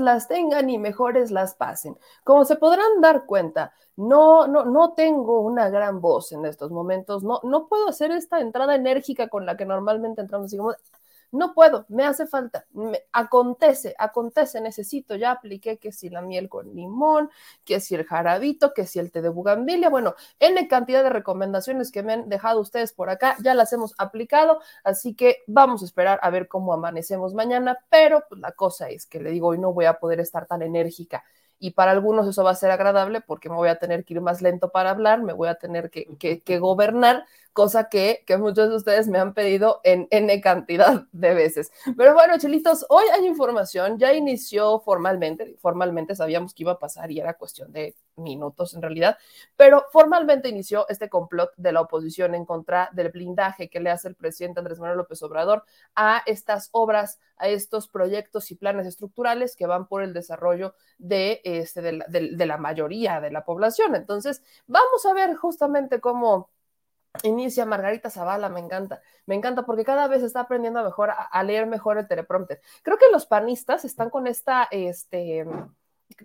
Las tengan y mejores las pasen. Como se podrán dar cuenta, no, no, no tengo una gran voz en estos momentos. No, no puedo hacer esta entrada enérgica con la que normalmente entramos. Digamos, no puedo, me hace falta, acontece, acontece, necesito, ya apliqué que si la miel con limón, que si el jarabito, que si el té de bugambilia, bueno, N cantidad de recomendaciones que me han dejado ustedes por acá, ya las hemos aplicado, así que vamos a esperar a ver cómo amanecemos mañana, pero pues la cosa es que le digo, hoy no voy a poder estar tan enérgica y para algunos eso va a ser agradable porque me voy a tener que ir más lento para hablar, me voy a tener que gobernar, cosa que, que, muchos de ustedes me han pedido en N cantidad de veces. Pero bueno, chelitos, hoy hay información, ya inició formalmente, formalmente sabíamos que iba a pasar y era cuestión de minutos en realidad, pero formalmente inició este complot de la oposición en contra del blindaje que le hace el presidente Andrés Manuel López Obrador a estas obras, a estos proyectos y planes estructurales que van por el desarrollo de, este, de, la, de la mayoría de la población. Entonces, vamos a ver justamente cómo Inicia Margarita Zavala, me encanta, me encanta porque cada vez está aprendiendo mejor a, leer mejor el teleprompter. Creo que los panistas están con esta, este,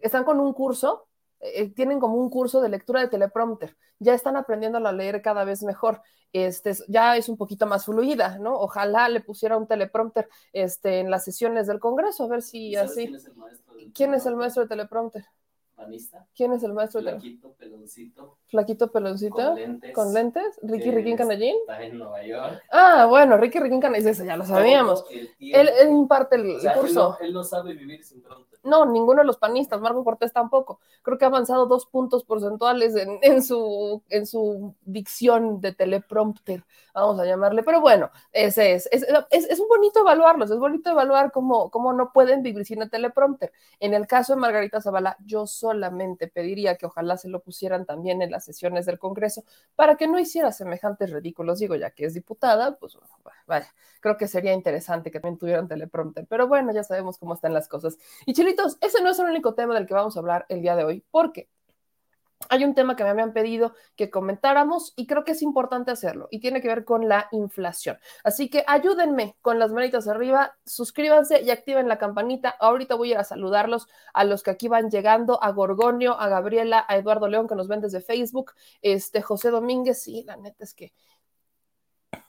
están con un curso eh, tienen como un curso de lectura de teleprompter, ya están aprendiendo a leer cada vez mejor. Este, ya es un poquito más fluida, ¿no? Ojalá le pusiera un teleprompter este, en las sesiones del Congreso, a ver si así. ¿Quién es el maestro, ¿Quién es el maestro de teleprompter? ¿Quién es el maestro? Flaquito, peloncito. Flaquito, peloncito. Con lentes. ¿Con lentes? ¿Ricky Riquín Canallín? Está en Nueva York. Ah, bueno, Ricky Riquín Canallín, ese ya lo sabíamos. él, él, imparte el, curso. Él no, sabe vivir sin pronto. No, ninguno de los panistas, Marco Cortés tampoco. Creo que ha avanzado dos puntos porcentuales en, en, su, en su dicción de teleprompter, vamos a llamarle. Pero bueno, ese es. Es, es, es bonito evaluarlos, es bonito evaluar cómo, cómo no pueden vivir sin el teleprompter. En el caso de Margarita Zavala, yo solamente pediría que ojalá se lo pusieran también en las sesiones del Congreso para que no hiciera semejantes ridículos. Digo, ya que es diputada, pues vaya, creo que sería interesante que también tuvieran teleprompter. Pero bueno, ya sabemos cómo están las cosas. Y chilitos, ese no es el único tema del que vamos a hablar el día de hoy, porque hay un tema que me habían pedido que comentáramos y creo que es importante hacerlo y tiene que ver con la inflación. Así que ayúdenme con las manitas arriba, suscríbanse y activen la campanita. Ahorita voy a ir a saludarlos a los que aquí van llegando, a Gorgonio, a Gabriela, a Eduardo León que nos ven desde Facebook, este José Domínguez, sí, la neta es que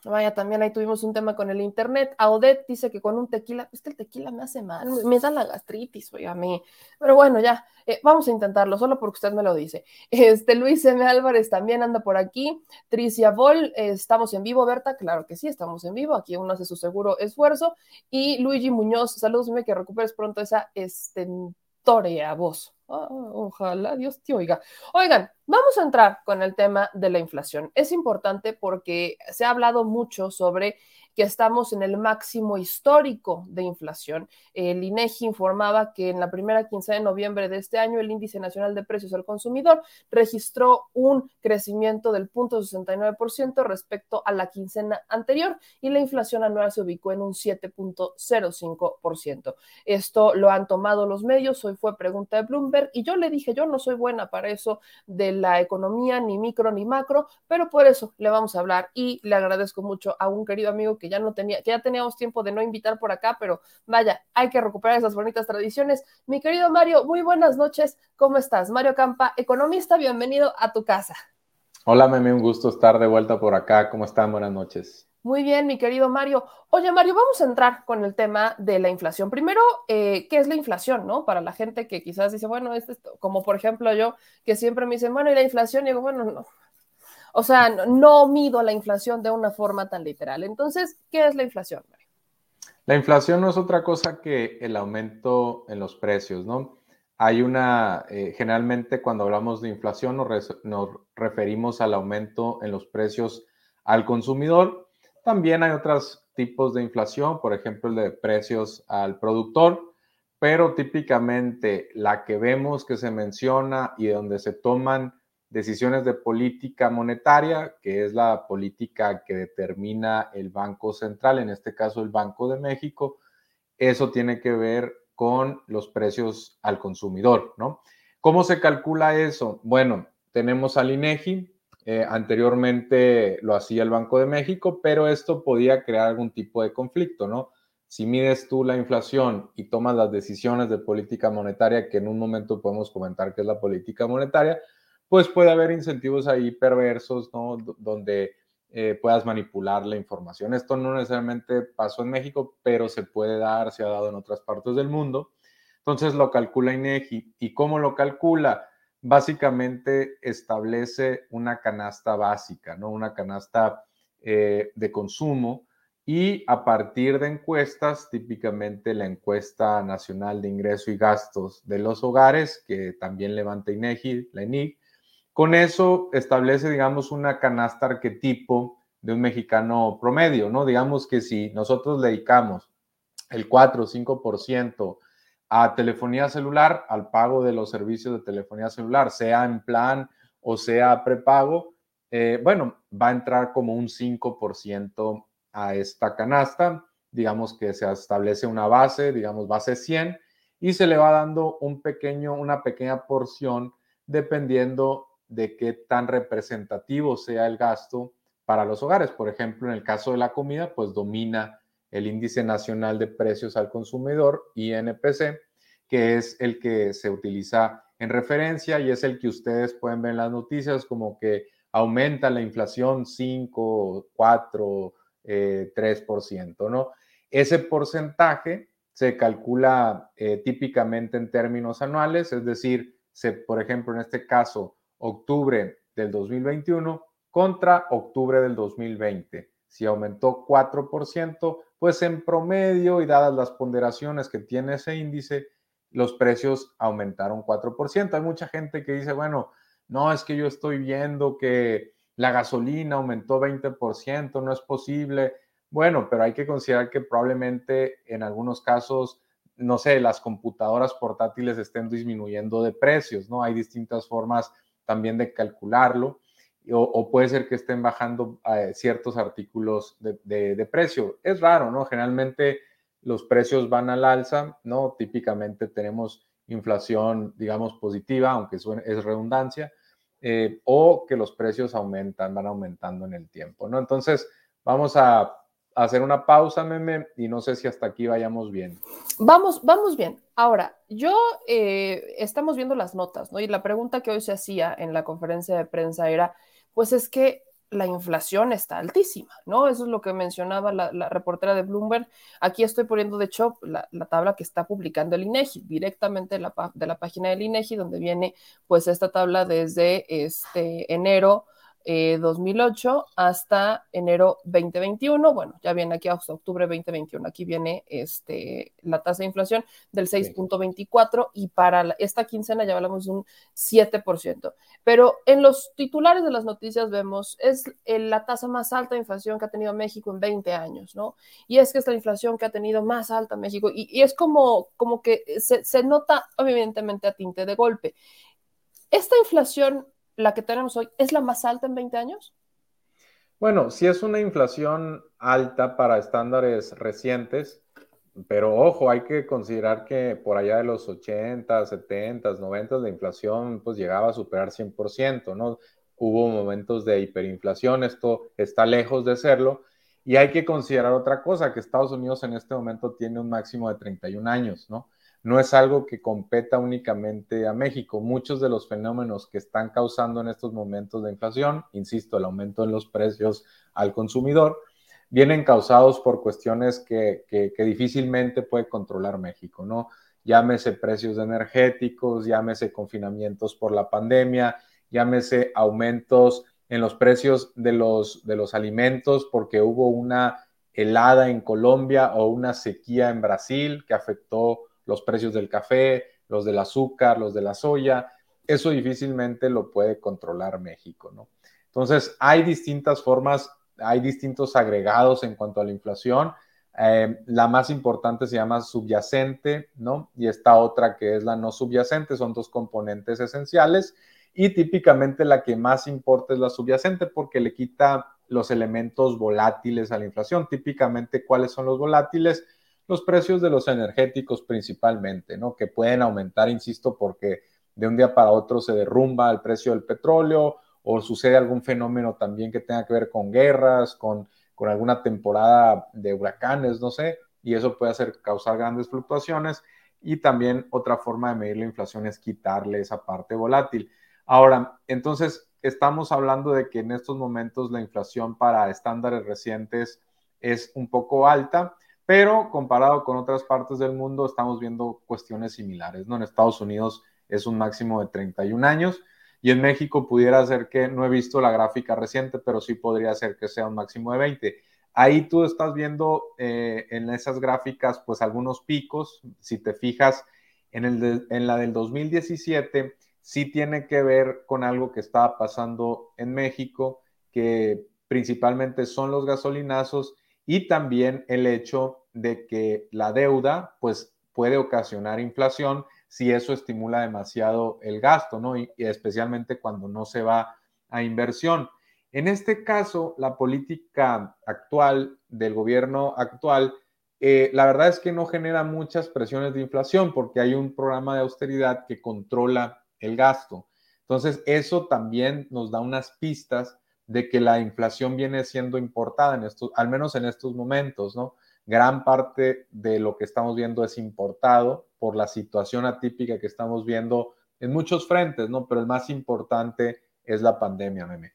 Vaya, también ahí tuvimos un tema con el internet. Audet dice que con un tequila, es que el tequila me hace mal, me da la gastritis, oiga, a mí. Pero bueno, ya, eh, vamos a intentarlo, solo porque usted me lo dice. Este Luis M. Álvarez también anda por aquí. Tricia Vol, estamos en vivo, Berta, claro que sí, estamos en vivo. Aquí uno hace su seguro esfuerzo. Y Luigi Muñoz, saludos, dime que recuperes pronto esa estentoria voz. Ah, ojalá Dios te oiga. Oigan, vamos a entrar con el tema de la inflación. Es importante porque se ha hablado mucho sobre que estamos en el máximo histórico de inflación. El INEGI informaba que en la primera quincena de noviembre de este año el índice nacional de precios al consumidor registró un crecimiento del 0.69% respecto a la quincena anterior y la inflación anual se ubicó en un 7.05%. Esto lo han tomado los medios, hoy fue pregunta de Bloomberg y yo le dije, yo no soy buena para eso de la economía, ni micro ni macro, pero por eso le vamos a hablar y le agradezco mucho a un querido amigo que ya no tenía, que ya teníamos tiempo de no invitar por acá, pero vaya, hay que recuperar esas bonitas tradiciones. Mi querido Mario, muy buenas noches, ¿cómo estás? Mario Campa, economista, bienvenido a tu casa. Hola, Meme, un gusto estar de vuelta por acá. ¿Cómo están? Buenas noches. Muy bien, mi querido Mario. Oye, Mario, vamos a entrar con el tema de la inflación. Primero, eh, ¿qué es la inflación, no? Para la gente que quizás dice, bueno, es esto, como por ejemplo yo, que siempre me dicen, bueno, ¿y la inflación? Y digo, bueno, no, o sea, no, mido la inflación de una forma tan literal. Entonces, ¿qué es la inflación? La inflación no es otra cosa que el aumento en los precios, ¿no? Hay una, eh, generalmente cuando hablamos de inflación nos, nos, referimos al aumento en los precios al consumidor. También hay otros tipos de inflación, por ejemplo, el de precios al productor, pero típicamente la que vemos que se menciona y donde se toman decisiones de política monetaria, que es la política que determina el Banco Central, en este caso el Banco de México, eso tiene que ver con los precios al consumidor, ¿no? ¿Cómo se calcula eso? Bueno, tenemos al INEGI, eh, anteriormente lo hacía el Banco de México, pero esto podía crear algún tipo de conflicto, ¿no? Si mides tú la inflación y tomas las decisiones de política monetaria, que en un momento podemos comentar que es la política monetaria, pues puede haber incentivos ahí perversos, ¿no? donde eh, puedas manipular la información. Esto no necesariamente pasó en México, pero se puede dar, se ha dado en otras partes del mundo. Entonces lo calcula INEGI. ¿Y cómo lo calcula? Básicamente establece una canasta básica, ¿no? Una canasta eh, de consumo y a partir de encuestas, típicamente la encuesta nacional de ingreso y gastos de los hogares, que también levanta INEGI, la INIG, con eso establece, digamos, una canasta arquetipo de un mexicano promedio, ¿no? Digamos que si nosotros dedicamos el 4 o 5% a telefonía celular, al pago de los servicios de telefonía celular, sea en plan o sea prepago, eh, bueno, va a entrar como un 5% a esta canasta, digamos que se establece una base, digamos base 100, y se le va dando un pequeño, una pequeña porción dependiendo de qué tan representativo sea el gasto para los hogares. Por ejemplo, en el caso de la comida, pues domina el índice nacional de precios al consumidor, INPC, que es el que se utiliza en referencia y es el que ustedes pueden ver en las noticias como que aumenta la inflación 5, 4, 3%, ¿no? Ese porcentaje se calcula eh, típicamente en términos anuales, es decir, se, por ejemplo, en este caso, octubre del 2021 contra octubre del 2020. Si aumentó 4%, pues en promedio y dadas las ponderaciones que tiene ese índice, los precios aumentaron 4%. Hay mucha gente que dice, bueno, no, es que yo estoy viendo que la gasolina aumentó 20%, no es posible. Bueno, pero hay que considerar que probablemente en algunos casos, no sé, las computadoras portátiles estén disminuyendo de precios, ¿no? Hay distintas formas también de calcularlo. O, puede ser que estén bajando eh, ciertos artículos de, de, precio. Es raro, ¿no? Generalmente los precios van al alza, ¿no? Típicamente tenemos inflación, digamos, positiva, aunque es redundancia, eh, o que los precios aumentan, van aumentando en el tiempo, ¿no? Entonces, vamos a hacer una pausa, meme, y no sé si hasta aquí vayamos bien. Vamos, vamos bien. Ahora, yo eh, estamos viendo las notas, ¿no? Y la pregunta que hoy se hacía en la conferencia de prensa era, pues es que la inflación está altísima, ¿no? Eso es lo que mencionaba la, reportera de Bloomberg. Aquí estoy poniendo, de hecho, la, tabla que está publicando el INEGI, directamente de la, de la página del INEGI, donde viene, pues, esta tabla desde este enero 2008 eh, hasta enero 2021. Bueno, ya viene aquí hasta octubre 2021. Aquí viene este, la tasa de inflación del 6.24 y para esta quincena ya hablamos de un 7%. Pero en los titulares de las noticias vemos, es la tasa más alta de inflación que ha tenido México en 20 años, ¿no? Y es que es la inflación que ha tenido más alta México y, y es como, como que se, se nota evidentemente a tinte de golpe. Esta inflación la que tenemos hoy es la más alta en 20 años? Bueno, sí es una inflación alta para estándares recientes, pero ojo, hay que considerar que por allá de los 80, 70, 90 la inflación pues llegaba a superar 100%, ¿no? Hubo momentos de hiperinflación, esto está lejos de serlo, y hay que considerar otra cosa, que Estados Unidos en este momento tiene un máximo de 31 años, ¿no? No es algo que competa únicamente a México. Muchos de los fenómenos que están causando en estos momentos de inflación, insisto, el aumento en los precios al consumidor, vienen causados por cuestiones que, difícilmente puede controlar México, ¿no? Llámese precios energéticos, llámese confinamientos por la pandemia, llámese aumentos en los precios de los, de los alimentos porque hubo una helada en Colombia o una sequía en Brasil que afectó los precios del café, los del azúcar, los de la soya, eso difícilmente lo puede controlar México, ¿no? Entonces, hay distintas formas, hay distintos agregados en cuanto a la inflación. Eh, la más importante se llama subyacente, ¿no? Y esta otra que es la no subyacente, son dos componentes esenciales. Y típicamente la que más importa es la subyacente porque le quita los elementos volátiles a la inflación. Típicamente, ¿cuáles son los volátiles? Los precios de los energéticos principalmente, ¿no? Que pueden aumentar, insisto, porque de un día para otro se derrumba el precio del petróleo o sucede algún fenómeno también que tenga que ver con guerras, con, con alguna temporada de huracanes, no sé, y eso puede hacer causar grandes fluctuaciones. Y también otra forma de medir la inflación es quitarle esa parte volátil. Ahora, entonces, estamos hablando de que en estos momentos la inflación para estándares recientes es un poco alta pero comparado con otras partes del mundo estamos viendo cuestiones similares, ¿no? En Estados Unidos es un máximo de 31 años y en México pudiera ser que, no he visto la gráfica reciente, pero sí podría ser que sea un máximo de 20. Ahí tú estás viendo eh, en esas gráficas pues algunos picos, si te fijas en, el en la del 2017, sí tiene que ver con algo que estaba pasando en México, que principalmente son los gasolinazos y también el hecho de que la deuda pues puede ocasionar inflación si eso estimula demasiado el gasto, ¿no? Y, especialmente cuando no se va a inversión. En este caso, la política actual del gobierno actual, eh, la verdad es que no genera muchas presiones de inflación porque hay un programa de austeridad que controla el gasto. Entonces, eso también nos da unas pistas de que la inflación viene siendo importada en estos, al menos en estos momentos, ¿no? Gran parte de lo que estamos viendo es importado por la situación atípica que estamos viendo en muchos frentes, ¿no? Pero el más importante es la pandemia, meme.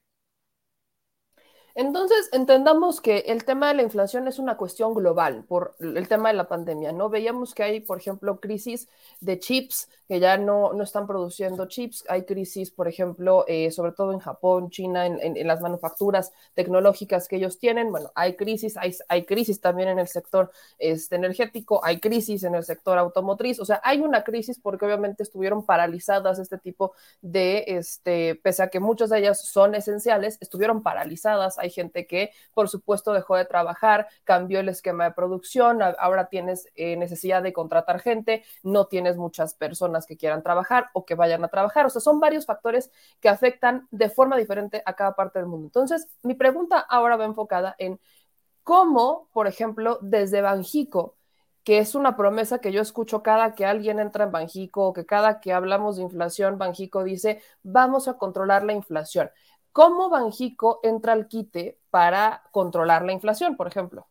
Entonces, entendamos que el tema de la inflación es una cuestión global por el tema de la pandemia, ¿no? Veíamos que hay, por ejemplo, crisis de chips, que ya no, no están produciendo chips, hay crisis, por ejemplo, eh, sobre todo en Japón, China, en, las manufacturas tecnológicas que ellos tienen, bueno, hay crisis, hay, hay crisis también en el sector este, energético, hay crisis en el sector automotriz, o sea, hay una crisis porque obviamente estuvieron paralizadas este tipo de, este, pese a que muchas de ellas son esenciales, estuvieron paralizadas, hay gente que, por supuesto, dejó de trabajar, cambió el esquema de producción, ahora tienes eh, necesidad de contratar gente, no tienes muchas personas que quieran trabajar o que vayan a trabajar. O sea, son varios factores que afectan de forma diferente a cada parte del mundo. Entonces, mi pregunta ahora va enfocada en cómo, por ejemplo, desde Banjico, que es una promesa que yo escucho cada que alguien entra en Banjico o que cada que hablamos de inflación, Banjico dice, vamos a controlar la inflación. ¿Cómo Banjico entra al quite para controlar la inflación, por ejemplo?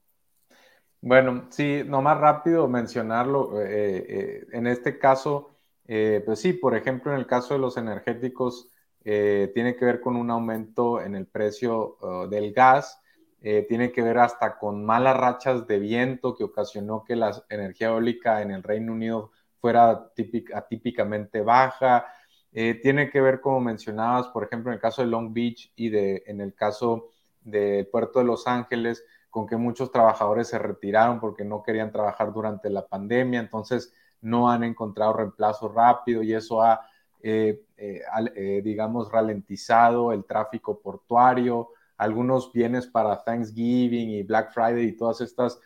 Bueno, sí, nomás rápido mencionarlo. Eh, eh, en este caso, eh, pues sí, por ejemplo, en el caso de los energéticos, tiene que ver con un aumento en el precio del gas, tiene que ver hasta con malas rachas de viento que ocasionó que la energía eólica en el Reino Unido fuera típica, atípicamente baja, eh, tiene que ver, como mencionabas, por ejemplo, en el caso de Long Beach y de, en el caso del puerto de Los Ángeles, con que muchos trabajadores se retiraron porque no querían trabajar durante la pandemia, entonces no han encontrado reemplazo rápido y eso ha, eh, eh, eh, digamos, ralentizado el tráfico portuario, algunos bienes para Thanksgiving y Black Friday y todas estas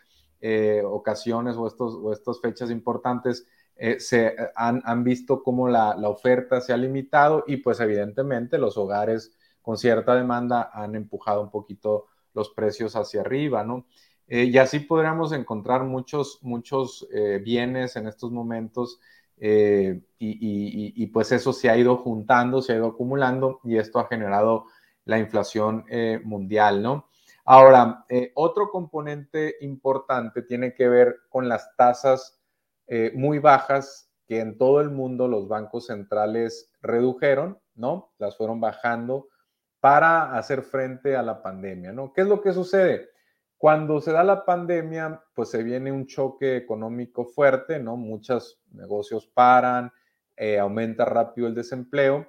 ocasiones o, estos, o estas fechas importantes eh, se eh, han, han, visto cómo la, la, oferta se ha limitado y pues evidentemente los hogares con cierta demanda han empujado un poquito los precios hacia arriba, ¿no? Eh, y así podríamos encontrar muchos, muchos bienes en estos momentos y, y, y, pues eso se ha ido juntando, se ha ido acumulando y esto ha generado la inflación mundial, ¿no? Ahora, otro componente importante tiene que ver con las tasas eh, muy bajas que en todo el mundo los bancos centrales redujeron, ¿no? Las fueron bajando para hacer frente a la pandemia, ¿no? ¿Qué es lo que sucede? Cuando se da la pandemia, pues se viene un choque económico fuerte, ¿no? Muchos negocios paran, eh, aumenta rápido el desempleo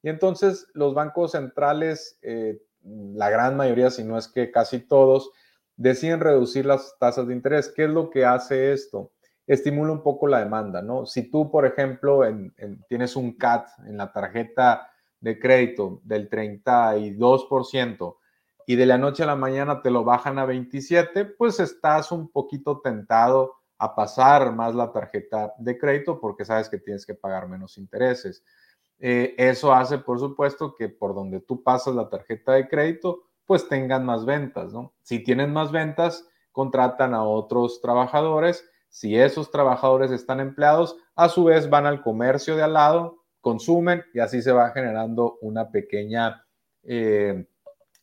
y entonces los bancos centrales, eh, la gran mayoría, si no es que casi todos, deciden reducir las tasas de interés. ¿Qué es lo que hace esto? Estimula un poco la demanda, ¿no? Si tú, por ejemplo, en, en, tienes un CAT en la tarjeta de crédito del 32% y de la noche a la mañana te lo bajan a 27, pues estás un poquito tentado a pasar más la tarjeta de crédito porque sabes que tienes que pagar menos intereses. Eh, eso hace, por supuesto, que por donde tú pasas la tarjeta de crédito, pues tengan más ventas, ¿no? Si tienen más ventas, contratan a otros trabajadores si esos trabajadores están empleados, a su vez van al comercio de al lado, consumen y así se va generando una pequeña, eh,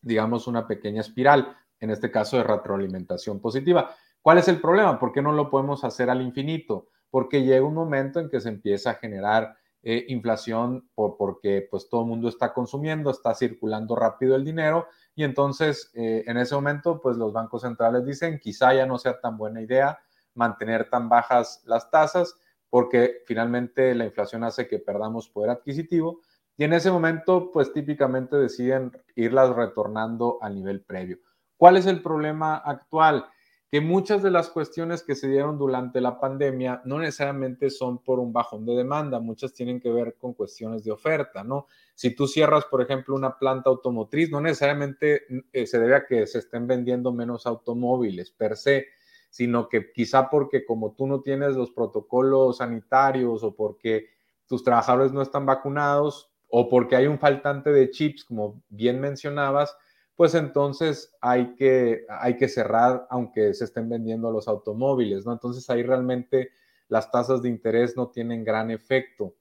digamos, una pequeña espiral, en este caso de retroalimentación positiva. ¿Cuál es el problema? ¿Por qué no lo podemos hacer al infinito? Porque llega un momento en que se empieza a generar eh, inflación por, porque pues todo el mundo está consumiendo, está circulando rápido el dinero y entonces eh, en ese momento pues los bancos centrales dicen quizá ya no sea tan buena idea mantener tan bajas las tasas porque finalmente la inflación hace que perdamos poder adquisitivo y en ese momento pues típicamente deciden irlas retornando al nivel previo. ¿Cuál es el problema actual? Que muchas de las cuestiones que se dieron durante la pandemia no necesariamente son por un bajón de demanda, muchas tienen que ver con cuestiones de oferta, ¿no? Si tú cierras, por ejemplo, una planta automotriz, no necesariamente eh, se debe a que se estén vendiendo menos automóviles per se, sino que quizá porque como tú no tienes los protocolos sanitarios o porque tus trabajadores no están vacunados o porque hay un faltante de chips, como bien mencionabas, pues entonces hay que, hay que cerrar aunque se estén vendiendo los automóviles, ¿no? Entonces ahí realmente las tasas de interés no tienen gran efecto.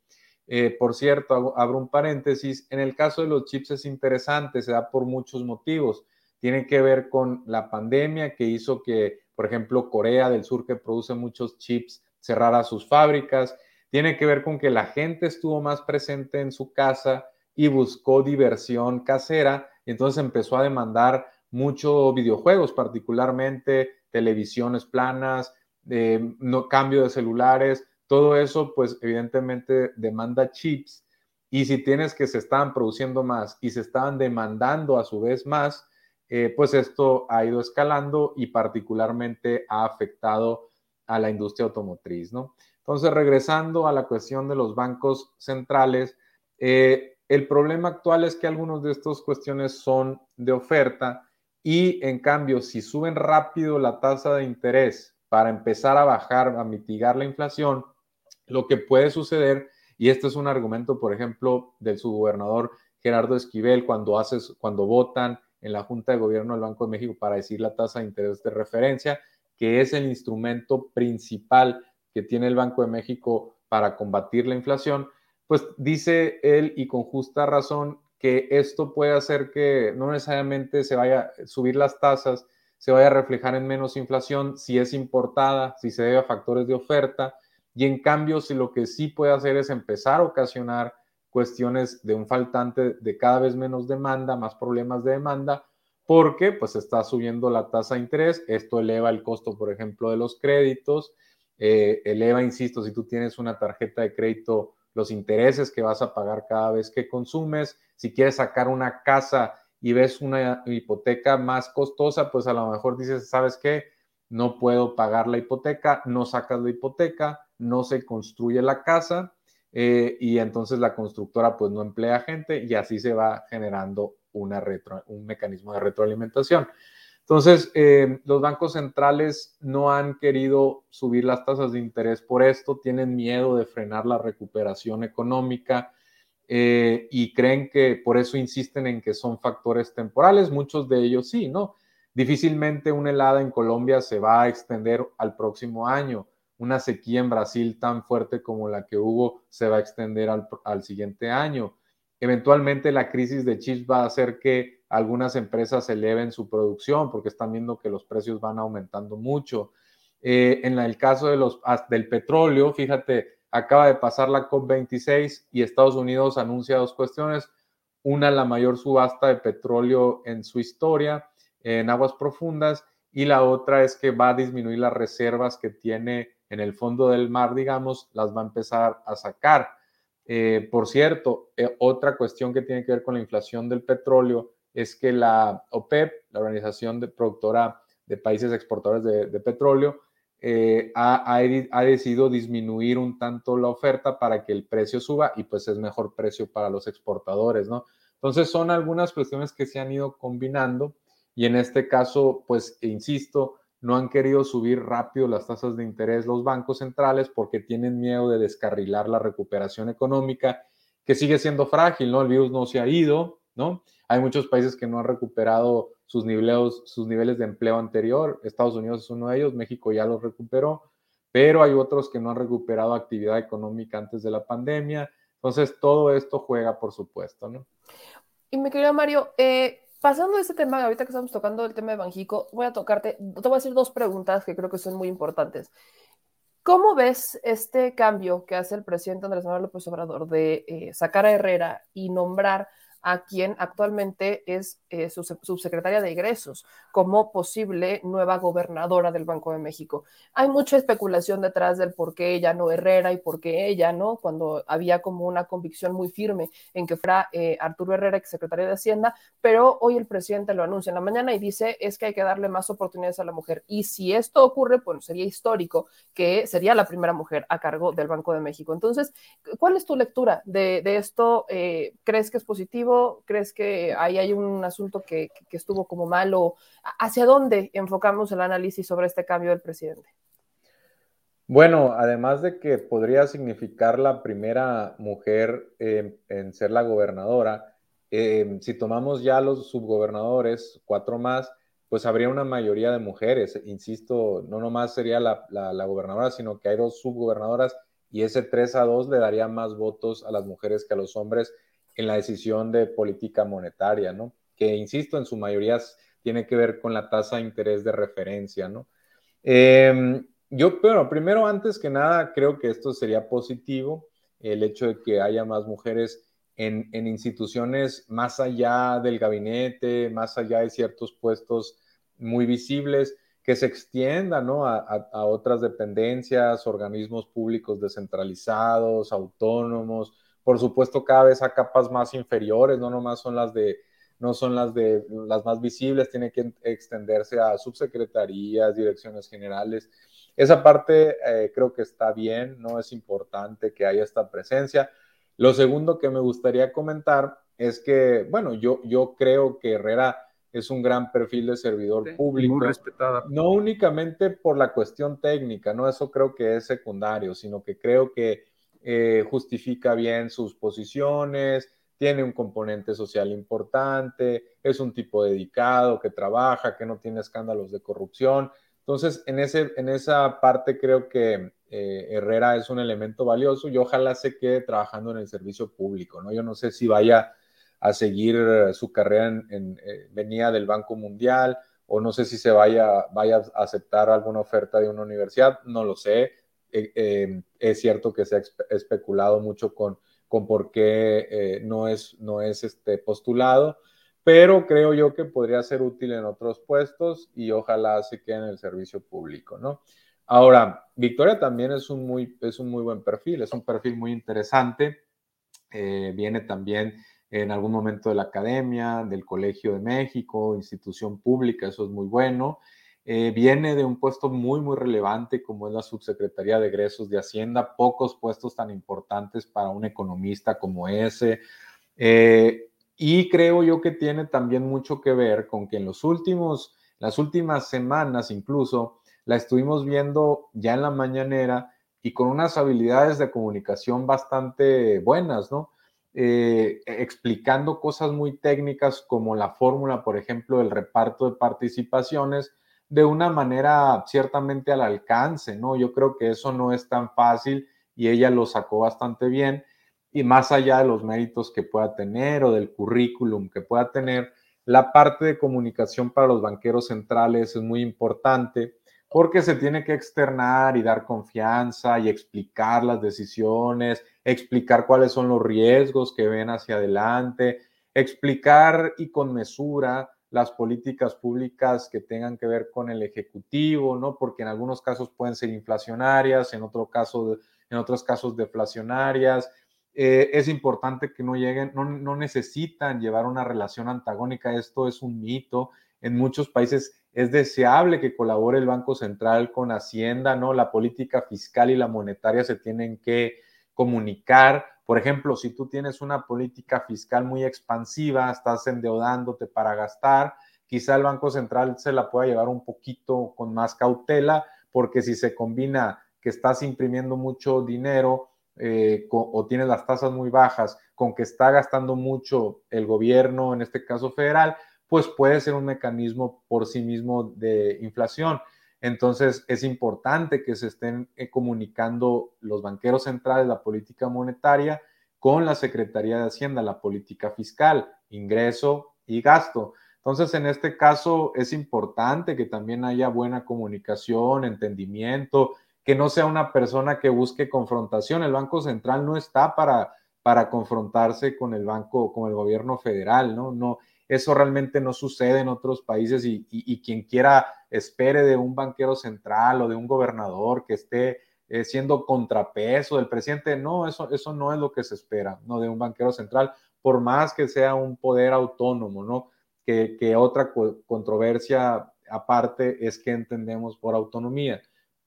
Eh, por cierto, abro un paréntesis, en el caso de los chips es interesante, se da por muchos motivos. Tiene que ver con la pandemia que hizo que por ejemplo, Corea del Sur, que produce muchos chips, cerrara sus fábricas. tiene que ver con que la gente estuvo más presente en su casa y buscó diversión casera, entonces empezó a demandar mucho videojuegos, particularmente televisiones planas, eh, no, cambio de celulares, todo eso pues evidentemente demanda chips. Y si tienes que se estaban produciendo más y se estaban demandando a su vez más, eh, pues esto ha ido escalando y particularmente ha afectado a la industria automotriz, ¿no? Entonces, regresando a la cuestión de los bancos centrales, eh, el problema actual es que algunas de estas cuestiones son de oferta y en cambio, si suben rápido la tasa de interés para empezar a bajar, a mitigar la inflación, lo que puede suceder, y este es un argumento, por ejemplo, del subgobernador Gerardo Esquivel, cuando, haces, cuando votan en la Junta de Gobierno del Banco de México para decir la tasa de interés de referencia, que es el instrumento principal que tiene el Banco de México para combatir la inflación, pues dice él y con justa razón que esto puede hacer que no necesariamente se vaya a subir las tasas, se vaya a reflejar en menos inflación si es importada, si se debe a factores de oferta, y en cambio si lo que sí puede hacer es empezar a ocasionar cuestiones de un faltante de cada vez menos demanda, más problemas de demanda, porque pues está subiendo la tasa de interés, esto eleva el costo, por ejemplo, de los créditos, eh, eleva, insisto, si tú tienes una tarjeta de crédito, los intereses que vas a pagar cada vez que consumes, si quieres sacar una casa y ves una hipoteca más costosa, pues a lo mejor dices, ¿sabes qué? No puedo pagar la hipoteca, no sacas la hipoteca, no se construye la casa eh, y entonces la constructora pues no emplea gente y así se va generando una retro, un mecanismo de retroalimentación. Entonces, eh, los bancos centrales no han querido subir las tasas de interés por esto, tienen miedo de frenar la recuperación económica eh, y creen que por eso insisten en que son factores temporales, muchos de ellos sí, ¿no? Difícilmente una helada en Colombia se va a extender al próximo año. Una sequía en Brasil tan fuerte como la que hubo se va a extender al, al siguiente año. Eventualmente la crisis de chips va a hacer que algunas empresas eleven su producción porque están viendo que los precios van aumentando mucho. Eh, en el caso de los, del petróleo, fíjate, acaba de pasar la COP26 y Estados Unidos anuncia dos cuestiones. Una, la mayor subasta de petróleo en su historia en aguas profundas y la otra es que va a disminuir las reservas que tiene en el fondo del mar, digamos, las va a empezar a sacar. Eh, por cierto, eh, otra cuestión que tiene que ver con la inflación del petróleo es que la OPEP, la Organización de Productora de Países Exportadores de, Petróleo, eh, ha, ha, decidido disminuir un tanto la oferta para que el precio suba y pues es mejor precio para los exportadores, ¿no? Entonces son algunas cuestiones que se han ido combinando y en este caso, pues, insisto, no han querido subir rápido las tasas de interés los bancos centrales porque tienen miedo de descarrilar la recuperación económica, que sigue siendo frágil, ¿no? El virus no se ha ido, ¿no? Hay muchos países que no han recuperado sus niveles, sus niveles de empleo anterior. Estados Unidos es uno de ellos, México ya los recuperó, pero hay otros que no han recuperado actividad económica antes de la pandemia. Entonces, todo esto juega, por supuesto, ¿no? Y mi querido Mario, eh, pasando de este tema, ahorita que estamos tocando el tema de Banjico, voy a tocarte, te voy a hacer dos preguntas que creo que son muy importantes. ¿Cómo ves este cambio que hace el presidente Andrés Manuel López Obrador de eh, sacar a Herrera y nombrar a quien actualmente es eh, su subsecretaria de egresos como posible nueva gobernadora del Banco de México. Hay mucha especulación detrás del por qué ella no Herrera y por qué ella no, cuando había como una convicción muy firme en que fuera eh, Arturo Herrera, exsecretario de Hacienda, pero hoy el presidente lo anuncia en la mañana y dice es que hay que darle más oportunidades a la mujer. Y si esto ocurre, pues sería histórico que sería la primera mujer a cargo del Banco de México. Entonces, ¿cuál es tu lectura de, esto? Eh, ¿Crees que es positivo? ¿Crees que ahí hay un asunto que, estuvo como malo? ¿Hacia dónde enfocamos el análisis sobre este cambio del presidente? Bueno, además de que podría significar la primera mujer en ser la gobernadora, eh, si tomamos ya los subgobernadores, cuatro más, pues habría una mayoría de mujeres. Insisto, no nomás sería la, la, gobernadora, sino que hay dos subgobernadoras y ese 3 a 2 le daría más votos a las mujeres que a los hombres en la decisión de política monetaria, ¿no? Que, insisto, en su mayoría tiene que ver con la tasa de interés de referencia, ¿no? Em, yo, pero primero, antes que nada, creo que esto sería positivo, el hecho de que haya más mujeres en, instituciones más allá del gabinete, más allá de ciertos puestos muy visibles, que se extienda ¿no? a, a, otras dependencias, organismos públicos descentralizados, autónomos, por supuesto cada vez a capas más inferiores, no nomás son las de no son las de las más visibles, tiene que extenderse a subsecretarías, direcciones generales. Esa parte eh, creo que está bien, no es importante que haya esta presencia. Lo segundo que me gustaría comentar es que, bueno, yo, yo creo que Herrera es un gran perfil de servidor sí, público. Muy respetada. No únicamente por la cuestión técnica, no eso creo que es secundario, sino que creo que eh, justifica bien sus posiciones, tiene un componente social importante, es un tipo dedicado que trabaja, que no tiene escándalos de corrupción. Entonces, en, ese, en esa parte creo que eh, Herrera es un elemento valioso y ojalá se quede trabajando en el servicio público, ¿no? Yo no sé si vaya a seguir su carrera en, en eh, venía del Banco Mundial o no sé si se vaya, vaya a aceptar alguna oferta de una universidad, no lo sé. Eh, eh, es cierto que se ha especulado mucho con, con por qué eh, no es, no es este postulado, pero creo yo que podría ser útil en otros puestos y ojalá se quede en el servicio público, ¿no? Ahora, Victoria también es un muy, es un muy buen perfil, es un perfil muy interesante, viene también en algún momento de la academia, del Colegio de México, institución pública, eso es muy bueno. Eh, viene de un puesto muy, muy relevante como es la subsecretaría de egresos de Hacienda, pocos puestos tan importantes para un economista como ese. Eh, y creo yo que tiene también mucho que ver con que en los últimos, las últimas semanas incluso, la estuvimos viendo ya en la mañanera y con unas habilidades de comunicación bastante buenas, ¿no? Eh, explicando cosas muy técnicas como la fórmula, por ejemplo, del reparto de participaciones de una manera ciertamente al alcance, ¿no? Yo creo que eso no es tan fácil y ella lo sacó bastante bien y más allá de los méritos que pueda tener o del currículum que pueda tener, la parte de comunicación para los banqueros centrales es muy importante porque se tiene que externar y dar confianza y explicar las decisiones, explicar cuáles son los riesgos que ven hacia adelante, explicar y con mesura las políticas públicas que tengan que ver con el ejecutivo, ¿no? Porque en algunos casos pueden ser inflacionarias, en, otro caso, en otros casos deflacionarias, eh, es importante que no lleguen, no, no, necesitan llevar una relación antagónica, esto es un mito. En muchos países es deseable que colabore el Banco Central con Hacienda, ¿no? La política fiscal y la monetaria se tienen que comunicar. Por ejemplo, si tú tienes una política fiscal muy expansiva, estás endeudándote para gastar, quizá el Banco Central se la pueda llevar un poquito con más cautela, porque si se combina que estás imprimiendo mucho dinero, eh, o tienes las tasas muy bajas con que está gastando mucho el gobierno, en este caso federal, pues puede ser un mecanismo por sí mismo de inflación. Entonces es importante que se estén eh, comunicando los banqueros centrales la política monetaria con la Secretaría de Hacienda, la política fiscal, ingreso y gasto. Entonces, en este caso es importante que también haya buena comunicación, entendimiento, que no sea una persona que busque confrontación. El Banco Central no está para, para confrontarse con el banco, con el gobierno federal, ¿no? No, eso realmente no sucede en otros países y, y, quien quiera espere de un banquero central o de un gobernador que esté eh, siendo contrapeso del presidente, no, eso, eso no es lo que se espera, ¿no? De un banquero central, por más que sea un poder autónomo, ¿no? Que, que otra controversia aparte es que entendemos por autonomía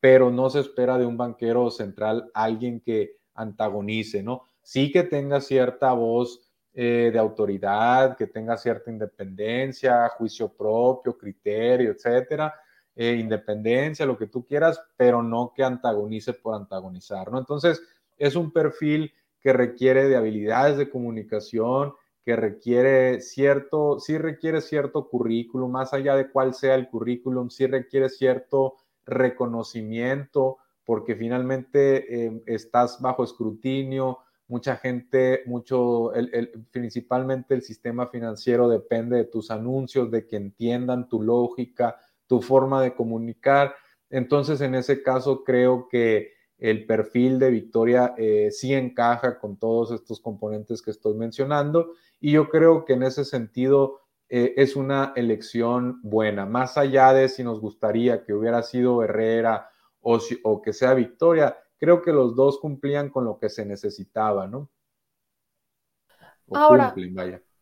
pero no se espera de un banquero central alguien que antagonice, ¿no? Sí que tenga cierta voz eh, de autoridad, que tenga cierta independencia, juicio propio, criterio, etcétera, eh, independencia, lo que tú quieras, pero no que antagonice por antagonizar, ¿no? Entonces, es un perfil que requiere de habilidades de comunicación, que requiere cierto, sí requiere cierto currículum, más allá de cuál sea el currículum, sí requiere cierto reconocimiento, porque finalmente eh, estás bajo escrutinio, mucha gente, mucho, el, principalmente el sistema financiero depende de tus anuncios, de que entiendan tu lógica, tu forma de comunicar. Entonces, en ese caso, creo que el perfil de Victoria eh, sí encaja con todos estos componentes que estoy mencionando y yo creo que en ese sentido eh, es una elección buena, más allá de si nos gustaría que hubiera sido Herrera o que sea Victoria, creo que los dos cumplían con lo que se necesitaba, ¿no? ahora,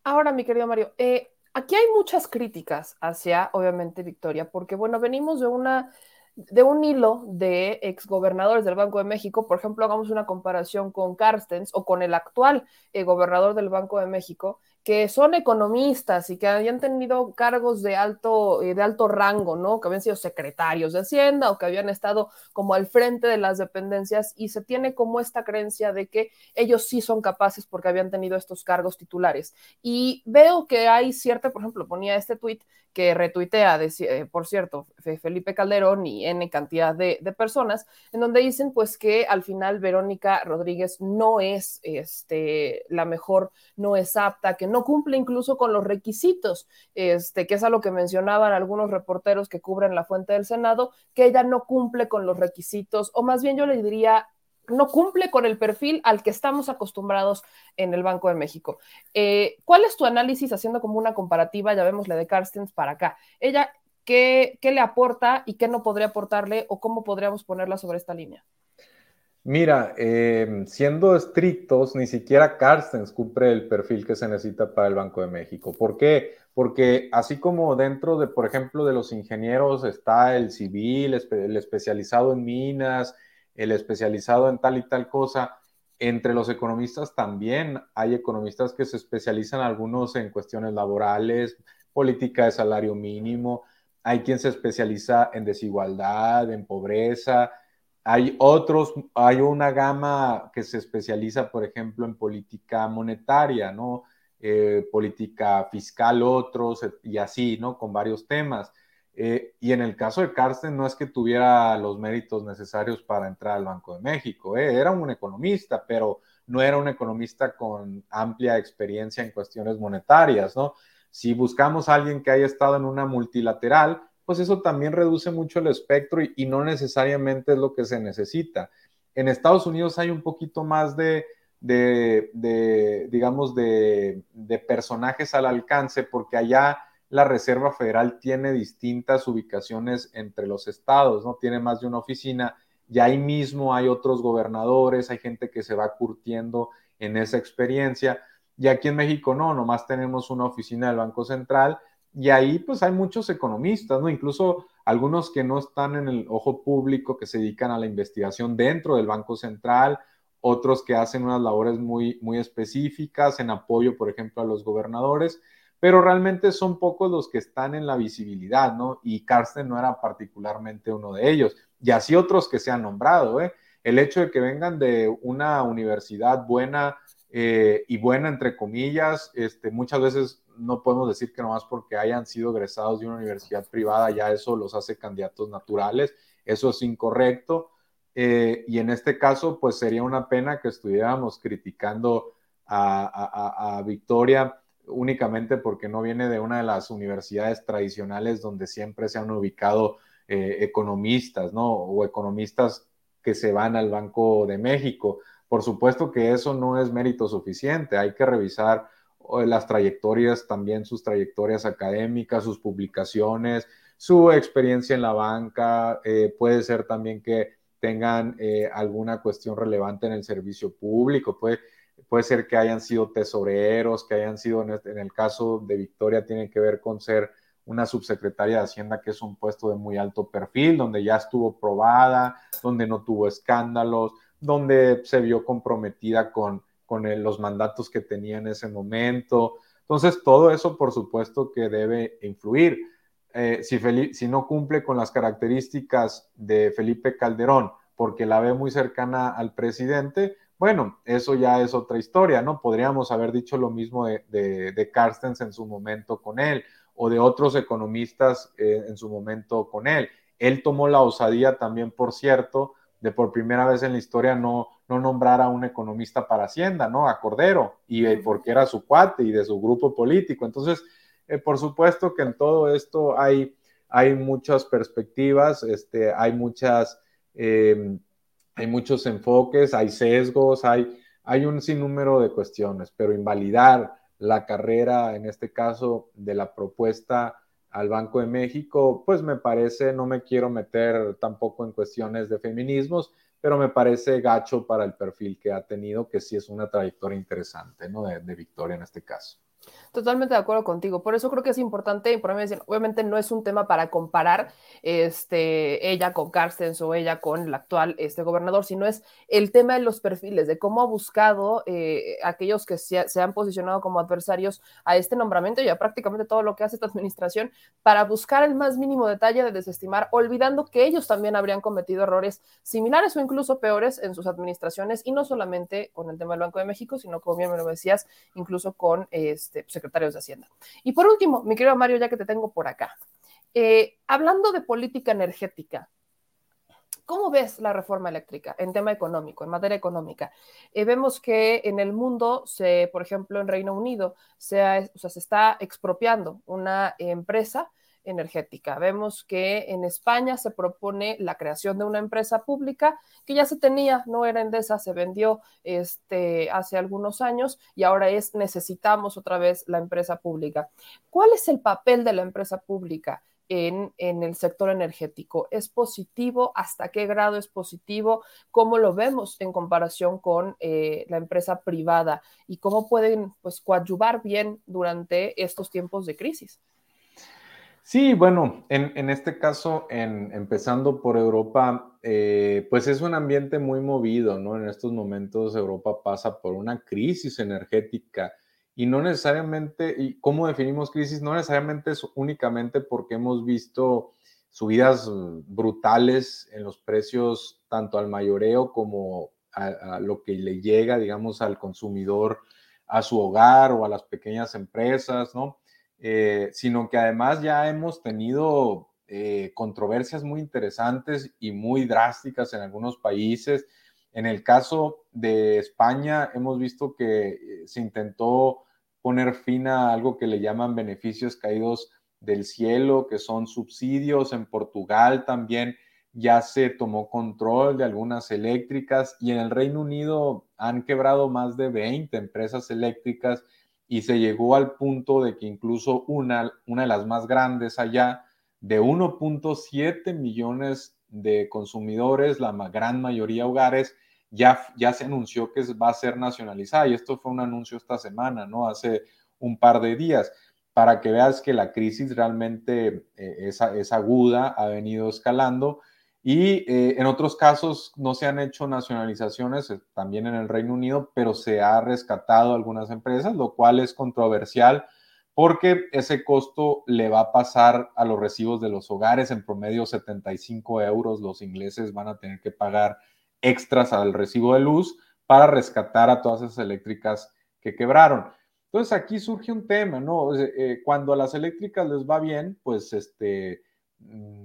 ahora, mi querido Mario, eh, aquí hay muchas críticas hacia, obviamente, Victoria, porque, bueno, venimos de una de un hilo de exgobernadores del Banco de México, por ejemplo, hagamos una comparación con Carstens o con el actual eh, gobernador del Banco de México, que son economistas y que habían tenido cargos de alto, eh, de alto rango, ¿no? Que habían sido secretarios de Hacienda o que habían estado como al frente de las dependencias y se tiene como esta creencia de que ellos sí son capaces porque habían tenido estos cargos titulares. Y veo que hay cierta, por ejemplo, ponía este tuit que retuitea, eh, por cierto, Felipe Calderón y N cantidad de, de, personas, en donde dicen pues que al final Verónica Rodríguez no es este, la mejor, no es apta, que no cumple incluso con los requisitos, este, que es a lo que mencionaban algunos reporteros que cubren la fuente del Senado, que ella no cumple con los requisitos, o más bien yo le diría no cumple con el perfil al que estamos acostumbrados en el Banco de México. Eh, ¿Cuál es tu análisis haciendo como una comparativa, ya vemos la de Carstens para acá? Ella, ¿qué, ¿qué, le aporta y qué no podría aportarle o cómo podríamos ponerla sobre esta línea? Mira, eh, siendo estrictos, ni siquiera Carstens cumple el perfil que se necesita para el Banco de México. ¿Por qué? Porque así como dentro de, por ejemplo, de los ingenieros está el civil, el especializado en minas, el especializado en tal y tal cosa, entre los economistas también hay economistas que se especializan algunos en cuestiones laborales, política de salario mínimo, hay quien se especializa en desigualdad, en pobreza, hay otros, hay una gama que se especializa, por ejemplo, en política monetaria, ¿no? Eh, política fiscal, otros, y así, ¿no? Con varios temas. Eh, y en el caso de Carsten, no es que tuviera los méritos necesarios para entrar al Banco de México, ¿eh? era un economista, pero no era un economista con amplia experiencia en cuestiones monetarias, ¿no? Si buscamos a alguien que haya estado en una multilateral, pues eso también reduce mucho el espectro y, no necesariamente es lo que se necesita. En Estados Unidos hay un poquito más de, digamos, de, personajes al alcance, porque allá la Reserva Federal tiene distintas ubicaciones entre los estados, ¿no? Tiene más de una oficina y ahí mismo hay otros gobernadores, hay gente que se va curtiendo en esa experiencia. Y aquí en México no, nomás tenemos una oficina del Banco Central y ahí pues hay muchos economistas, ¿no? Incluso algunos que no están en el ojo público, que se dedican a la investigación dentro del Banco Central, otros que hacen unas labores muy, muy específicas en apoyo, por ejemplo, a los gobernadores, pero realmente son pocos los que están en la visibilidad, ¿no? Y Carsten no era particularmente uno de ellos, y así otros que se han nombrado, ¿eh? El hecho de que vengan de una universidad buena eh, y buena, entre comillas, este, muchas veces no podemos decir que nomás porque hayan sido egresados de una universidad privada ya eso los hace candidatos naturales, eso es incorrecto. Eh, y en este caso, pues sería una pena que estuviéramos criticando a, Victoria únicamente porque no viene de una de las universidades tradicionales donde siempre se han ubicado eh, economistas, ¿no? O economistas que se van al Banco de México. Por supuesto que eso no es mérito suficiente, hay que revisar las trayectorias, también sus trayectorias académicas, sus publicaciones, su experiencia en la banca, eh, puede ser también que tengan eh, alguna cuestión relevante en el servicio público, puede, puede ser que hayan sido tesoreros, que hayan sido, en, este, en el caso de Victoria, tiene que ver con ser una subsecretaria de Hacienda, que es un puesto de muy alto perfil, donde ya estuvo probada, donde no tuvo escándalos, donde se vio comprometida con con los mandatos que tenía en ese momento. Entonces, todo eso, por supuesto, que debe influir. Eh, si, si no cumple con las características de Felipe Calderón, porque la ve muy cercana al presidente, bueno, eso ya es otra historia, ¿no? Podríamos haber dicho lo mismo de, de, Carstens en su momento con él, o de otros economistas eh, en su momento con él. Él tomó la osadía también, por cierto, de por primera vez en la historia no, no nombrar a un economista para Hacienda, ¿no? A Cordero, y eh, porque era su cuate y de su grupo político. Entonces, eh, por supuesto que en todo esto hay, hay muchas perspectivas, este, hay muchas, eh, hay muchos enfoques, hay sesgos, hay, hay un sinnúmero de cuestiones, pero invalidar la carrera, en este caso, de la propuesta al Banco de México, pues me parece, no me quiero meter tampoco en cuestiones de feminismos, pero me parece gacho para el perfil que ha tenido, que sí es una trayectoria interesante, ¿no? De, de Victoria en este caso. Totalmente de acuerdo contigo. Por eso creo que es importante, y por mí obviamente no es un tema para comparar este, ella con Carstens o ella con el actual este, gobernador, sino es el tema de los perfiles, de cómo ha buscado eh, aquellos que se, se, han posicionado como adversarios a este nombramiento y a prácticamente todo lo que hace esta administración para buscar el más mínimo detalle de desestimar, olvidando que ellos también habrían cometido errores similares o incluso peores en sus administraciones, y no solamente con el tema del Banco de México, sino como bien me lo decías, incluso con este secretarios de Hacienda. Y por último, mi querido Mario, ya que te tengo por acá, eh, hablando de política energética, ¿Cómo ves la reforma eléctrica en tema económico, en materia económica? Eh, vemos que en el mundo, por ejemplo, en Reino Unido, se está expropiando una empresa energética. Vemos que en España se propone la creación de una empresa pública que ya se tenía, no era Endesa, se vendió este, hace algunos años y ahora es necesitamos otra vez la empresa pública. ¿Cuál es el papel de la empresa pública? En, en, el sector energético. ¿Es positivo? ¿Hasta qué grado es positivo? ¿Cómo lo vemos en comparación con eh, la empresa privada? ¿Y cómo pueden pues, coadyuvar bien durante estos tiempos de crisis? Sí, bueno, en, este caso, empezando por Europa, eh, pues es un ambiente muy movido, ¿no? En estos momentos Europa pasa por una crisis energética y no necesariamente, ¿y cómo definimos crisis? No necesariamente es únicamente porque hemos visto subidas brutales en los precios, tanto al mayoreo como a, a lo que le llega, digamos, al consumidor, a su hogar o a las pequeñas empresas, ¿no? Eh, sino que además ya hemos tenido eh, controversias muy interesantes y muy drásticas en algunos países. En el caso de España, hemos visto que eh, se intentó poner fin a algo que le llaman beneficios caídos del cielo, que son subsidios. En Portugal también ya se tomó control de algunas eléctricas y en el Reino Unido han quebrado más de 20 empresas eléctricas y se llegó al punto de que incluso una, una de las más grandes allá, de 1.7 millones de consumidores, la gran mayoría hogares, ya, ya se anunció que va a ser nacionalizada. Y esto fue un anuncio esta semana, ¿no? Hace un par de días, para que veas que la crisis realmente eh, es, es aguda, ha venido escalando y eh, en otros casos no se han hecho nacionalizaciones, eh, también en el Reino Unido, pero se ha rescatado algunas empresas, lo cual es controversial porque ese costo le va a pasar a los recibos de los hogares en promedio 75 euros. Los ingleses van a tener que pagar extras al recibo de luz para rescatar a todas esas eléctricas que quebraron. Entonces aquí surge un tema, ¿no? Eh, cuando a las eléctricas les va bien, pues este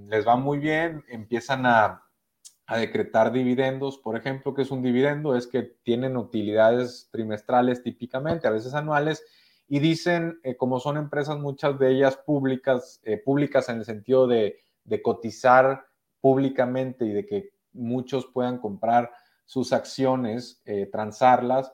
les va muy bien, empiezan a, a, decretar dividendos, por ejemplo, que es un dividendo? Es que tienen utilidades trimestrales típicamente, a veces anuales, y dicen, eh, como son empresas, muchas de ellas públicas, eh, públicas en el sentido de, de, cotizar públicamente y de que muchos puedan comprar sus acciones, eh, transarlas,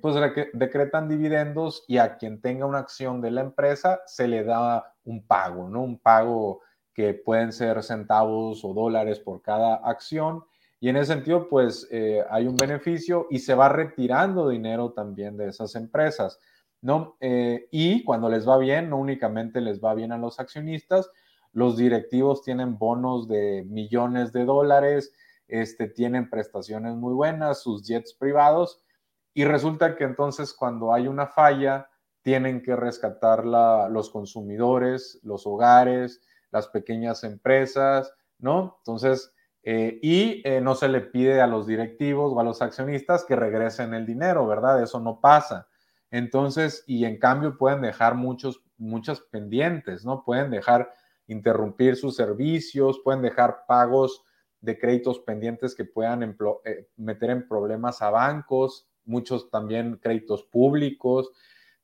pues decretan dividendos y a quien tenga una acción de la empresa se le da un pago, ¿no? Un pago que pueden ser centavos o dólares por cada acción. Y en ese sentido, pues eh, hay un beneficio y se va retirando dinero también de esas empresas, ¿no? Eh, y cuando les va bien, no únicamente les va bien a los accionistas, los directivos tienen bonos de millones de dólares, este, tienen prestaciones muy buenas, sus jets privados, y resulta que entonces cuando hay una falla, tienen que rescatar la, los consumidores, los hogares, las pequeñas empresas, ¿no? Entonces, eh, y eh, no se le pide a los directivos o a los accionistas que regresen el dinero, ¿verdad? Eso no pasa. Entonces, y en cambio pueden dejar muchos, muchas pendientes, ¿no? Pueden dejar interrumpir sus servicios, pueden dejar pagos de créditos pendientes que puedan eh, meter en problemas a bancos, muchos también créditos públicos.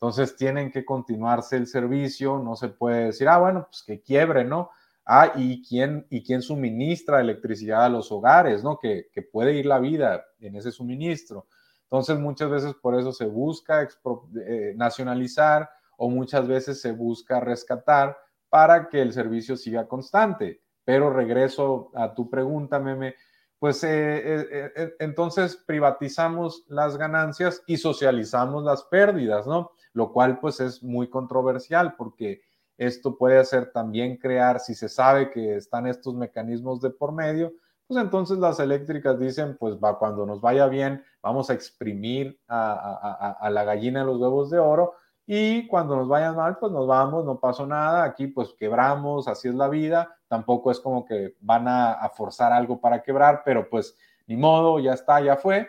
Entonces tienen que continuarse el servicio, no se puede decir, ah, bueno, pues que quiebre, ¿no? Ah, ¿y quién, y quién suministra electricidad a los hogares, ¿no? Que, que puede ir la vida en ese suministro. Entonces, muchas veces por eso se busca eh, nacionalizar o muchas veces se busca rescatar para que el servicio siga constante. Pero regreso a tu pregunta, Meme, pues eh, eh, entonces privatizamos las ganancias y socializamos las pérdidas, ¿no? Lo cual pues es muy controversial porque esto puede hacer también crear, si se sabe que están estos mecanismos de por medio, pues entonces las eléctricas dicen, pues va, cuando nos vaya bien, vamos a exprimir a, la gallina los huevos de oro y cuando nos vaya mal, pues nos vamos, no pasó nada, aquí pues quebramos, así es la vida, tampoco es como que van a, forzar algo para quebrar, pero pues ni modo, ya está, ya fue.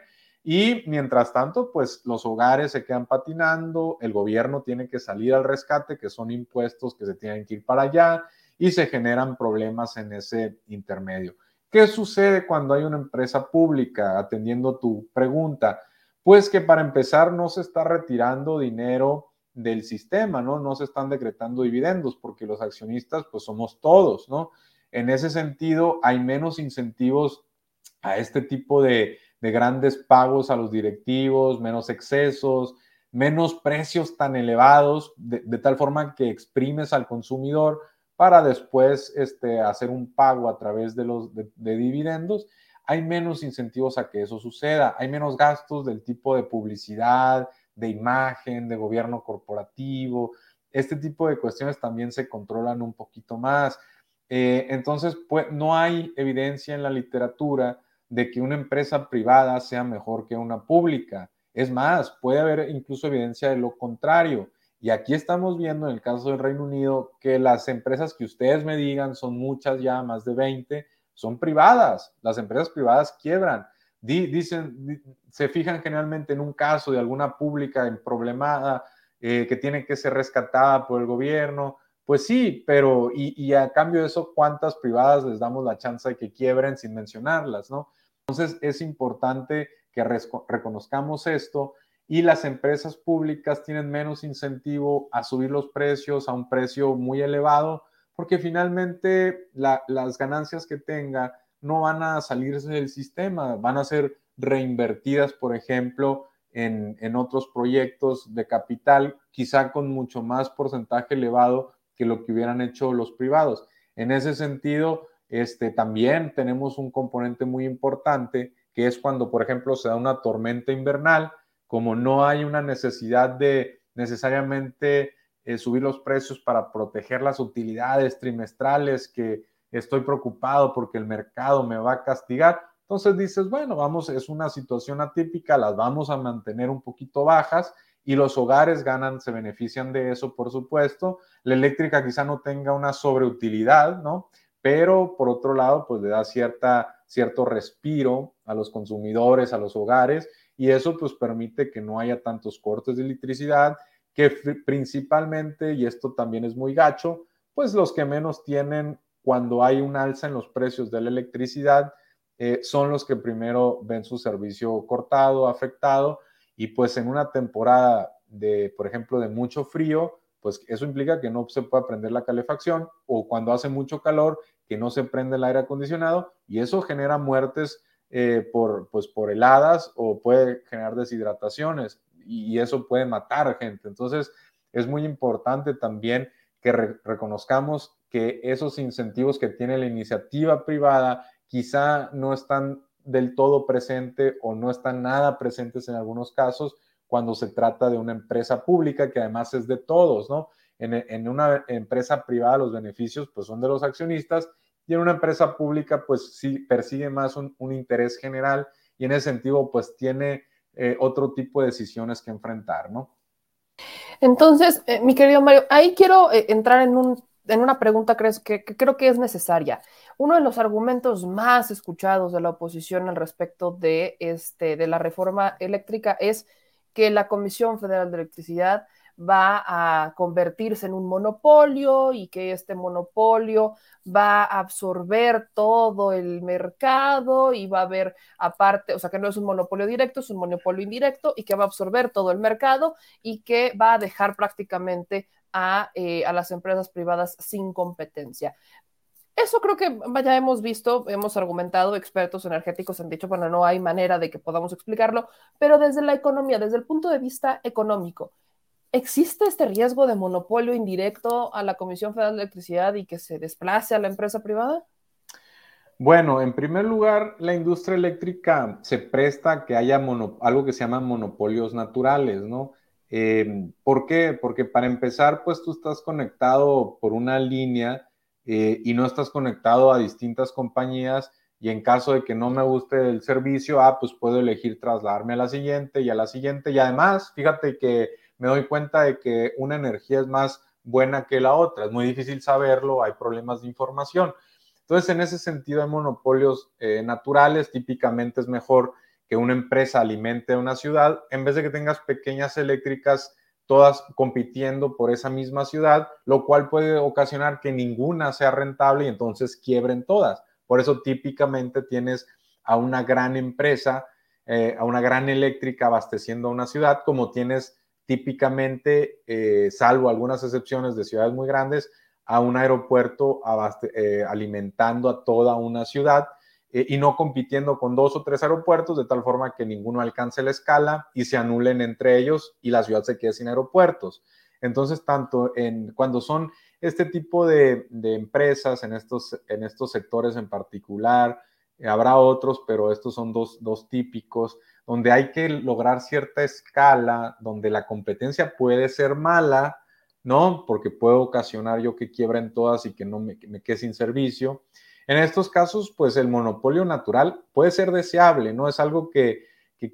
Y mientras tanto, pues los hogares se quedan patinando, el gobierno tiene que salir al rescate, que son impuestos que se tienen que ir para allá, y se generan problemas en ese intermedio. ¿Qué sucede cuando hay una empresa pública? Atendiendo tu pregunta, pues que para empezar no se está retirando dinero del sistema, ¿no? No se están decretando dividendos porque los accionistas pues somos todos, ¿no? En ese sentido hay menos incentivos a este tipo de, grandes pagos a los directivos, menos excesos, menos precios tan elevados, de, tal forma que exprimes al consumidor para después este, hacer un pago a través de los de, dividendos, hay menos incentivos a que eso suceda, hay menos gastos del tipo de publicidad, de imagen, de gobierno corporativo, este tipo de cuestiones también se controlan un poquito más. Eh, entonces, pues, no hay evidencia en la literatura de que una empresa privada sea mejor que una pública. Es más, puede haber incluso evidencia de lo contrario. Y aquí estamos viendo en el caso del Reino Unido que las empresas que ustedes me digan, son muchas ya, más de 20, son privadas. Las empresas privadas quiebran. dicen, se fijan generalmente en un caso de alguna pública en problemada eh, que tiene que ser rescatada por el gobierno. Pues sí, pero y, a cambio de eso, ¿cuántas privadas les damos la chance de que quiebren sin mencionarlas, no? Entonces es importante que reconozcamos esto y las empresas públicas tienen menos incentivo a subir los precios a un precio muy elevado, porque finalmente las ganancias que tenga no van a salirse del sistema, van a ser reinvertidas, por ejemplo, en, en otros proyectos de capital, quizá con mucho más porcentaje elevado que lo que hubieran hecho los privados. En ese sentido, este, también tenemos un componente muy importante, que es cuando, por ejemplo, se da una tormenta invernal, como no hay una necesidad de necesariamente eh, subir los precios para proteger las utilidades trimestrales, que estoy preocupado porque el mercado me va a castigar. Entonces dices, bueno, vamos, es una situación atípica, las vamos a mantener un poquito bajas y los hogares ganan, se benefician de eso, por supuesto. La eléctrica quizá no tenga una sobreutilidad, ¿no? Pero por otro lado, pues le da cierta, cierto respiro a los consumidores, a los hogares y eso pues permite que no haya tantos cortes de electricidad, que principalmente, y esto también es muy gacho, pues los que menos tienen cuando hay un alza en los precios de la electricidad eh, son los que primero ven su servicio cortado, afectado, y pues en una temporada de, por ejemplo, de mucho frío, pues eso implica que no se puede prender la calefacción o cuando hace mucho calor, que no se prende el aire acondicionado y eso genera muertes eh, por, pues, por heladas o puede generar deshidrataciones y eso puede matar gente. Entonces, es muy importante también que reconozcamos que esos incentivos que tiene la iniciativa privada quizá no están del todo presentes o no están nada presentes en algunos casos cuando se trata de una empresa pública que además es de todos, ¿no? En, en una empresa privada los beneficios pues son de los accionistas y en una empresa pública, pues sí persigue más un, interés general y en ese sentido, pues tiene eh, otro tipo de decisiones que enfrentar, ¿no? Entonces, eh, mi querido Mario, ahí quiero eh, entrar en, un, en una pregunta que, que, creo que es necesaria. Uno de los argumentos más escuchados de la oposición al respecto de, este, de la reforma eléctrica es que la Comisión Federal de Electricidad va a convertirse en un monopolio y que este monopolio va a absorber todo el mercado y va a haber aparte, o sea que no es un monopolio directo, es un monopolio indirecto y que va a absorber todo el mercado y que va a dejar prácticamente a, eh, a las empresas privadas sin competencia. Eso creo que ya hemos visto, hemos argumentado, expertos energéticos han dicho, bueno, no hay manera de que podamos explicarlo, pero desde la economía, desde el punto de vista económico, ¿existe este riesgo de monopolio indirecto a la Comisión Federal de Electricidad y que se desplace a la empresa privada? Bueno, en primer lugar, la industria eléctrica se presta a que haya algo que se llama monopolios naturales, ¿no? Eh, ¿Por qué? Porque para empezar, pues tú estás conectado por una línea eh, y no estás conectado a distintas compañías y en caso de que no me guste el servicio, ah, pues puedo elegir trasladarme a la siguiente y a la siguiente. Y además, fíjate que me doy cuenta de que una energía es más buena que la otra. Es muy difícil saberlo, hay problemas de información. Entonces, en ese sentido, hay monopolios eh, naturales. Típicamente es mejor que una empresa alimente a una ciudad en vez de que tengas pequeñas eléctricas todas compitiendo por esa misma ciudad, lo cual puede ocasionar que ninguna sea rentable y entonces quiebren todas. Por eso típicamente tienes a una gran empresa, eh, a una gran eléctrica abasteciendo a una ciudad, como tienes típicamente, eh, salvo algunas excepciones de ciudades muy grandes, a un aeropuerto eh, alimentando a toda una ciudad eh, y no compitiendo con dos o tres aeropuertos de tal forma que ninguno alcance la escala y se anulen entre ellos y la ciudad se quede sin aeropuertos. Entonces, tanto en cuando son este tipo de, empresas en estos, en estos sectores en particular, eh, habrá otros, pero estos son dos, dos típicos, donde hay que lograr cierta escala, donde la competencia puede ser mala, ¿no? Porque puede ocasionar yo que quiebren todas y que no me, me quede sin servicio. En estos casos, pues el monopolio natural puede ser deseable, ¿no? Es algo que,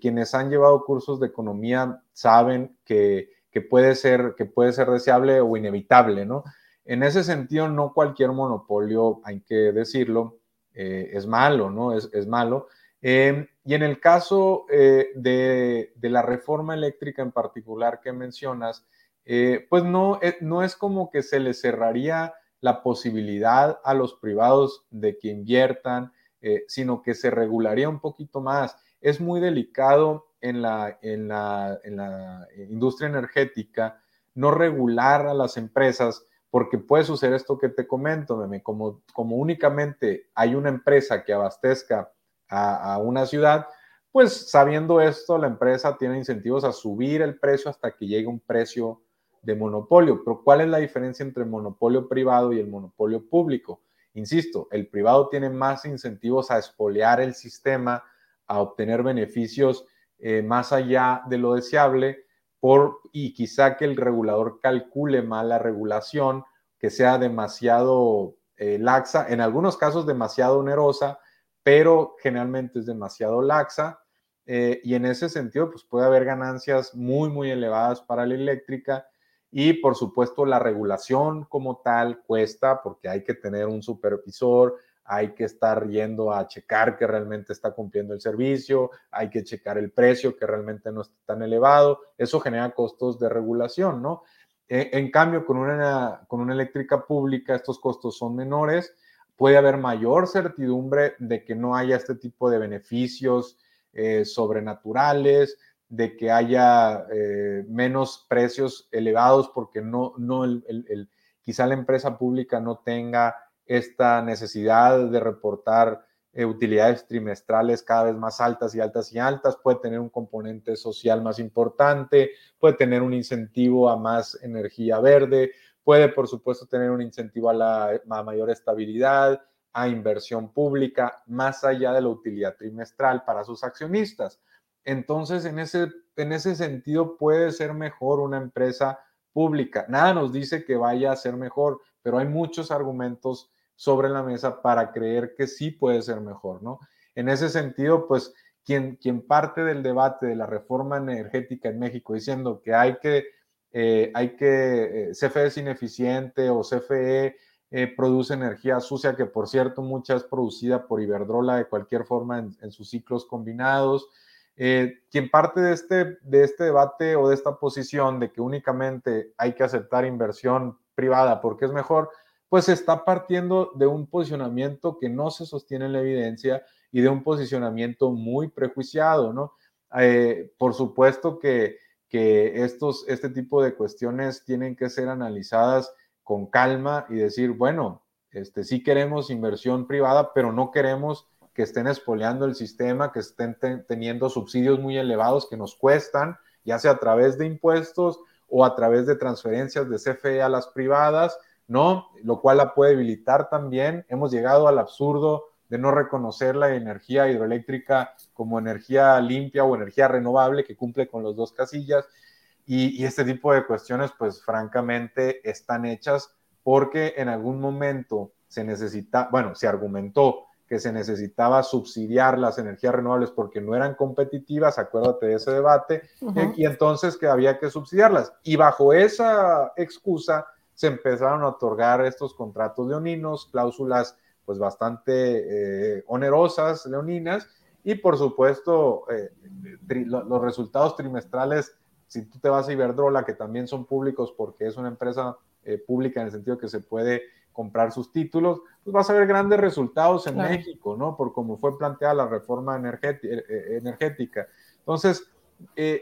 quienes han llevado cursos de economía saben que, puede ser, que puede ser deseable o inevitable, ¿no? En ese sentido, no cualquier monopolio, hay que decirlo, eh, es malo, ¿no? Es, malo. Em, y en el caso eh, de, la reforma eléctrica en particular que mencionas, eh, pues no, no es como que se le cerraría la posibilidad a los privados de que inviertan, eh, sino que se regularía un poquito más. Es muy delicado en la, la industria energética no regular a las empresas porque puede suceder esto que te comento, meme, como, como únicamente hay una empresa que abastezca a, una ciudad, pues sabiendo esto, la empresa tiene incentivos a subir el precio hasta que llegue un precio de monopolio. Pero ¿cuál es la diferencia entre el monopolio privado y el monopolio público? Insisto, el privado tiene más incentivos a espolear el sistema, a obtener beneficios eh, más allá de lo deseable, por, y quizá que el regulador calcule mal la regulación, que sea demasiado eh, laxa, en algunos casos demasiado onerosa, pero generalmente es demasiado laxa. Eh, y en ese sentido, pues puede haber ganancias muy, muy elevadas para la eléctrica y por supuesto la regulación como tal cuesta porque hay que tener un supervisor, hay que estar yendo a checar que realmente está cumpliendo el servicio, hay que checar el precio que realmente no está tan elevado. Eso genera costos de regulación, ¿no? E, en cambio, con una, con una eléctrica pública estos costos son menores, puede haber mayor certidumbre de que no haya este tipo de beneficios eh, sobrenaturales, de que haya eh, menos precios elevados porque no, no el, quizá la empresa pública no tenga esta necesidad de reportar eh, utilidades trimestrales cada vez más altas y altas y altas, puede tener un componente social más importante, puede tener un incentivo a más energía verde, puede por supuesto tener un incentivo a la a mayor estabilidad, a inversión pública, más allá de la utilidad trimestral para sus accionistas. Entonces, en ese, en ese sentido, puede ser mejor una empresa pública. Nada nos dice que vaya a ser mejor, pero hay muchos argumentos sobre la mesa para creer que sí puede ser mejor, ¿no? En ese sentido, pues quien, quien parte del debate de la reforma energética en México diciendo que hay que, eh, hay que, eh, CFE es ineficiente o CFE eh, produce energía sucia, que por cierto mucha es producida por Iberdrola de cualquier forma en sus ciclos combinados, eh, quien parte de este, de este debate o de esta posición de que únicamente hay que aceptar inversión privada porque es mejor, pues está partiendo de un posicionamiento que no se sostiene en la evidencia y de un posicionamiento muy prejuiciado, ¿no? Eh, por supuesto que, que estos, este tipo de cuestiones tienen que ser analizadas con calma y decir, bueno, Este, sí queremos inversión privada, pero no queremos que estén espoleando el sistema, que estén teniendo subsidios muy elevados que nos cuestan, ya sea a través de impuestos o a través de transferencias de CFE a las privadas, ¿no? Lo cual la puede debilitar también. Hemos llegado al absurdo de no reconocer la energía hidroeléctrica como energía limpia o energía renovable que cumple con los dos casillas. Y, y, este tipo de cuestiones, pues francamente, están hechas porque en algún momento se necesita, bueno, se argumentó que se necesitaba subsidiar las energías renovables porque no eran competitivas, acuérdate de ese debate, y, entonces que había que subsidiarlas. Y bajo esa excusa se empezaron a otorgar estos contratos leoninos, cláusulas pues bastante eh, onerosas leoninas, y por supuesto eh, los resultados trimestrales, si tú te vas a Iberdrola, que también son públicos porque es una empresa eh, pública en el sentido que se puede comprar sus títulos, pues vas a ver grandes resultados en México, ¿no? Por cómo fue planteada la reforma eh, eh, energética. Entonces,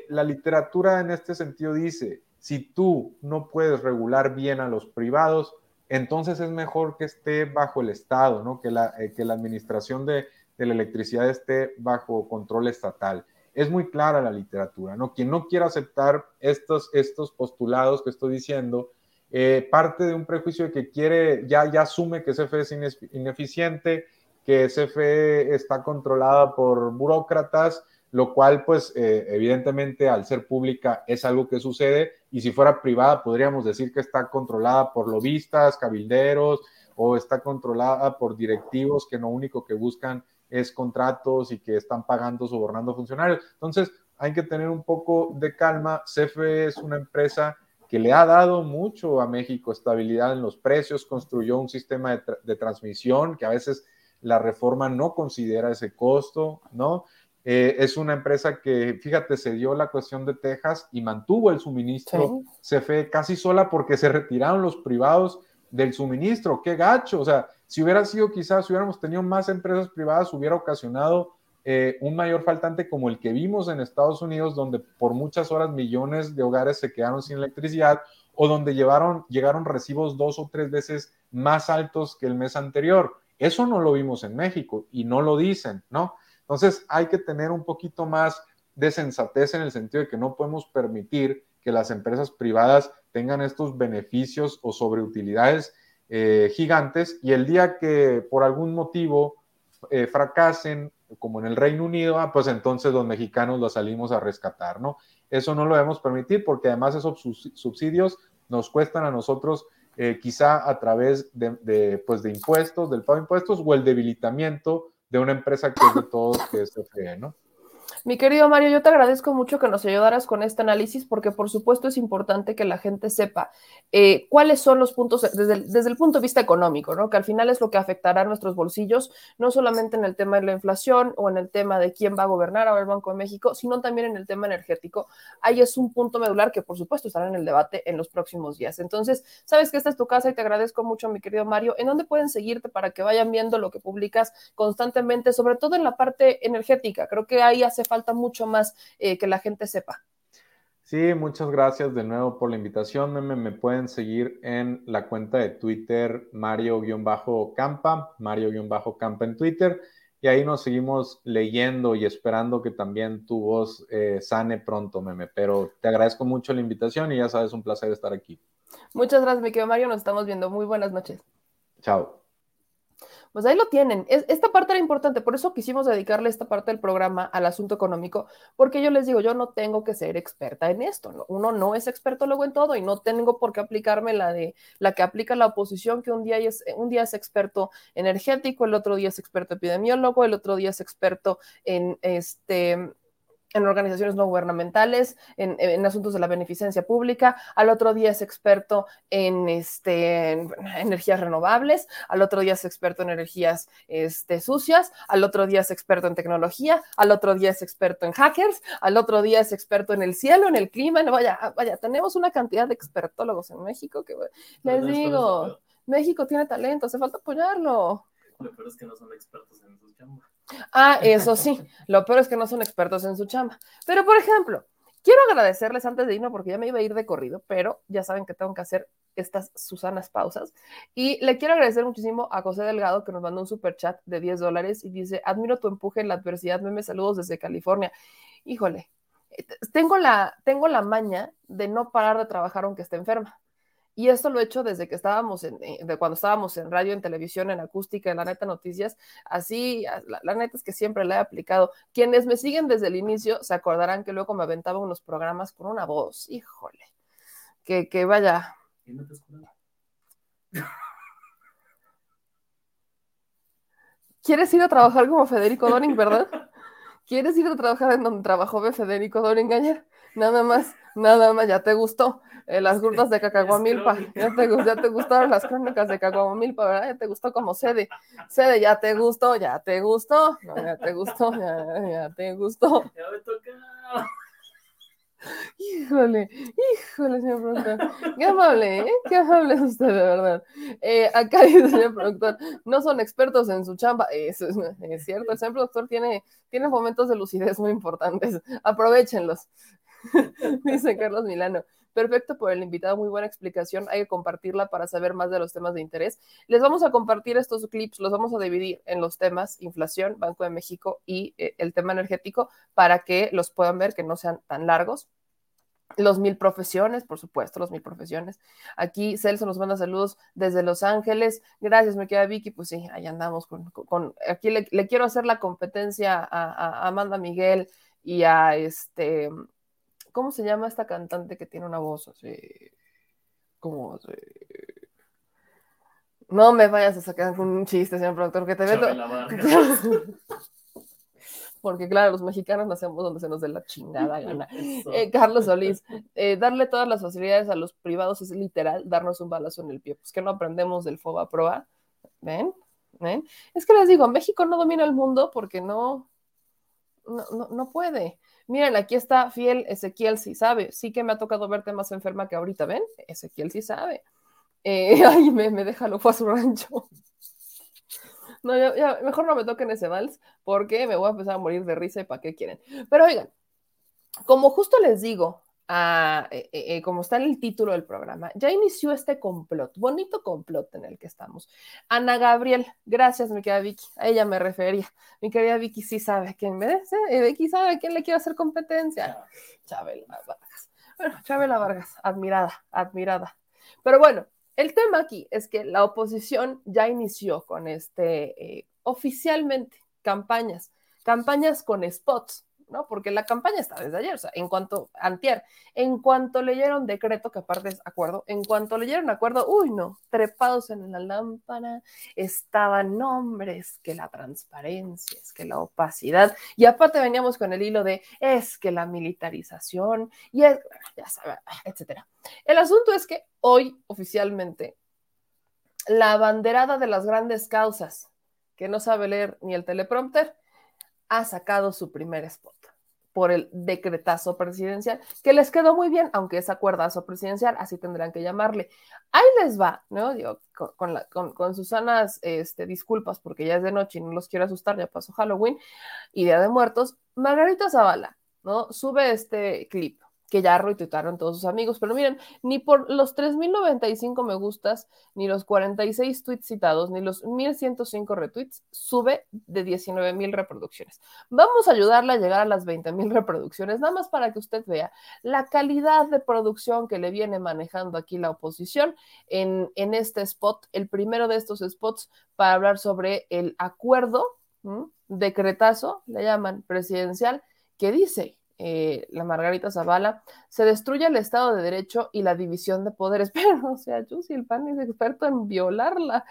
la literatura en este sentido dice, si tú no puedes regular bien a los privados, entonces es mejor que esté bajo el Estado, ¿no? Que la, que la administración de, de, la electricidad esté bajo control estatal. Es muy clara la literatura, ¿no? Quien no quiera aceptar estos, estos postulados que estoy diciendo, eh, parte de un prejuicio de que quiere, ya, ya asume que CFE es ineficiente, que CFE está controlada por burócratas, lo cual pues eh, evidentemente al ser pública es algo que sucede y si fuera privada podríamos decir que está controlada por lobistas, cabilderos o está controlada por directivos que lo único que buscan es contratos y que están pagando, sobornando funcionarios. Entonces hay que tener un poco de calma. CFE es una empresa que le ha dado mucho a México, estabilidad en los precios, construyó un sistema de, transmisión que a veces la reforma no considera ese costo, ¿no? Eh, es una empresa que, fíjate, se dio la cuestión de Texas y mantuvo el suministro CFE casi sola porque se retiraron los privados del suministro. Qué gacho. O sea, si hubiera sido quizás, si hubiéramos tenido más empresas privadas, hubiera ocasionado eh, un mayor faltante como el que vimos en Estados Unidos, donde por muchas horas millones de hogares se quedaron sin electricidad o donde llevaron, llegaron recibos dos o tres veces más altos que el mes anterior. Eso no lo vimos en México y no lo dicen, ¿no? Entonces hay que tener un poquito más de sensatez en el sentido de que no podemos permitir que las empresas privadas tengan estos beneficios o sobreutilidades eh, gigantes y el día que por algún motivo eh, fracasen como en el Reino Unido, ah, pues entonces los mexicanos los salimos a rescatar, ¿no? Eso no lo debemos permitir porque además esos subsidios nos cuestan a nosotros eh, quizá a través de, pues de impuestos, del pago de impuestos o el debilitamiento de una empresa que es de todos, que es CFE, ¿no? Mi querido Mario, yo te agradezco mucho que nos ayudaras con este análisis porque por supuesto es importante que la gente sepa eh, cuáles son los puntos desde el, punto de vista económico, ¿no? que al final es lo que afectará a nuestros bolsillos, no solamente en el tema de la inflación o en el tema de quién va a gobernar ahora el Banco de México, sino también en el tema energético. Ahí es un punto medular que por supuesto estará en el debate en los próximos días. Entonces, sabes que esta es tu casa y te agradezco mucho, mi querido Mario. ¿En dónde pueden seguirte para que vayan viendo lo que publicas constantemente, sobre todo en la parte energética? Creo que ahí hace falta mucho más eh, que la gente sepa. Sí, muchas gracias de nuevo por la invitación. Me, me pueden seguir en la cuenta de Twitter Mario-Campa, Mario-Campa en Twitter. Y ahí nos seguimos leyendo y esperando que también tu voz eh, sane pronto, meme. Pero te agradezco mucho la invitación y ya sabes, un placer estar aquí. Muchas gracias, mi querido Mario. Nos estamos viendo. Muy buenas noches. Chao pues ahí lo tienen. esta parte era importante, por eso quisimos dedicarle esta parte del programa al asunto económico, porque yo les digo, yo no tengo que ser experta en esto, uno no es experto luego en todo y no tengo por qué aplicarme la de la que aplica la oposición, que un día es, un día es experto energético, el otro día es experto epidemiólogo, el otro día es experto en este en organizaciones no gubernamentales, en, asuntos de la beneficencia pública, al otro día es experto en, este, energías renovables, al otro día es experto en energías este, sucias, al otro día es experto en tecnología, al otro día es experto en hackers, al otro día es experto en el cielo, en el clima, vaya, vaya, tenemos una cantidad de expertólogos en México que les digo, México tiene talento, hace falta apoyarlo. Lo peor es que no son expertos en sus chambas. Ah, eso sí, lo peor es que no son expertos en su chamba. Pero, por ejemplo, Quiero agradecerles antes de irme porque ya me iba a ir de corrido, pero ya saben que tengo que hacer estas Susanas pausas. Y le quiero agradecer muchísimo a José Delgado que nos mandó un super chat de 10 dólares y dice, admiro tu empuje en la adversidad, me saludos desde California. Híjole, eh, tengo la, tengo la maña de no parar de trabajar aunque esté enferma. Y esto lo he hecho desde que estábamos en, eh, de cuando estábamos en radio, en televisión, en acústica, en la neta noticias. Así, la, la, neta es que siempre la he aplicado. Quienes me siguen desde el inicio se acordarán que luego me aventaba unos programas con una voz. Híjole, que, que vaya. No ¿Quieres ir a trabajar como Federico Doring, verdad? ¿Quieres ir a trabajar en donde trabajó Federico Doring ayer? Nada más, nada más, ya te gustó. Eh, las grutas de Cacahuamilpa, ya te, ya te gustaron las crónicas de Cacahuamilpa, ¿verdad? Ya te gustó como sede. Sede, ya te gustó, ya te gustó, no, ya te gustó, ya, ya te gustó. Ya me toca. Híjole, híjole, señor productor. Qué amable, ¿eh? Qué amable es usted, de verdad. Eh, acá dice, señor productor, no son expertos en su chamba. Eso es, es, cierto, el señor productor tiene, tiene momentos de lucidez muy importantes. Aprovechenlos. dice Carlos Milano. Perfecto por el invitado, muy buena explicación. Hay que compartirla para saber más de los temas de interés. Les vamos a compartir estos clips, los vamos a dividir en los temas inflación, Banco de México y eh, el tema energético para que los puedan ver, que no sean tan largos. Los mil profesiones, por supuesto, los mil profesiones. Aquí Celso nos manda saludos desde Los Ángeles. Gracias, me queda Vicky. Pues sí, ahí andamos con. con aquí le, quiero hacer la competencia a, a Amanda Miguel y a este ¿Cómo se llama esta cantante que tiene una voz así? Como así? No me vayas a sacar con un chiste, señor productor, que te veo. Porque claro, los mexicanos nacemos donde se nos dé la chingada gana. Eh, Carlos Solís, eh, darle todas las facilidades a los privados es literal darnos un balazo en el pie. Pues que no aprendemos del FOBA Proa. ¿Ven? ¿Ven? Es que les digo, México no domina el mundo porque no, no, no, no puede. Miren, aquí está fiel Ezequiel, sí sabe. Sí que me ha tocado verte más enferma que ahorita, ¿ven? Ezequiel sí sabe. Eh, ay, me, me deja, lo fue a su rancho. No, ya, ya, mejor no me toquen ese vals porque me voy a empezar a morir de risa y para qué quieren. Pero oigan, como justo les digo, a, eh, eh, como está en el título del programa, ya inició este complot, bonito complot en el que estamos. Ana Gabriel, gracias, mi querida Vicky, a ella me refería. Mi querida Vicky sí sabe a quién merece, eh, Vicky sabe a quién le quiere hacer competencia. Chabela Vargas. Bueno, Chabela Vargas, admirada, admirada. Pero bueno, el tema aquí es que la oposición ya inició con este, eh, oficialmente, campañas, campañas con spots ¿no? Porque la campaña está desde ayer, o sea, en cuanto, antier, en cuanto leyeron decreto, que aparte es acuerdo, en cuanto leyeron acuerdo, uy, no, trepados en la lámpara, estaban nombres, que la transparencia, es que la opacidad, y aparte veníamos con el hilo de, es que la militarización, y es, ya sabes, etcétera. El asunto es que hoy, oficialmente, la banderada de las grandes causas, que no sabe leer ni el teleprompter, ha sacado su primer spot por el decretazo presidencial, que les quedó muy bien, aunque es acuerdazo presidencial, así tendrán que llamarle. Ahí les va, ¿no? Con, con, la, Susanas este, disculpas, porque ya es de noche y no los quiero asustar, ya pasó Halloween y Día de Muertos. Margarita Zavala, ¿no? Sube este clip que ya retuitaron todos sus amigos, pero miren, ni por los 3.095 me gustas, ni los 46 tweets citados, ni los 1.105 retweets, sube de 19.000 reproducciones. Vamos a ayudarle a llegar a las 20.000 reproducciones, nada más para que usted vea la calidad de producción que le viene manejando aquí la oposición en, en este spot, el primero de estos spots para hablar sobre el acuerdo, decretazo, le llaman presidencial, que dice eh, la Margarita Zavala, se destruye el Estado de Derecho y la división de poderes. Pero, o sea, si el PAN es experto en violarla.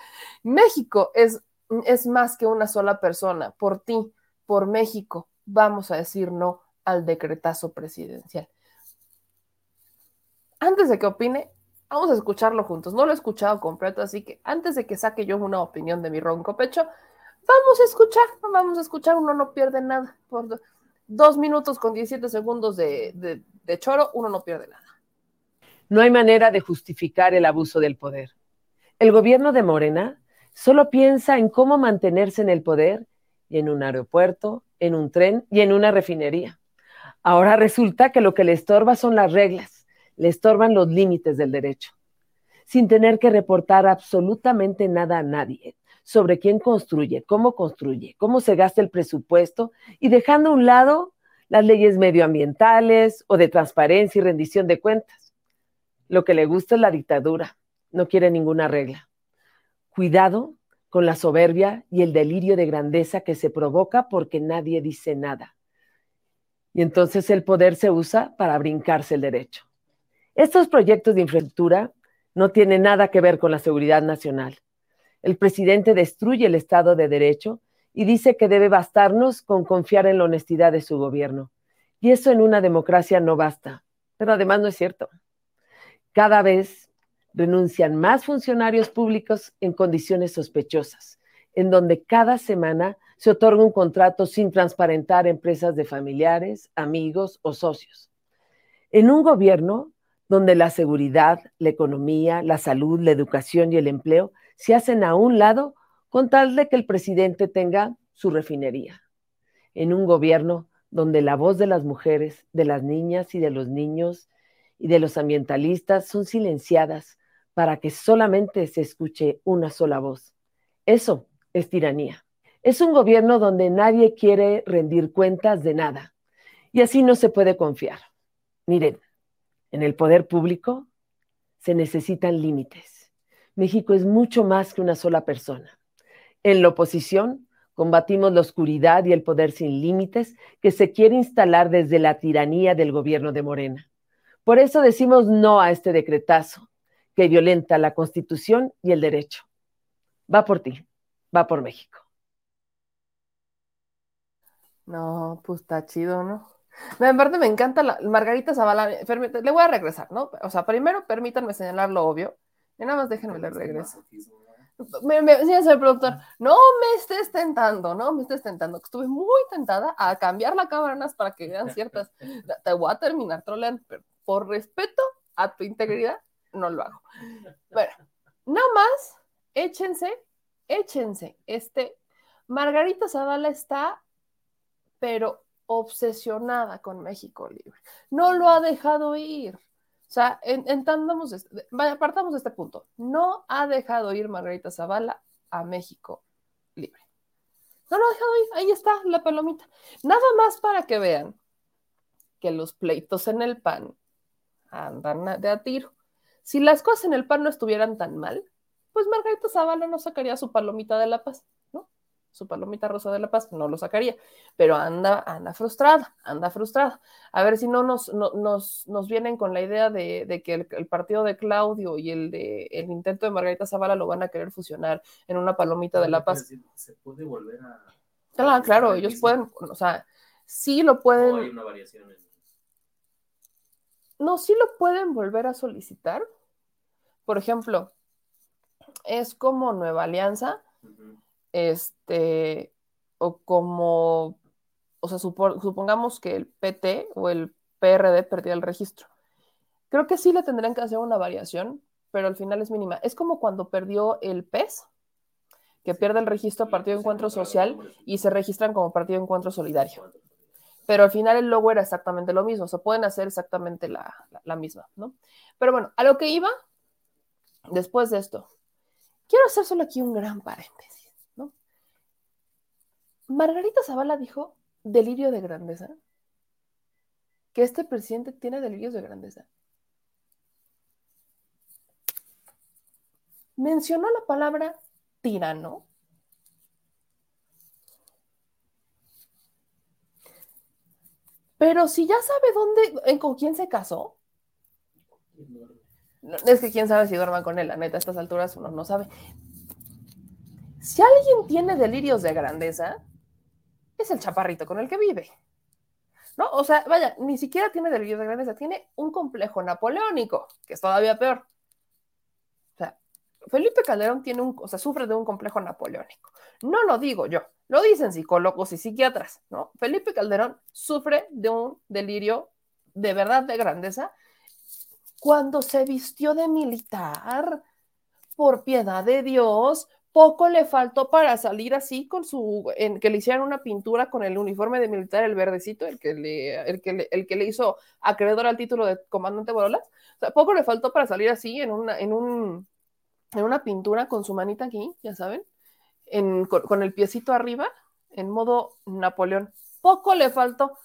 México es, es más que una sola persona. Por ti, por México, vamos a decir no al decretazo presidencial. Antes de que opine, vamos a escucharlo juntos. No lo he escuchado completo, así que antes de que saque yo una opinión de mi ronco pecho, vamos a escuchar, vamos a escuchar, uno no pierde nada. Por dos minutos con 17 segundos de, de, choro, uno no pierde nada. No hay manera de justificar el abuso del poder. El gobierno de Morena solo piensa en cómo mantenerse en el poder y en un aeropuerto, en un tren y en una refinería. Ahora resulta que lo que le estorba son las reglas, le estorban los límites del derecho, sin tener que reportar absolutamente nada a nadie sobre quién construye, cómo construye, cómo se gasta el presupuesto y dejando a un lado las leyes medioambientales o de transparencia y rendición de cuentas. Lo que le gusta es la dictadura, no quiere ninguna regla. Cuidado con la soberbia y el delirio de grandeza que se provoca porque nadie dice nada. Y entonces el poder se usa para brincarse el derecho. Estos proyectos de infraestructura no tienen nada que ver con la seguridad nacional. El presidente destruye el Estado de Derecho y dice que debe bastarnos con confiar en la honestidad de su gobierno. Y eso en una democracia no basta. Pero además no es cierto. Cada vez renuncian más funcionarios públicos en condiciones sospechosas, en donde cada semana se otorga un contrato sin transparentar empresas de familiares, amigos o socios. En un gobierno donde la seguridad, la economía, la salud, la educación y el empleo se hacen a un lado con tal de que el presidente tenga su refinería. En un gobierno donde la voz de las mujeres, de las niñas y de los niños y de los ambientalistas son silenciadas para que solamente se escuche una sola voz. Eso es tiranía. Es un gobierno donde nadie quiere rendir cuentas de nada y así no se puede confiar. Miren, en el poder público se necesitan límites México es mucho más que una sola persona. En la oposición, combatimos la oscuridad y el poder sin límites que se quiere instalar desde la tiranía del gobierno de Morena. Por eso decimos no a este decretazo que violenta la Constitución y el derecho. Va por ti, va por México. No, pues está chido, ¿no? En parte me encanta la Margarita Zavala. Le voy a regresar, ¿no? O sea, primero permítanme señalar lo obvio nada más déjenme le regreso. Me, me, señor productor, no me estés tentando, no me estés tentando. Estuve muy tentada a cambiar la cámara para que vean ciertas. Te voy a terminar troleando, pero por respeto a tu integridad, no lo hago. Bueno, nada más, échense, échense. Este, Margarita Zavala está, pero obsesionada con México Libre. No lo ha dejado ir. O sea, entendamos, este, apartamos este punto. No ha dejado ir Margarita Zavala a México libre. No lo ha dejado ir, ahí está la palomita. Nada más para que vean que los pleitos en el PAN andan de a tiro. Si las cosas en el PAN no estuvieran tan mal, pues Margarita Zavala no sacaría su palomita de la paz su palomita rosa de la paz, no lo sacaría, pero anda, anda frustrada, anda frustrada. A ver si no nos, nos, nos vienen con la idea de, que el, partido de Claudio y el de el intento de Margarita Zavala lo van a querer fusionar en una palomita de la paz. Se puede volver a. Claro, claro, ellos pueden, o sea, sí lo pueden. hay una variación No, sí lo pueden volver a solicitar. Por ejemplo, es como Nueva Alianza este, o como, o sea, supongamos que el PT o el PRD perdía el registro. Creo que sí le tendrían que hacer una variación, pero al final es mínima. Es como cuando perdió el PES, que pierde el registro Partido Encuentro Social y se registran como Partido Encuentro Solidario. Pero al final el logo era exactamente lo mismo, o sea, pueden hacer exactamente la, la misma, ¿no? Pero bueno, a lo que iba, después de esto, quiero hacer solo aquí un gran paréntesis. Margarita Zavala dijo delirio de grandeza. Que este presidente tiene delirios de grandeza. Mencionó la palabra tirano. Pero si ya sabe dónde, con quién se casó. es que quién sabe si duerman con él, la neta, a estas alturas uno no sabe. Si alguien tiene delirios de grandeza, es el chaparrito con el que vive. ¿No? O sea, vaya, ni siquiera tiene delirios de grandeza, tiene un complejo napoleónico, que es todavía peor. O sea, Felipe Calderón tiene un, o sea, sufre de un complejo napoleónico. No lo digo yo, lo dicen psicólogos y psiquiatras, ¿no? Felipe Calderón sufre de un delirio de verdad de grandeza cuando se vistió de militar. Por piedad de Dios, poco le faltó para salir así con su, en, que le hicieran una pintura con el uniforme de militar, el verdecito, el que le, el que le, el que le hizo acreedor al título de comandante Borolas. O sea, poco le faltó para salir así en una, en un, en una pintura con su manita aquí, ya saben, en, con, con el piecito arriba, en modo Napoleón. Poco le faltó,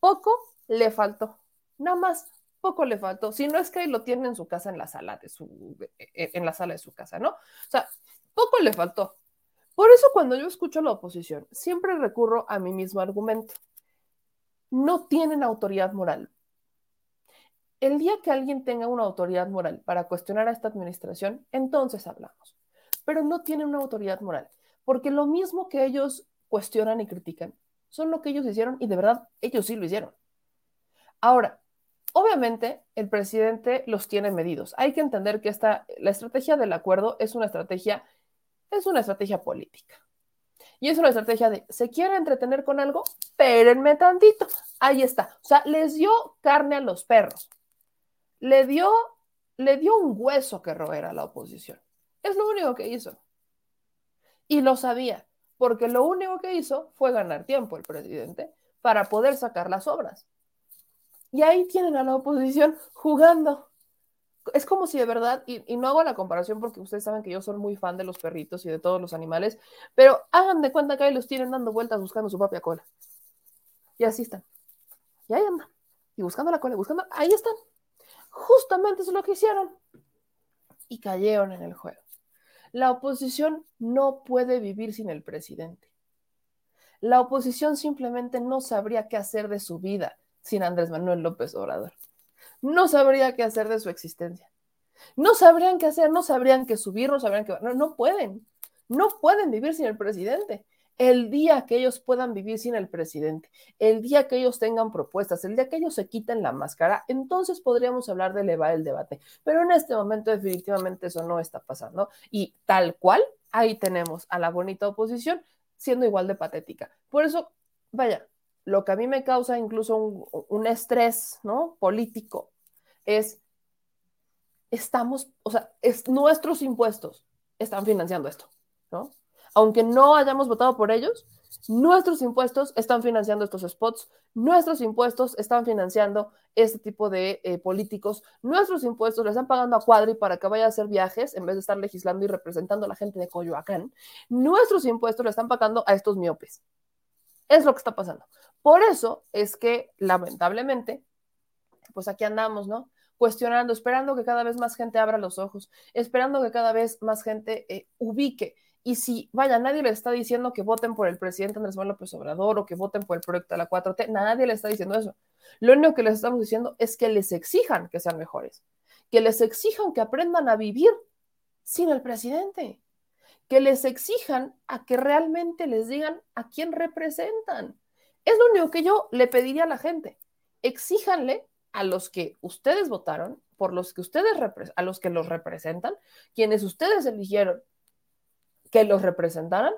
poco le faltó, nada más poco le faltó. Si no es que lo tiene en su casa, en la sala de su, en la sala de su casa, ¿no? O sea, poco le faltó. Por eso cuando yo escucho a la oposición, siempre recurro a mi mismo argumento. No tienen autoridad moral. El día que alguien tenga una autoridad moral para cuestionar a esta administración, entonces hablamos. Pero no tienen una autoridad moral, porque lo mismo que ellos cuestionan y critican, son lo que ellos hicieron y de verdad ellos sí lo hicieron. Ahora, obviamente el presidente los tiene medidos. Hay que entender que esta, la estrategia del acuerdo es una estrategia es una estrategia política. Y es una estrategia de, ¿se quiere entretener con algo? Espérenme tantito. Ahí está. O sea, les dio carne a los perros. Le dio, le dio un hueso que roer a la oposición. Es lo único que hizo. Y lo sabía, porque lo único que hizo fue ganar tiempo el presidente para poder sacar las obras. Y ahí tienen a la oposición jugando es como si de verdad, y, no hago la comparación porque ustedes saben que yo soy muy fan de los perritos y de todos los animales, pero hagan de cuenta que ahí los tienen dando vueltas buscando su propia cola. Y así están. Y ahí andan. Y buscando la cola, buscando, ahí están. Justamente eso es lo que hicieron. Y cayeron en el juego. La oposición no puede vivir sin el presidente. La oposición simplemente no sabría qué hacer de su vida sin Andrés Manuel López Obrador no sabría qué hacer de su existencia. No sabrían qué hacer, no sabrían qué subir, no sabrían qué... No, no pueden. No pueden vivir sin el presidente. El día que ellos puedan vivir sin el presidente, el día que ellos tengan propuestas, el día que ellos se quiten la máscara, entonces podríamos hablar de elevar el debate. Pero en este momento definitivamente eso no está pasando. Y tal cual, ahí tenemos a la bonita oposición siendo igual de patética. Por eso, vaya, lo que a mí me causa incluso un, un estrés, ¿no? Político, es, estamos, o sea, es, nuestros impuestos están financiando esto, ¿no? Aunque no hayamos votado por ellos, nuestros impuestos están financiando estos spots, nuestros impuestos están financiando este tipo de eh, políticos, nuestros impuestos le están pagando a Cuadri para que vaya a hacer viajes en vez de estar legislando y representando a la gente de Coyoacán, nuestros impuestos le están pagando a estos miopes. Es lo que está pasando. Por eso es que, lamentablemente, pues aquí andamos, ¿no? Cuestionando, esperando que cada vez más gente abra los ojos, esperando que cada vez más gente eh, ubique. Y si, vaya, nadie le está diciendo que voten por el presidente Andrés Manuel López Obrador o que voten por el proyecto de la 4T, nadie le está diciendo eso. Lo único que les estamos diciendo es que les exijan que sean mejores, que les exijan que aprendan a vivir sin el presidente, que les exijan a que realmente les digan a quién representan. Es lo único que yo le pediría a la gente. Exíjanle a los que ustedes votaron, por los que ustedes a los que los representan, quienes ustedes eligieron que los representaran,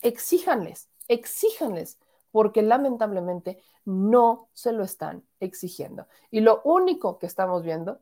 exíjanles, exíjanles, porque lamentablemente no se lo están exigiendo. Y lo único que estamos viendo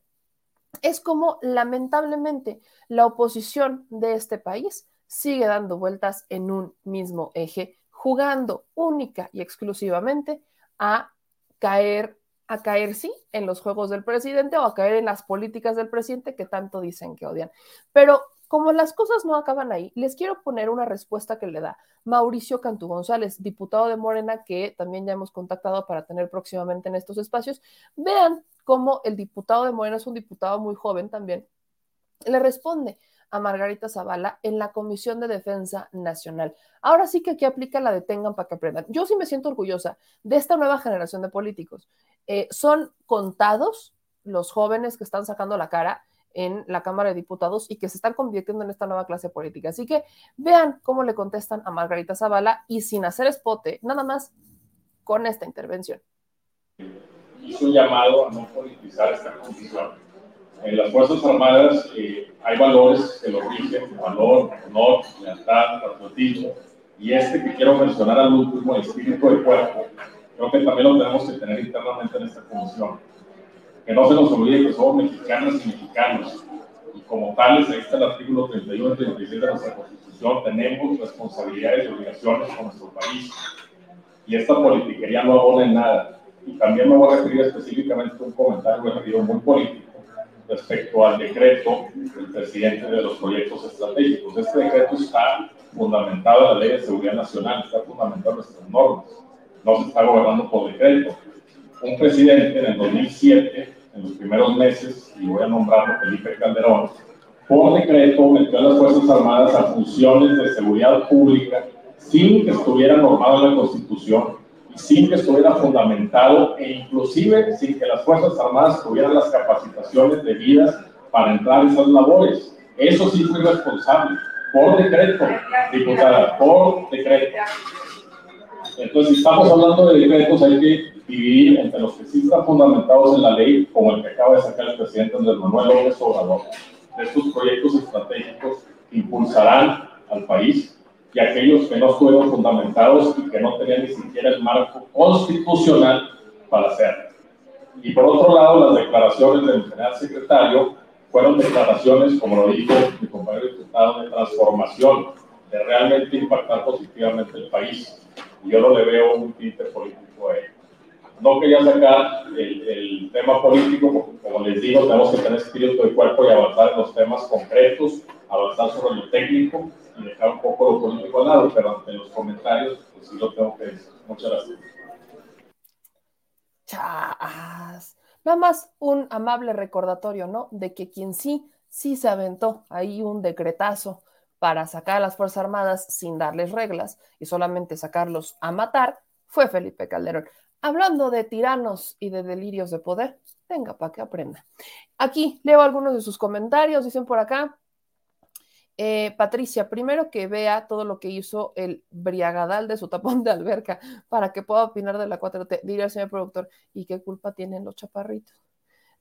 es como lamentablemente la oposición de este país sigue dando vueltas en un mismo eje, jugando única y exclusivamente a caer a caer, sí, en los juegos del presidente o a caer en las políticas del presidente que tanto dicen que odian. Pero como las cosas no acaban ahí, les quiero poner una respuesta que le da Mauricio Cantú González, diputado de Morena, que también ya hemos contactado para tener próximamente en estos espacios. Vean cómo el diputado de Morena es un diputado muy joven también. Le responde a Margarita Zavala en la Comisión de Defensa Nacional. Ahora sí que aquí aplica la detengan para que aprendan. Yo sí me siento orgullosa de esta nueva generación de políticos. Eh, son contados los jóvenes que están sacando la cara en la Cámara de Diputados y que se están convirtiendo en esta nueva clase política. Así que vean cómo le contestan a Margarita Zavala y sin hacer espote, nada más con esta intervención. Hizo un llamado a no politizar esta comisión en las Fuerzas Armadas eh, hay valores que lo rigen, valor, honor, lealtad, patriotismo, y este que quiero mencionar al último, el espíritu del cuerpo, creo que también lo tenemos que tener internamente en esta comisión. Que no se nos olvide que somos mexicanas y mexicanos, y como tales, ahí está el artículo 31 y 37 de nuestra Constitución, tenemos responsabilidades y obligaciones con nuestro país. Y esta politiquería no abona en nada. Y también me voy a referir específicamente a un comentario referido muy político respecto al decreto del presidente de los proyectos estratégicos. Este decreto está fundamentado en la Ley de Seguridad Nacional, está fundamentado en nuestras normas, no se está gobernando por decreto. Un presidente en el 2007, en los primeros meses, y voy a nombrarlo Felipe Calderón, por decreto metió a las Fuerzas Armadas a funciones de seguridad pública sin que estuviera normado en la Constitución sin que estuviera fundamentado e inclusive sin que las Fuerzas Armadas tuvieran las capacitaciones debidas para entrar en esas labores. Eso sí fue irresponsable, por decreto, diputada, por decreto. Entonces, si estamos hablando de decretos, hay que dividir entre los que sí están fundamentados en la ley, como el que acaba de sacar el presidente Andrés Manuel López Obrador, de estos proyectos estratégicos impulsarán al país y aquellos que no estuvieron fundamentados y que no tenían ni siquiera el marco constitucional para hacerlo. Y por otro lado, las declaraciones del general secretario fueron declaraciones, como lo dijo mi compañero diputado, de transformación, de realmente impactar positivamente el país. Y yo no le veo un tinte político a él. No quería sacar el, el, tema político, porque como les digo, tenemos que tener espíritu de cuerpo y avanzar en los temas concretos, avanzar sobre lo técnico dejar un poco lo político al lado, pero ante los comentarios, pues sí lo tengo que decir. Muchas gracias. Chas. Nada más un amable recordatorio, ¿no? De que quien sí, sí se aventó ahí un decretazo para sacar a las Fuerzas Armadas sin darles reglas y solamente sacarlos a matar, fue Felipe Calderón. Hablando de tiranos y de delirios de poder, venga para que aprenda. Aquí leo algunos de sus comentarios, dicen por acá, eh, Patricia, primero que vea todo lo que hizo el briagadal de su tapón de alberca para que pueda opinar de la 4T, diría el señor productor, ¿y qué culpa tienen los chaparritos?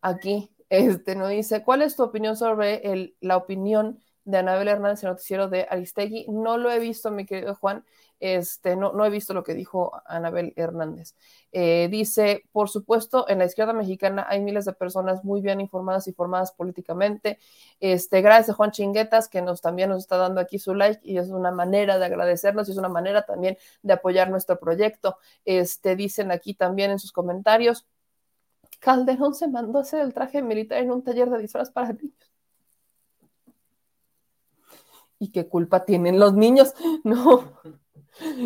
Aquí, este nos dice, ¿cuál es tu opinión sobre la opinión de Anabel Hernández, el noticiero de Aristegui? No lo he visto, mi querido Juan, este, no, no he visto lo que dijo Anabel Hernández. Eh, dice, por supuesto, en la izquierda mexicana hay miles de personas muy bien informadas y formadas políticamente. Este, gracias a Juan Chinguetas, que nos también nos está dando aquí su like y es una manera de agradecernos y es una manera también de apoyar nuestro proyecto. Este, dicen aquí también en sus comentarios, Calderón se mandó a hacer el traje militar en un taller de disfraz para niños. ¿Y qué culpa tienen los niños? No.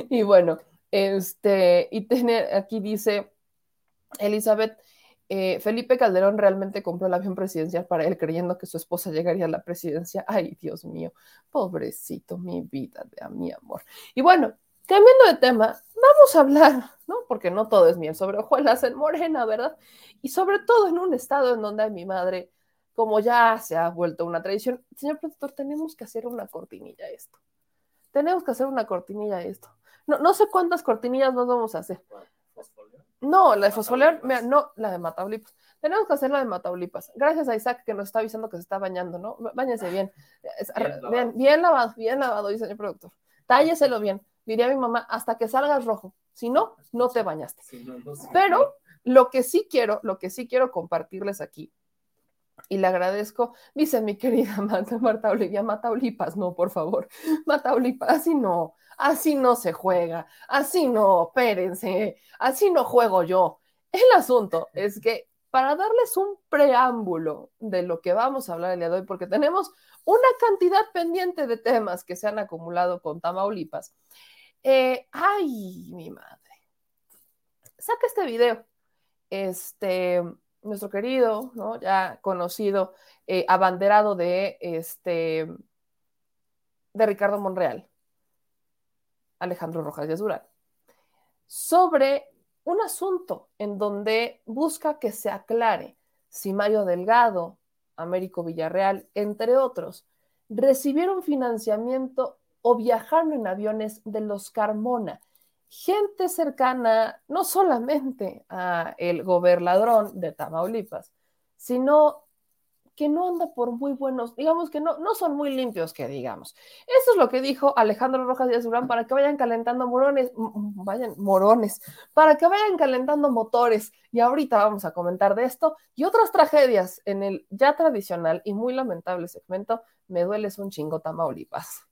Y bueno, este, y tener, aquí dice Elizabeth, eh, Felipe Calderón realmente compró el avión presidencial para él creyendo que su esposa llegaría a la presidencia. Ay, Dios mío, pobrecito, mi vida, de a mi amor. Y bueno, cambiando de tema, vamos a hablar, ¿no? Porque no todo es miel sobre hojuelas en Morena, ¿verdad? Y sobre todo en un estado en donde mi madre, como ya se ha vuelto una tradición, señor productor, tenemos que hacer una cortinilla a esto. Tenemos que hacer una cortinilla a esto. No, no sé cuántas cortinillas nos vamos a hacer. No, la de fosfolear, mira, no, la de Mataulipas. Tenemos que hacer la de Mataulipas. Gracias a Isaac que nos está avisando que se está bañando, ¿no? Báñese bien. Bien, bien, bien lavado, bien lavado, dice el productor. Tálleselo bien. Diría mi mamá, hasta que salgas rojo. Si no, no te bañaste. Pero lo que sí quiero, lo que sí quiero compartirles aquí y le agradezco, dice mi querida Marta, Marta Olivia, Mataulipas, no, por favor, Mataulipas, así no, así no se juega, así no, espérense, así no juego yo. El asunto es que para darles un preámbulo de lo que vamos a hablar el día de hoy, porque tenemos una cantidad pendiente de temas que se han acumulado con Tamaulipas. Eh, ay, mi madre. Saca este video. Este, nuestro querido, ¿no? ya conocido, eh, abanderado de, este, de Ricardo Monreal, Alejandro Rojas de Durán, sobre un asunto en donde busca que se aclare si Mario Delgado, Américo Villarreal, entre otros, recibieron financiamiento o viajaron en aviones de los Carmona, gente cercana no solamente a el gobernador de Tamaulipas, sino que no anda por muy buenos, digamos que no, no son muy limpios, que digamos. Eso es lo que dijo Alejandro Rojas Díaz Durán para que vayan calentando morones, vayan morones, para que vayan calentando motores. Y ahorita vamos a comentar de esto y otras tragedias en el ya tradicional y muy lamentable segmento Me dueles un chingo Tamaulipas.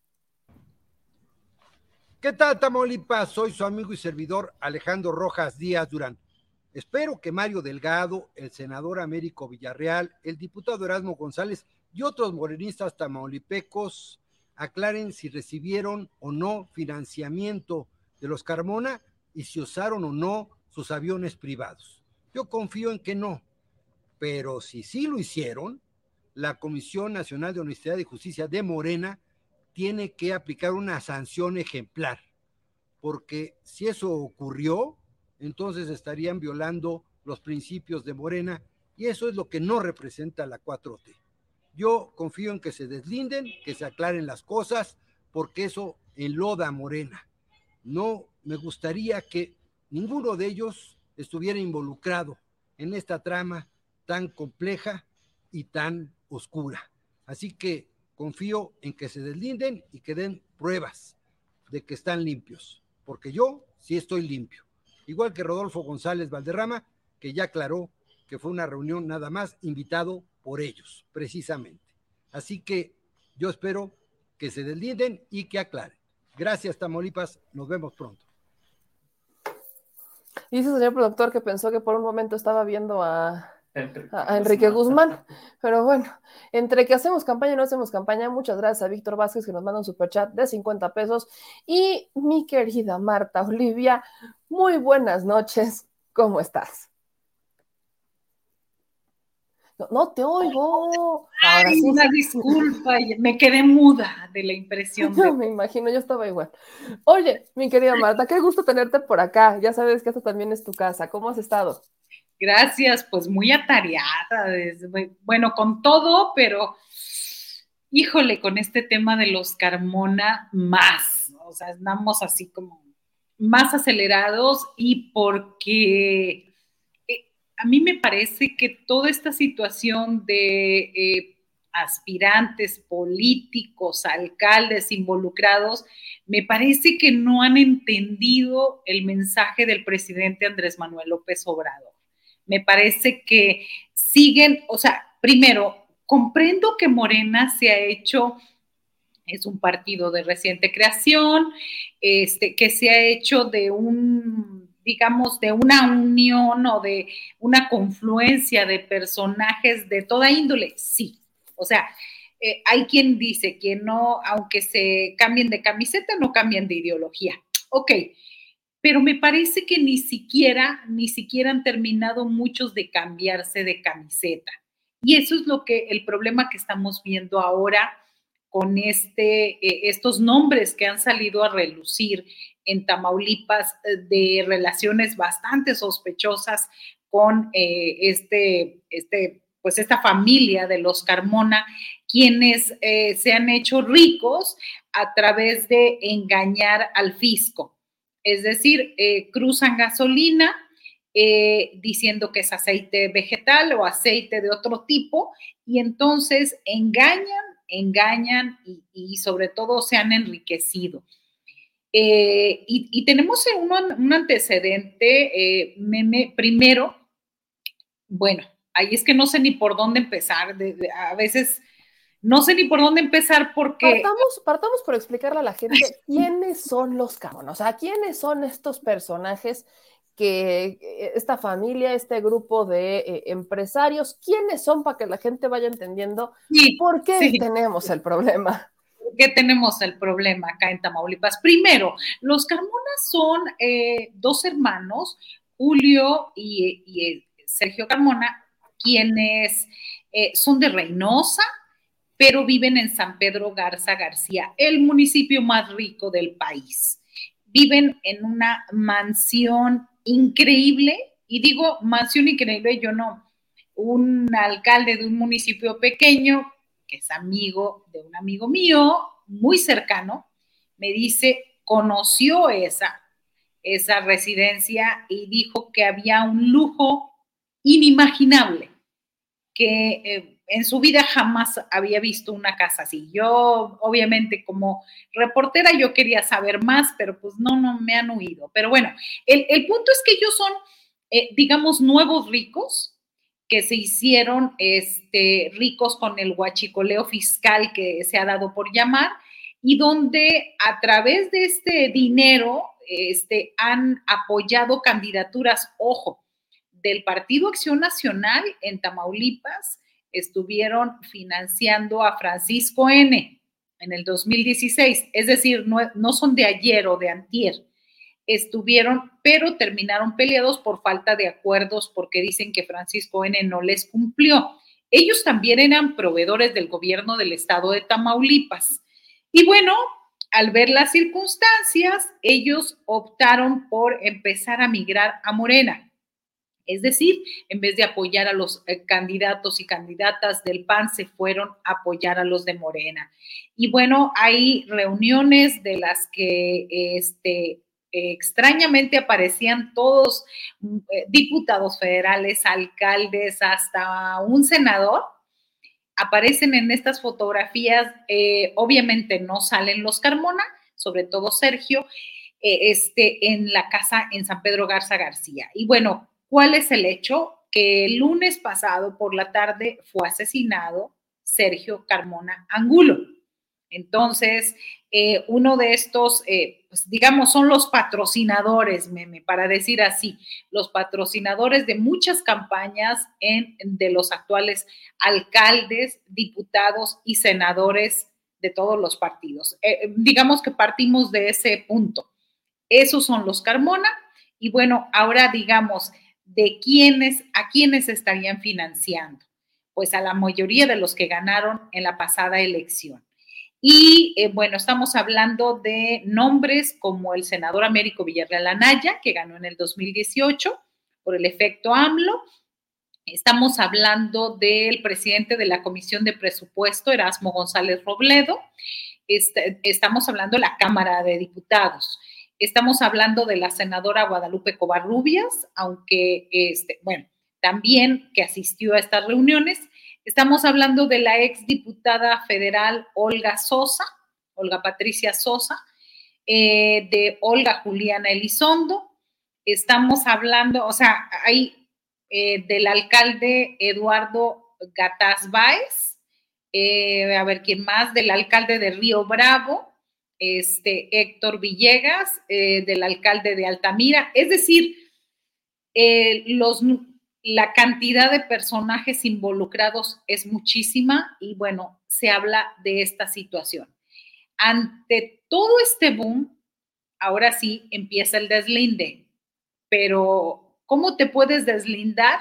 ¿Qué tal, Tamaulipas? Soy su amigo y servidor Alejandro Rojas Díaz Durán. Espero que Mario Delgado, el senador Américo Villarreal, el diputado Erasmo González y otros morenistas tamaulipecos aclaren si recibieron o no financiamiento de los Carmona y si usaron o no sus aviones privados. Yo confío en que no, pero si sí lo hicieron, la Comisión Nacional de Honestidad y Justicia de Morena tiene que aplicar una sanción ejemplar, porque si eso ocurrió, entonces estarían violando los principios de Morena y eso es lo que no representa la 4T. Yo confío en que se deslinden, que se aclaren las cosas, porque eso enloda a Morena. No me gustaría que ninguno de ellos estuviera involucrado en esta trama tan compleja y tan oscura. Así que confío en que se deslinden y que den pruebas de que están limpios, porque yo sí estoy limpio. Igual que Rodolfo González Valderrama, que ya aclaró que fue una reunión nada más invitado por ellos, precisamente. Así que yo espero que se deslinden y que aclaren. Gracias, Tamaulipas. Nos vemos pronto. Dice el señor productor que pensó que por un momento estaba viendo a a, Enrique Guzmán. Pero bueno, entre que hacemos campaña y no hacemos campaña, muchas gracias a Víctor Vázquez que nos manda un superchat de 50 pesos. Y mi querida Marta Olivia, muy buenas noches. ¿Cómo estás? No, te oigo. Ay, una disculpa, me quedé muda de la impresión. Me imagino, yo estaba igual. Oye, mi querida Marta, qué gusto tenerte por acá. Ya sabes que esto también es tu casa. ¿Cómo has estado? Gracias, pues muy atareada, bueno, con todo, pero híjole, con este tema de los Carmona más, o sea, andamos así como más acelerados y porque eh, a mí me parece que toda esta situación de eh, aspirantes políticos, alcaldes involucrados, me parece que no han entendido el mensaje del presidente Andrés Manuel López Obrador me parece que siguen, o sea, primero, comprendo que Morena se ha hecho, es un partido de reciente creación, este, que se ha hecho de un, digamos, de una unión o de una confluencia de personajes de toda índole, sí. O sea, eh, hay quien dice que no, aunque se cambien de camiseta, no cambian de ideología. Ok, pero me parece que ni siquiera, ni siquiera han terminado muchos de cambiarse de camiseta. Y eso es lo que el problema que estamos viendo ahora con este, eh, estos nombres que han salido a relucir en Tamaulipas eh, de relaciones bastante sospechosas con eh, este, este, pues esta familia de los Carmona, quienes se han hecho ricos a través de engañar al fisco. Es decir, eh, cruzan gasolina eh, diciendo que es aceite vegetal o aceite de otro tipo y entonces engañan, engañan y, sobre todo se han enriquecido. Eh, y, tenemos un, antecedente, primero, bueno, ahí es que no sé ni por dónde empezar, a veces no sé ni por dónde empezar porque... Partamos, por explicarle a la gente quiénes son los Carmona, o sea, quiénes son estos personajes que eh, esta familia, este grupo de eh, empresarios, quiénes son para que la gente vaya entendiendo por qué tenemos el problema. ¿Por qué tenemos el problema acá en Tamaulipas? Primero, los Carmona son eh, dos hermanos, Julio y, Sergio Carmona, quienes son de Reynosa, pero viven en San Pedro Garza García, el municipio más rico del país. Viven en una mansión increíble, y digo mansión increíble, yo no, un alcalde de un municipio pequeño, que es amigo de un amigo mío, muy cercano, me dice, conoció esa, esa residencia y dijo que había un lujo inimaginable, que eh, en su vida jamás había visto una casa así. Yo, obviamente, como reportera, yo quería saber más, pero pues no, no me han huido. Pero bueno, el, punto es que ellos son, eh, digamos, nuevos ricos que se hicieron este, ricos con el huachicoleo fiscal que se ha dado por llamar y donde a través de este dinero este, han apoyado candidaturas, ojo, del Partido Acción Nacional en Tamaulipas, estuvieron financiando a Francisco N en el 2016, es decir, no, no son de ayer o de antier, estuvieron, pero terminaron peleados por falta de acuerdos porque dicen que Francisco N no les cumplió. Ellos también eran proveedores del gobierno del estado de Tamaulipas. Y bueno, al ver las circunstancias, ellos optaron por empezar a migrar a Morena. Es decir, en vez de apoyar a los eh, candidatos y candidatas del PAN, se fueron a apoyar a los de Morena. Y bueno, hay reuniones de las que este, extrañamente aparecían todos eh, diputados federales, alcaldes, hasta un senador. Aparecen en estas fotografías, eh, obviamente no salen los Carmona, sobre todo Sergio, este, en la casa en San Pedro Garza García. Y bueno, ¿Cuál es el hecho? Que el lunes pasado por la tarde fue asesinado Sergio Carmona Angulo. Entonces, eh, uno de estos, eh, pues, digamos, son los patrocinadores, meme, para decir así, los patrocinadores de muchas campañas de los actuales alcaldes, diputados y senadores de todos los partidos. Eh, digamos que partimos de ese punto. Esos son los Carmona. Y bueno, ahora digamos, de quiénes, a quiénes estarían financiando. Pues a la mayoría de los que ganaron en la pasada elección. Y eh, bueno, estamos hablando de nombres como el senador Américo Villarreal Anaya, que ganó en el 2018 por el efecto AMLO. Estamos hablando del presidente de la Comisión de Presupuesto, Erasmo González Robledo. Este, estamos hablando de la Cámara de Diputados. Estamos hablando de la senadora Guadalupe Covarrubias, aunque, este, bueno, también que asistió a estas reuniones. Estamos hablando de la ex diputada federal Olga Sosa, Olga Patricia Sosa, eh, de Olga Juliana Elizondo. Estamos hablando, o sea, hay eh, del alcalde Eduardo Gataz Báez, eh, a ver quién más, del alcalde de Río Bravo, este, Héctor Villegas, eh, del alcalde de Altamira. Es decir, eh, los, la cantidad de personajes involucrados es muchísima y bueno, se habla de esta situación. Ante todo este boom, ahora sí empieza el deslinde, pero ¿cómo te puedes deslindar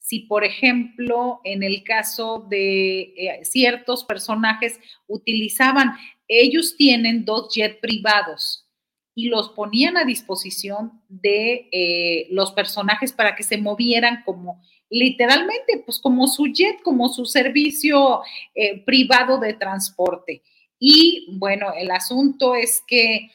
si, por ejemplo, en el caso de eh, ciertos personajes utilizaban ellos tienen dos jets privados y los ponían a disposición de eh, los personajes para que se movieran como literalmente, pues como su jet, como su servicio eh, privado de transporte. Y bueno, el asunto es que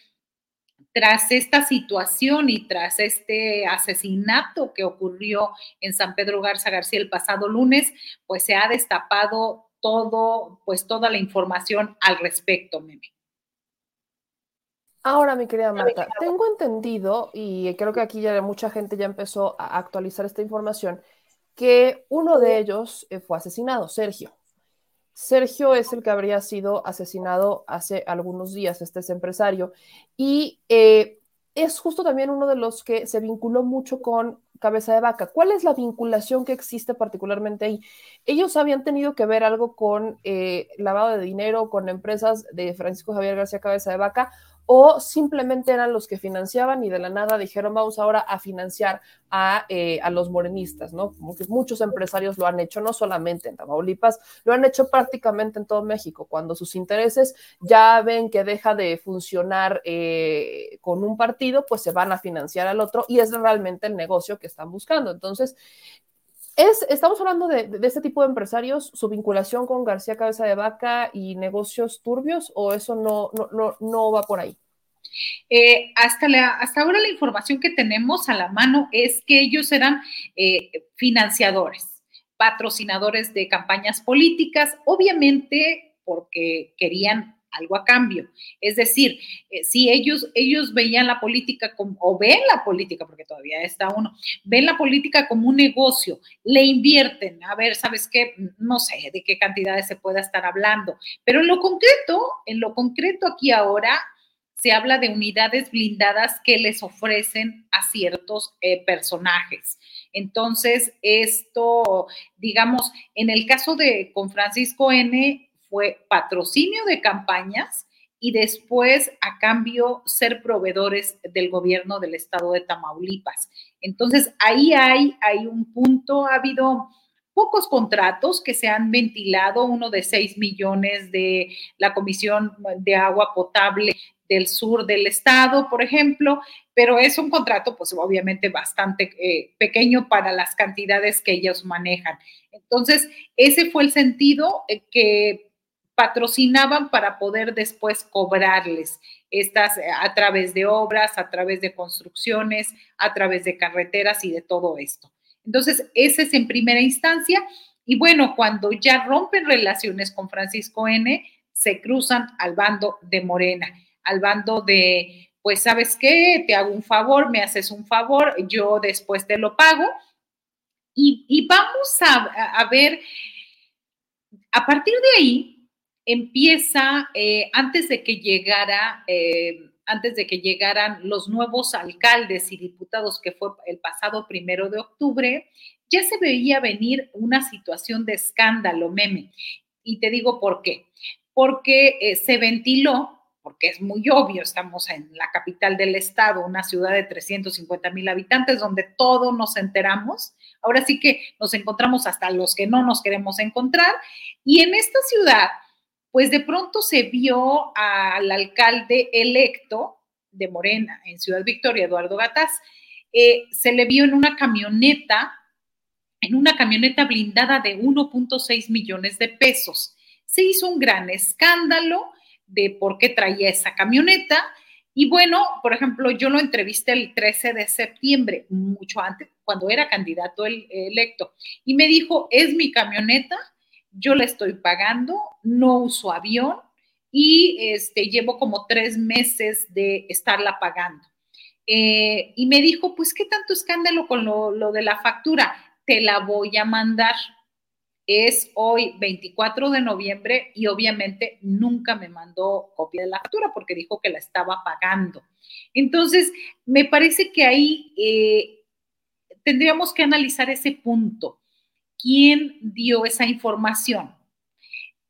tras esta situación y tras este asesinato que ocurrió en San Pedro Garza García el pasado lunes, pues se ha destapado todo, pues toda la información al respecto, Meme. Ahora, mi querida Marta, tengo entendido, y creo que aquí ya mucha gente ya empezó a actualizar esta información, que uno de ellos eh, fue asesinado, Sergio. Sergio es el que habría sido asesinado hace algunos días, este es empresario, y eh, es justo también uno de los que se vinculó mucho con cabeza de vaca. ¿Cuál es la vinculación que existe particularmente ahí? Ellos habían tenido que ver algo con eh, lavado de dinero, con empresas de Francisco Javier García Cabeza de Vaca, o simplemente eran los que financiaban y de la nada dijeron vamos ahora a financiar a, eh, a, los morenistas, ¿no? Como que muchos empresarios lo han hecho, no solamente en Tamaulipas, lo han hecho prácticamente en todo México, cuando sus intereses ya ven que deja de funcionar eh, con un partido, pues se van a financiar al otro y es realmente el negocio que están buscando. Entonces, es, estamos hablando de, este tipo de empresarios, su vinculación con García Cabeza de Vaca y negocios turbios, o eso no, no, no, no va por ahí. Eh, hasta, la, hasta ahora la información que tenemos a la mano es que ellos eran eh, financiadores patrocinadores de campañas políticas, obviamente porque querían algo a cambio. Es decir, eh, si ellos, ellos veían la política como, o ven la política, porque todavía está uno, ven la política como un negocio, le invierten, a ver, ¿sabes qué? No sé de qué cantidades se pueda estar hablando, pero en lo concreto, en lo concreto aquí ahora, se habla de unidades blindadas que les ofrecen a ciertos eh, personajes. Entonces, esto, digamos, en el caso de con Francisco N., fue patrocinio de campañas y después a cambio ser proveedores del gobierno del estado de Tamaulipas. Entonces, ahí hay, hay un punto, ha habido pocos contratos que se han ventilado, uno de 6 millones de la Comisión de Agua Potable del sur del estado, por ejemplo, pero es un contrato, pues obviamente bastante eh, pequeño para las cantidades que ellos manejan. Entonces, ese fue el sentido eh, que patrocinaban para poder después cobrarles estas eh, a través de obras, a través de construcciones, a través de carreteras y de todo esto. Entonces, ese es en primera instancia. Y bueno, cuando ya rompen relaciones con Francisco N., se cruzan al bando de Morena, al bando de, pues, ¿sabes qué? Te hago un favor, me haces un favor, yo después te lo pago. Y, vamos a, a ver, a partir de ahí, empieza eh, antes de que llegara, eh, antes de que llegaran los nuevos alcaldes y diputados, que fue el pasado primero de octubre, ya se veía venir una situación de escándalo, meme. Y te digo por qué. Porque eh, se ventiló, porque es muy obvio, estamos en la capital del estado, una ciudad de 350 mil habitantes, donde todos nos enteramos. Ahora sí que nos encontramos hasta los que no nos queremos encontrar. Y en esta ciudad, pues de pronto se vio al alcalde electo de Morena en Ciudad Victoria, Eduardo Gataz, eh, se le vio en una camioneta, en una camioneta blindada de 1.6 millones de pesos. Se hizo un gran escándalo de por qué traía esa camioneta. Y bueno, por ejemplo, yo lo entrevisté el 13 de septiembre, mucho antes, cuando era candidato electo, y me dijo, es mi camioneta, yo le estoy pagando, no uso avión y este, llevo como tres meses de estarla pagando. Eh, y me dijo, pues, ¿qué tanto escándalo con lo, lo de la factura? Te la voy a mandar. Es hoy 24 de noviembre y obviamente nunca me mandó copia de la factura porque dijo que la estaba pagando. Entonces, me parece que ahí eh, tendríamos que analizar ese punto quién dio esa información.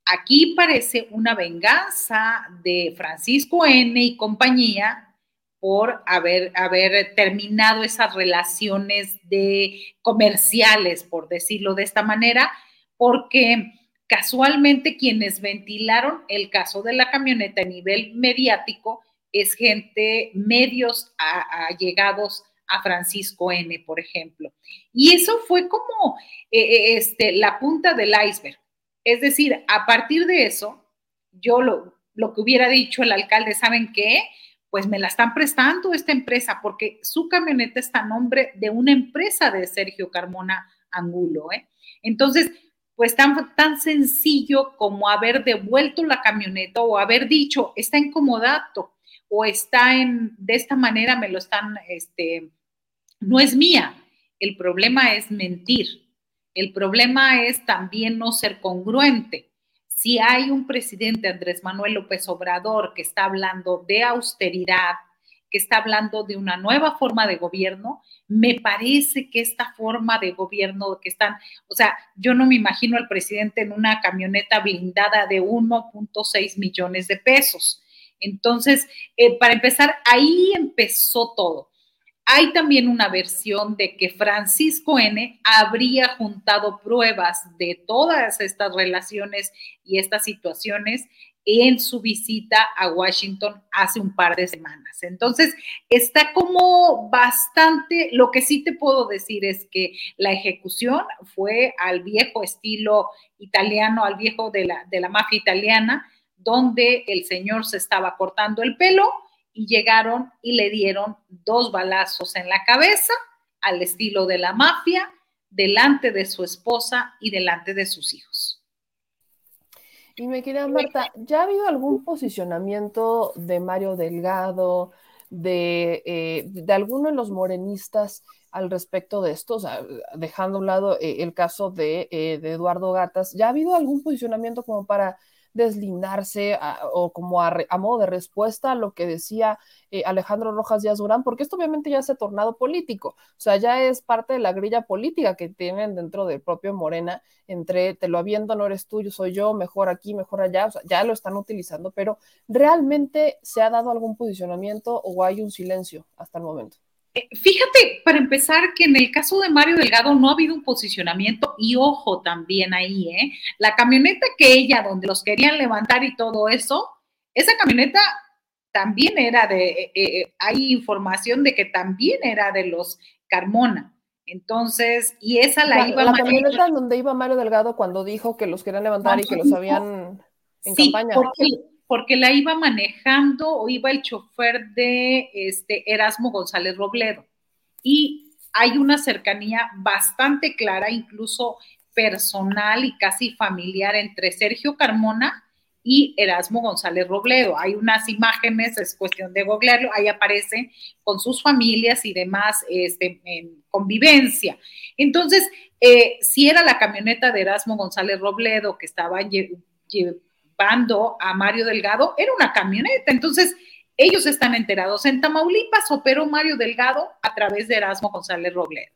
Aquí parece una venganza de Francisco N. y compañía por haber, haber terminado esas relaciones de comerciales, por decirlo de esta manera, porque casualmente quienes ventilaron el caso de la camioneta a nivel mediático es gente, medios allegados a Francisco N., por ejemplo. Y eso fue como eh, eh, este, la punta del iceberg. Es decir, a partir de eso, yo lo, lo que hubiera dicho el alcalde, ¿saben qué? Pues me la están prestando esta empresa porque su camioneta está a nombre de una empresa de Sergio Carmona Angulo. ¿eh? Entonces, pues tan, tan sencillo como haber devuelto la camioneta o haber dicho, está incomodado o está en, de esta manera me lo están, este, no es mía. El problema es mentir. El problema es también no ser congruente. Si hay un presidente, Andrés Manuel López Obrador, que está hablando de austeridad, que está hablando de una nueva forma de gobierno, me parece que esta forma de gobierno que están, o sea, yo no me imagino al presidente en una camioneta blindada de 1.6 millones de pesos. Entonces, eh, para empezar, ahí empezó todo. Hay también una versión de que Francisco N habría juntado pruebas de todas estas relaciones y estas situaciones en su visita a Washington hace un par de semanas. Entonces, está como bastante, lo que sí te puedo decir es que la ejecución fue al viejo estilo italiano, al viejo de la, de la mafia italiana, donde el señor se estaba cortando el pelo y llegaron y le dieron dos balazos en la cabeza al estilo de la mafia, delante de su esposa y delante de sus hijos. Y me quería, Marta, ¿ya ha habido algún posicionamiento de Mario Delgado, de, eh, de alguno de los morenistas al respecto de esto? O sea, dejando a un lado eh, el caso de, eh, de Eduardo Gatas, ¿ya ha habido algún posicionamiento como para deslindarse o como a, modo de respuesta a lo que decía eh, Alejandro Rojas Díaz Durán, porque esto obviamente ya se ha tornado político, o sea, ya es parte de la grilla política que tienen dentro del propio Morena, entre te lo aviento, no eres tú, yo soy yo, mejor aquí, mejor allá, o sea, ya lo están utilizando, pero ¿realmente se ha dado algún posicionamiento o hay un silencio hasta el momento? Eh, fíjate, para empezar, que en el caso de Mario Delgado no ha habido un posicionamiento y ojo también ahí, ¿eh? La camioneta que ella, donde los querían levantar y todo eso, esa camioneta también era de, eh, eh, hay información de que también era de los Carmona. Entonces, y esa la, iba La camioneta donde iba Mario Delgado cuando dijo que los querían levantar y que los habían en campaña. Porque porque la iba manejando o iba el chofer de este Erasmo González Robledo. Y hay una cercanía bastante clara, incluso personal y casi familiar entre Sergio Carmona y Erasmo González Robledo. Hay unas imágenes, es cuestión de googlearlo, ahí aparece con sus familias y demás este, en convivencia. Entonces, eh, si era la camioneta de Erasmo González Robledo que estaba a Mario Delgado, era una camioneta. Entonces, ellos están enterados. En Tamaulipas operó Mario Delgado a través de Erasmo González Robledo.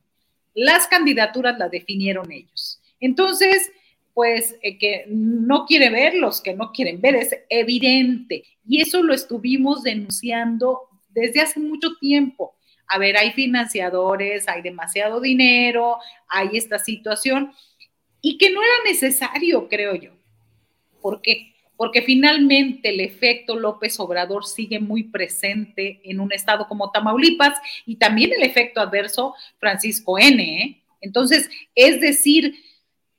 Las candidaturas las definieron ellos. Entonces, pues eh, que no quiere ver, los que no quieren ver, es evidente. Y eso lo estuvimos denunciando desde hace mucho tiempo. A ver, hay financiadores, hay demasiado dinero, hay esta situación, y que no era necesario, creo yo. ¿Por qué? porque finalmente el efecto López Obrador sigue muy presente en un estado como Tamaulipas y también el efecto adverso Francisco N. ¿eh? Entonces, es decir,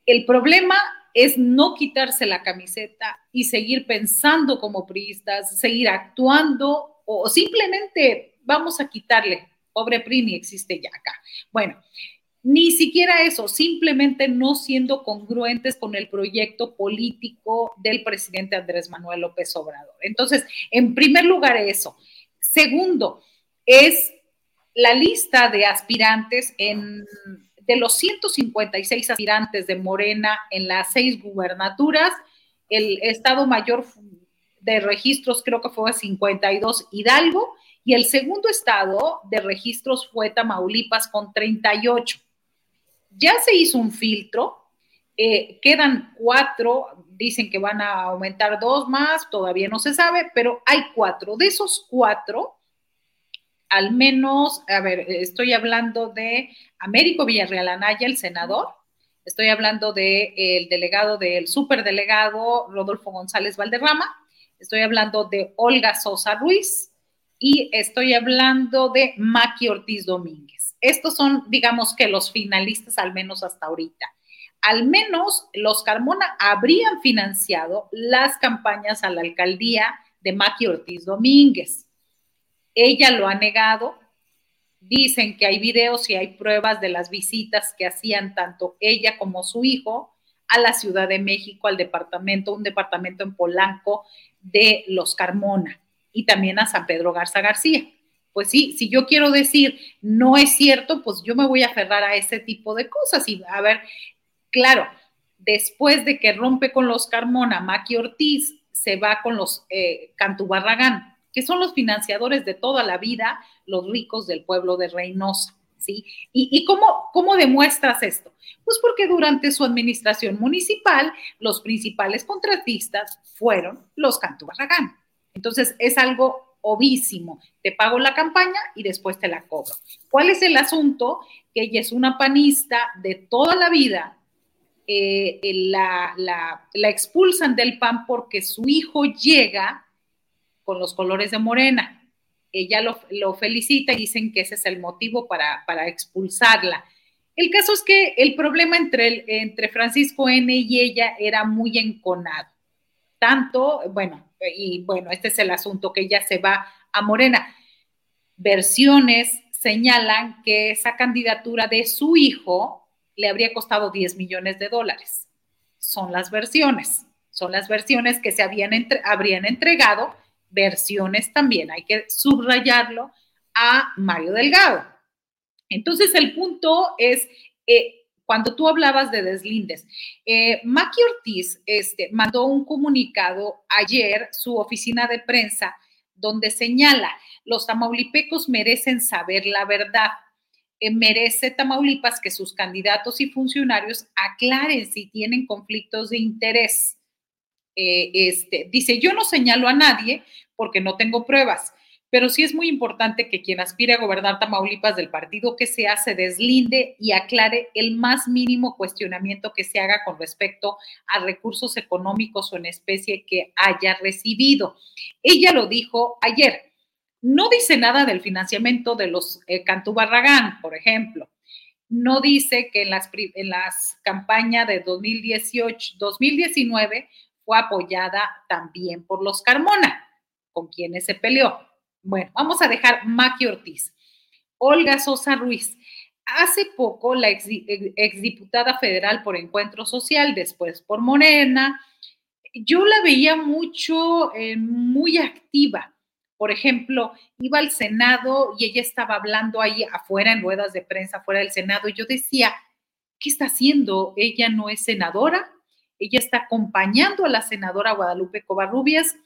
el problema es no quitarse la camiseta y seguir pensando como priistas, seguir actuando o simplemente vamos a quitarle, pobre PRI ni existe ya acá. Bueno, ni siquiera eso, simplemente no siendo congruentes con el proyecto político del presidente Andrés Manuel López Obrador. Entonces, en primer lugar eso. Segundo, es la lista de aspirantes en, de los 156 aspirantes de Morena en las seis gubernaturas, el Estado Mayor de registros creo que fue 52 Hidalgo y el segundo estado de registros fue Tamaulipas con 38. Ya se hizo un filtro, eh, quedan cuatro, dicen que van a aumentar dos más, todavía no se sabe, pero hay cuatro. De esos cuatro, al menos, a ver, estoy hablando de Américo Villarreal Anaya, el senador, estoy hablando del el delegado del superdelegado Rodolfo González Valderrama, estoy hablando de Olga Sosa Ruiz y estoy hablando de Maki Ortiz Domínguez. Estos son, digamos que los finalistas, al menos hasta ahorita. Al menos los Carmona habrían financiado las campañas a la alcaldía de Maki Ortiz Domínguez. Ella lo ha negado. Dicen que hay videos y hay pruebas de las visitas que hacían tanto ella como su hijo a la Ciudad de México, al departamento, un departamento en Polanco de los Carmona y también a San Pedro Garza García pues sí, si yo quiero decir no es cierto, pues yo me voy a aferrar a ese tipo de cosas y a ver, claro, después de que rompe con los Carmona, Maki Ortiz se va con los eh, Cantubarragán, que son los financiadores de toda la vida, los ricos del pueblo de Reynosa. ¿Sí? ¿Y, cómo, cómo, demuestras esto? Pues porque durante su administración municipal, los principales contratistas fueron los Cantubarragán. Entonces, es algo obísimo. Te pago la campaña y después te la cobro. ¿Cuál es el asunto? Que ella es una panista de toda la vida. Eh, la, expulsan del PAN porque su hijo llega con los colores de Morena. Ella lo, felicita y dicen que ese es el motivo para, para expulsarla. El caso es que el problema entre, entre Francisco N. y ella era muy enconado. Tanto, bueno, y bueno, este es el asunto, que ella se va a Morena. Versiones señalan que esa candidatura de su hijo le habría costado 10 millones de dólares. Son las versiones, son las versiones que se habían habrían entregado, versiones también, hay que subrayarlo a Mario Delgado. Entonces, el punto es, eh, cuando tú hablabas de deslindes, eh, Maki Ortiz este, mandó un comunicado ayer, su oficina de prensa, donde señala, los tamaulipecos merecen saber la verdad. Eh, merece Tamaulipas que sus candidatos y funcionarios aclaren si tienen conflictos de interés. Eh, este, dice, yo no señalo a nadie porque no tengo pruebas, pero sí es muy importante que quien aspire a gobernar Tamaulipas del partido que sea se deslinde y aclare el más mínimo cuestionamiento que se haga con respecto a recursos económicos o en especie que haya recibido. Ella lo dijo ayer. No dice nada del financiamiento de los eh, Cantú Barragán, por ejemplo. No dice que en las, en las campañas de 2018, 2019 fue apoyada también por los Carmona, con quienes se peleó bueno, vamos a dejar Maki Ortiz. Olga Sosa Ruiz. Hace poco la exdiputada federal por Encuentro Social, después por Morena, yo la veía mucho, eh, muy activa. Por ejemplo, iba al Senado y ella estaba hablando ahí afuera en ruedas de prensa, afuera del Senado, y yo decía, ¿qué está haciendo? Ella no es senadora, ella está acompañando a la senadora Guadalupe Covarrubias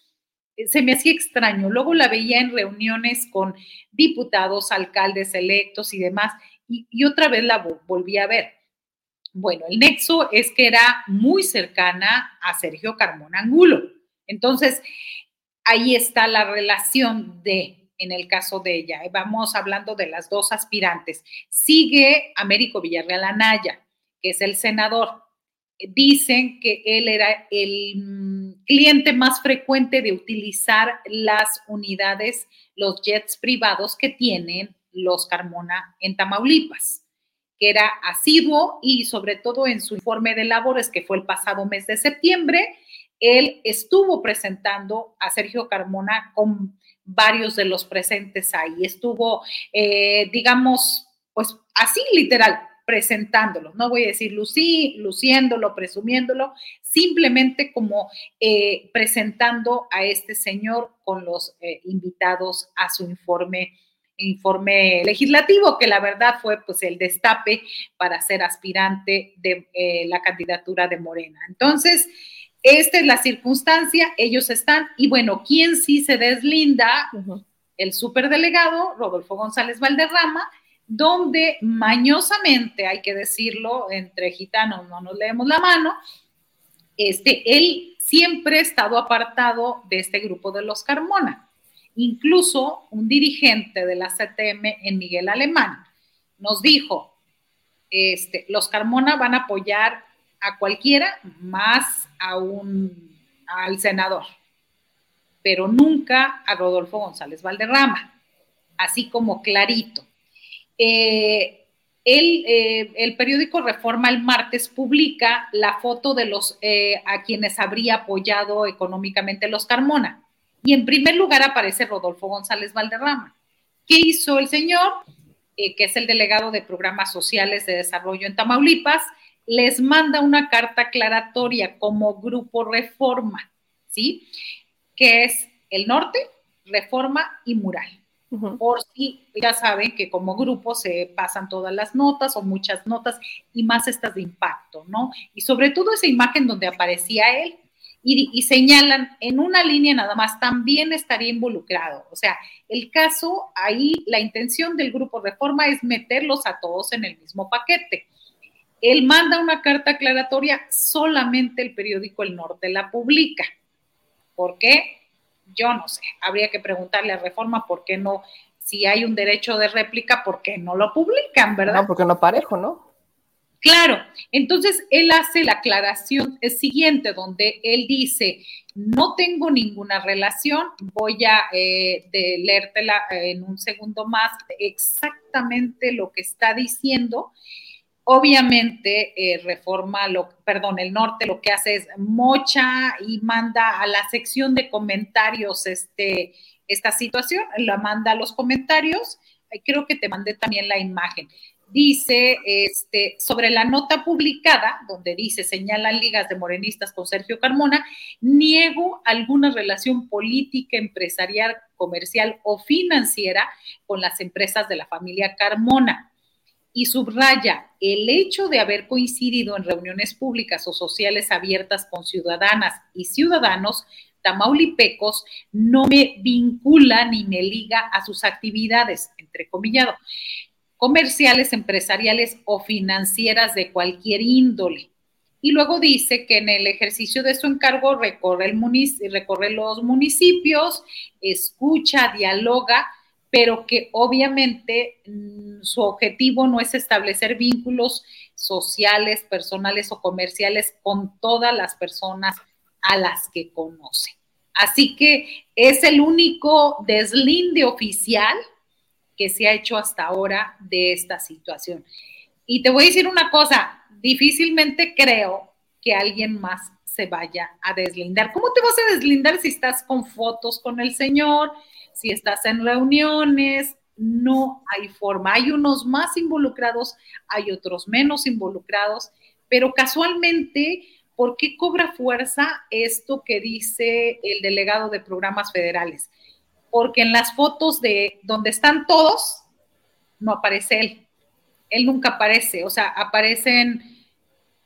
se me hacía extraño. Luego la veía en reuniones con diputados, alcaldes electos y demás, y, otra vez la volví a ver. Bueno, el nexo es que era muy cercana a Sergio Carmona Angulo. Entonces, ahí está la relación de, en el caso de ella, vamos hablando de las dos aspirantes. Sigue Américo Villarreal Anaya, que es el senador dicen que él era el mm, cliente más frecuente de utilizar las unidades, los jets privados que tienen los Carmona en Tamaulipas, que era asiduo y sobre todo en su informe de labores, que fue el pasado mes de septiembre, él estuvo presentando a Sergio Carmona con varios de los presentes ahí. Estuvo, eh, digamos, pues así literal, presentándolo, no voy a decir lucí, luciéndolo, presumiéndolo, simplemente como eh, presentando a este señor con los eh, invitados a su informe informe legislativo, que la verdad fue pues el destape para ser aspirante de eh, la candidatura de Morena. Entonces, esta es la circunstancia, ellos están, y bueno, ¿quién sí se deslinda? El superdelegado Rodolfo González Valderrama, donde mañosamente, hay que decirlo, entre gitanos no nos leemos la mano, este, él siempre ha estado apartado de este grupo de los Carmona. Incluso un dirigente de la CTM en Miguel Alemán nos dijo, este, los Carmona van a apoyar a cualquiera más a un, al senador, pero nunca a Rodolfo González Valderrama, así como clarito. Eh, eh, el, periódico Reforma el martes publica la foto de los eh, a quienes habría apoyado económicamente los Carmona. Y en primer lugar aparece Rodolfo González Valderrama. ¿Qué hizo el señor? que es el delegado de programas sociales de desarrollo en Tamaulipas, les manda una carta aclaratoria como grupo Reforma, ¿sí? Que es el norte, Reforma y Mural por si ya saben que como grupo se pasan todas las notas o muchas notas y más estas de impacto, ¿no? Y sobre todo esa imagen donde aparecía él y, señalan en una línea nada más, también estaría involucrado. O sea, el caso ahí, la intención del grupo Reforma es meterlos a todos en el mismo paquete. Él manda una carta aclaratoria, solamente el periódico El Norte la publica. ¿Por qué? Yo no sé, habría que preguntarle a Reforma por qué no, si hay un derecho de réplica, por qué no lo publican, ¿verdad? No, porque no parejo, ¿no? Claro, entonces él hace la aclaración siguiente, donde él dice, no tengo ninguna relación, voy a eh, leértela en un segundo más, exactamente lo que está diciendo, Obviamente, eh, reforma, lo, perdón, el norte lo que hace es mocha y manda a la sección de comentarios este, esta situación, la manda a los comentarios. Creo que te mandé también la imagen. dice este, sobre la nota publicada, donde dice, señalan ligas de morenistas con Sergio Carmona, niego alguna relación política, empresarial, comercial o financiera con las empresas de la familia Carmona. Y subraya, el hecho de haber coincidido en reuniones públicas o sociales abiertas con ciudadanas y ciudadanos tamaulipecos no me vincula ni me liga a sus actividades, entre comillado comerciales, empresariales o financieras de cualquier índole. Y luego dice que en el ejercicio de su encargo recorre, el recorre los municipios, escucha, dialoga, pero que obviamente mm, su objetivo no es establecer vínculos sociales, personales o comerciales con todas las personas a las que conoce. Así que es el único deslinde oficial que se ha hecho hasta ahora de esta situación. Y te voy a decir una cosa, difícilmente creo que alguien más se vaya a deslindar. ¿Cómo te vas a deslindar si estás con fotos con el señor, si estás en reuniones? No hay forma. Hay unos más involucrados, hay otros menos involucrados, pero casualmente, ¿por qué cobra fuerza esto que dice el delegado de programas federales? porque en las fotos de donde están todos, no aparece él. Él nunca aparece, o sea, aparecen,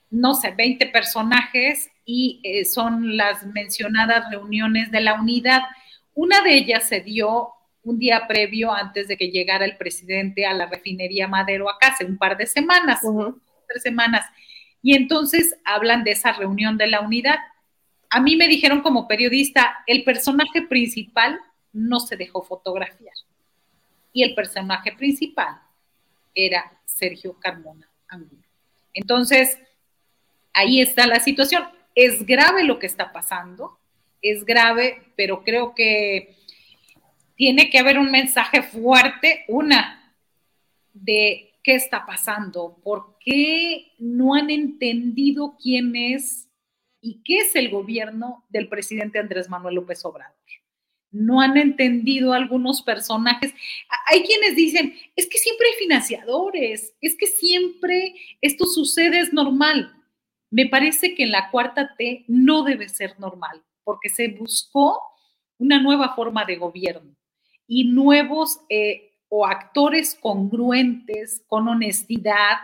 no sé, 20 personajes y eh, son las mencionadas reuniones de la unidad. Una de ellas se dio un día previo antes de que llegara el presidente a la refinería Madero acá, hace un par de semanas, tres semanas. Y entonces hablan de esa reunión de la unidad. A mí me dijeron como periodista, el personaje principal no se dejó fotografiar. Y el personaje principal era Sergio Carmona Angulo. Entonces, ahí está la situación. Es grave lo que está pasando, es grave, pero creo que tiene que haber un mensaje fuerte, una, de qué está pasando, por qué no han entendido quién es y qué es el gobierno del presidente Andrés Manuel López Obrador no han entendido algunos personajes. Hay quienes dicen, es que siempre hay financiadores, es que siempre esto sucede, es normal. Me parece que en la cuarta T no debe ser normal, porque se buscó una nueva forma de gobierno y nuevos eh, o actores congruentes, con honestidad,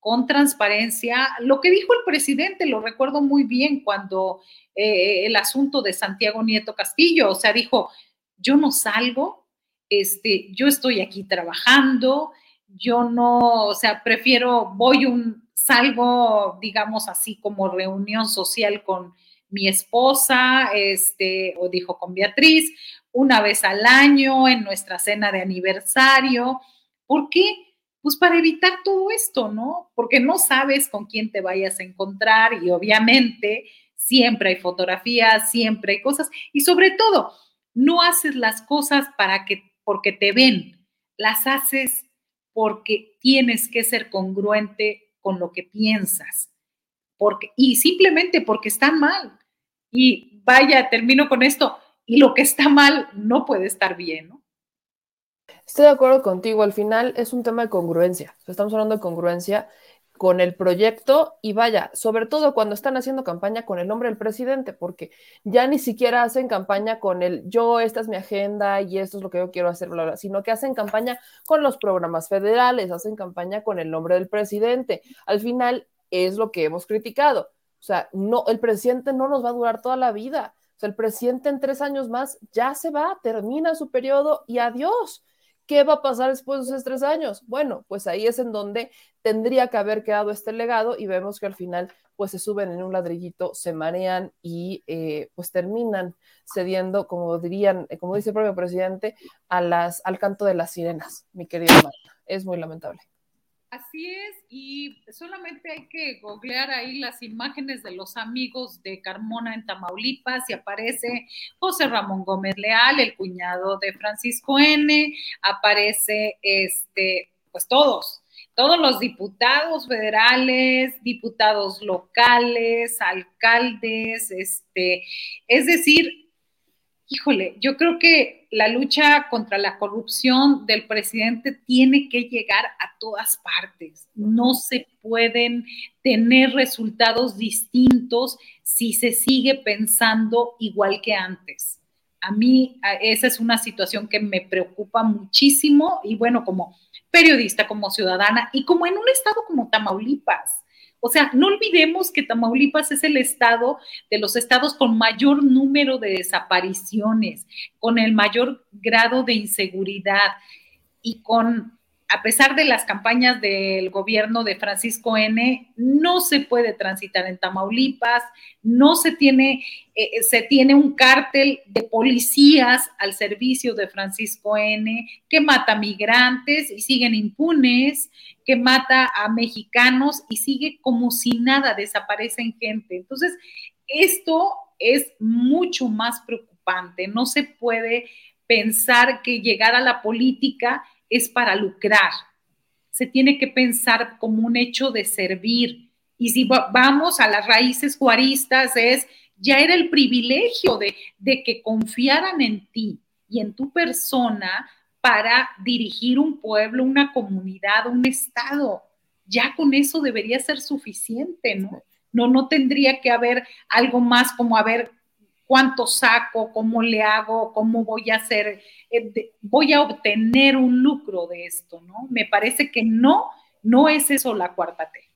con transparencia. Lo que dijo el presidente, lo recuerdo muy bien cuando eh, el asunto de Santiago Nieto Castillo, o sea, dijo, yo no salgo, este, yo estoy aquí trabajando, yo no, o sea, prefiero, voy un, salgo, digamos así, como reunión social con mi esposa, este, o dijo con Beatriz, una vez al año en nuestra cena de aniversario. ¿Por qué? pues para evitar todo esto, ¿no? Porque no sabes con quién te vayas a encontrar y obviamente siempre hay fotografías, siempre hay cosas y sobre todo, no haces las cosas para que porque te ven, las haces porque tienes que ser congruente con lo que piensas. Porque, y simplemente porque están mal. Y vaya, termino con esto, y lo que está mal no puede estar bien, ¿no? Estoy de acuerdo contigo, al final es un tema de congruencia. Estamos hablando de congruencia con el proyecto y vaya, sobre todo cuando están haciendo campaña con el nombre del presidente, porque ya ni siquiera hacen campaña con el yo, esta es mi agenda y esto es lo que yo quiero hacer, bla, bla, sino que hacen campaña con los programas federales, hacen campaña con el nombre del presidente. Al final es lo que hemos criticado. O sea, no, el presidente no nos va a durar toda la vida. O sea, el presidente en tres años más ya se va, termina su periodo y adiós. ¿Qué va a pasar después de esos tres años? Bueno, pues ahí es en donde tendría que haber quedado este legado y vemos que al final pues se suben en un ladrillito, se marean y eh, pues terminan cediendo, como dirían, eh, como dice el propio presidente, a las, al canto de las sirenas, mi querida Marta. Es muy lamentable. Así es, y solamente hay que googlear ahí las imágenes de los amigos de Carmona en Tamaulipas y aparece José Ramón Gómez Leal, el cuñado de Francisco N., aparece este, pues todos, todos los diputados federales, diputados locales, alcaldes, este, es decir, híjole, yo creo que la lucha contra la corrupción del presidente tiene que llegar a todas partes. No se pueden tener resultados distintos si se sigue pensando igual que antes. A mí esa es una situación que me preocupa muchísimo y bueno, como periodista, como ciudadana y como en un estado como Tamaulipas o sea, no olvidemos que Tamaulipas es el estado de los estados con mayor número de desapariciones, con el mayor grado de inseguridad y con a pesar de las campañas del gobierno de Francisco N., no se puede transitar en Tamaulipas, no se tiene, eh, eh, se tiene un cártel de policías al servicio de Francisco N., que mata migrantes y siguen impunes, que mata a mexicanos y sigue como si nada, desaparecen gente. Entonces, esto es mucho más preocupante. No se puede pensar que llegar a la política es para lucrar. Se tiene que pensar como un hecho de servir. Y si vamos a las raíces juaristas, es ya era el privilegio de, de que confiaran en ti y en tu persona para dirigir un pueblo, una comunidad, un estado. Ya con eso debería ser suficiente, ¿no? No, no tendría que haber algo más como, a ver, cuánto saco, cómo le hago, cómo voy a hacer, eh, voy a obtener un lucro de esto, ¿no? Me parece que no, no es eso la cuarta T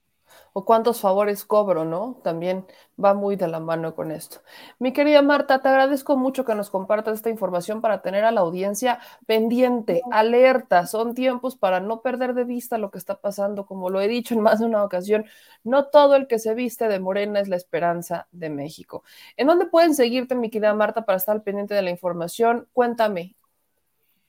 o cuántos favores cobro, ¿no? También va muy de la mano con esto. Mi querida Marta, te agradezco mucho que nos compartas esta información para tener a la audiencia pendiente, alerta. Son tiempos para no perder de vista lo que está pasando. Como lo he dicho en más de una ocasión, no todo el que se viste de morena es la esperanza de México. ¿En dónde pueden seguirte, mi querida Marta, para estar pendiente de la información? Cuéntame,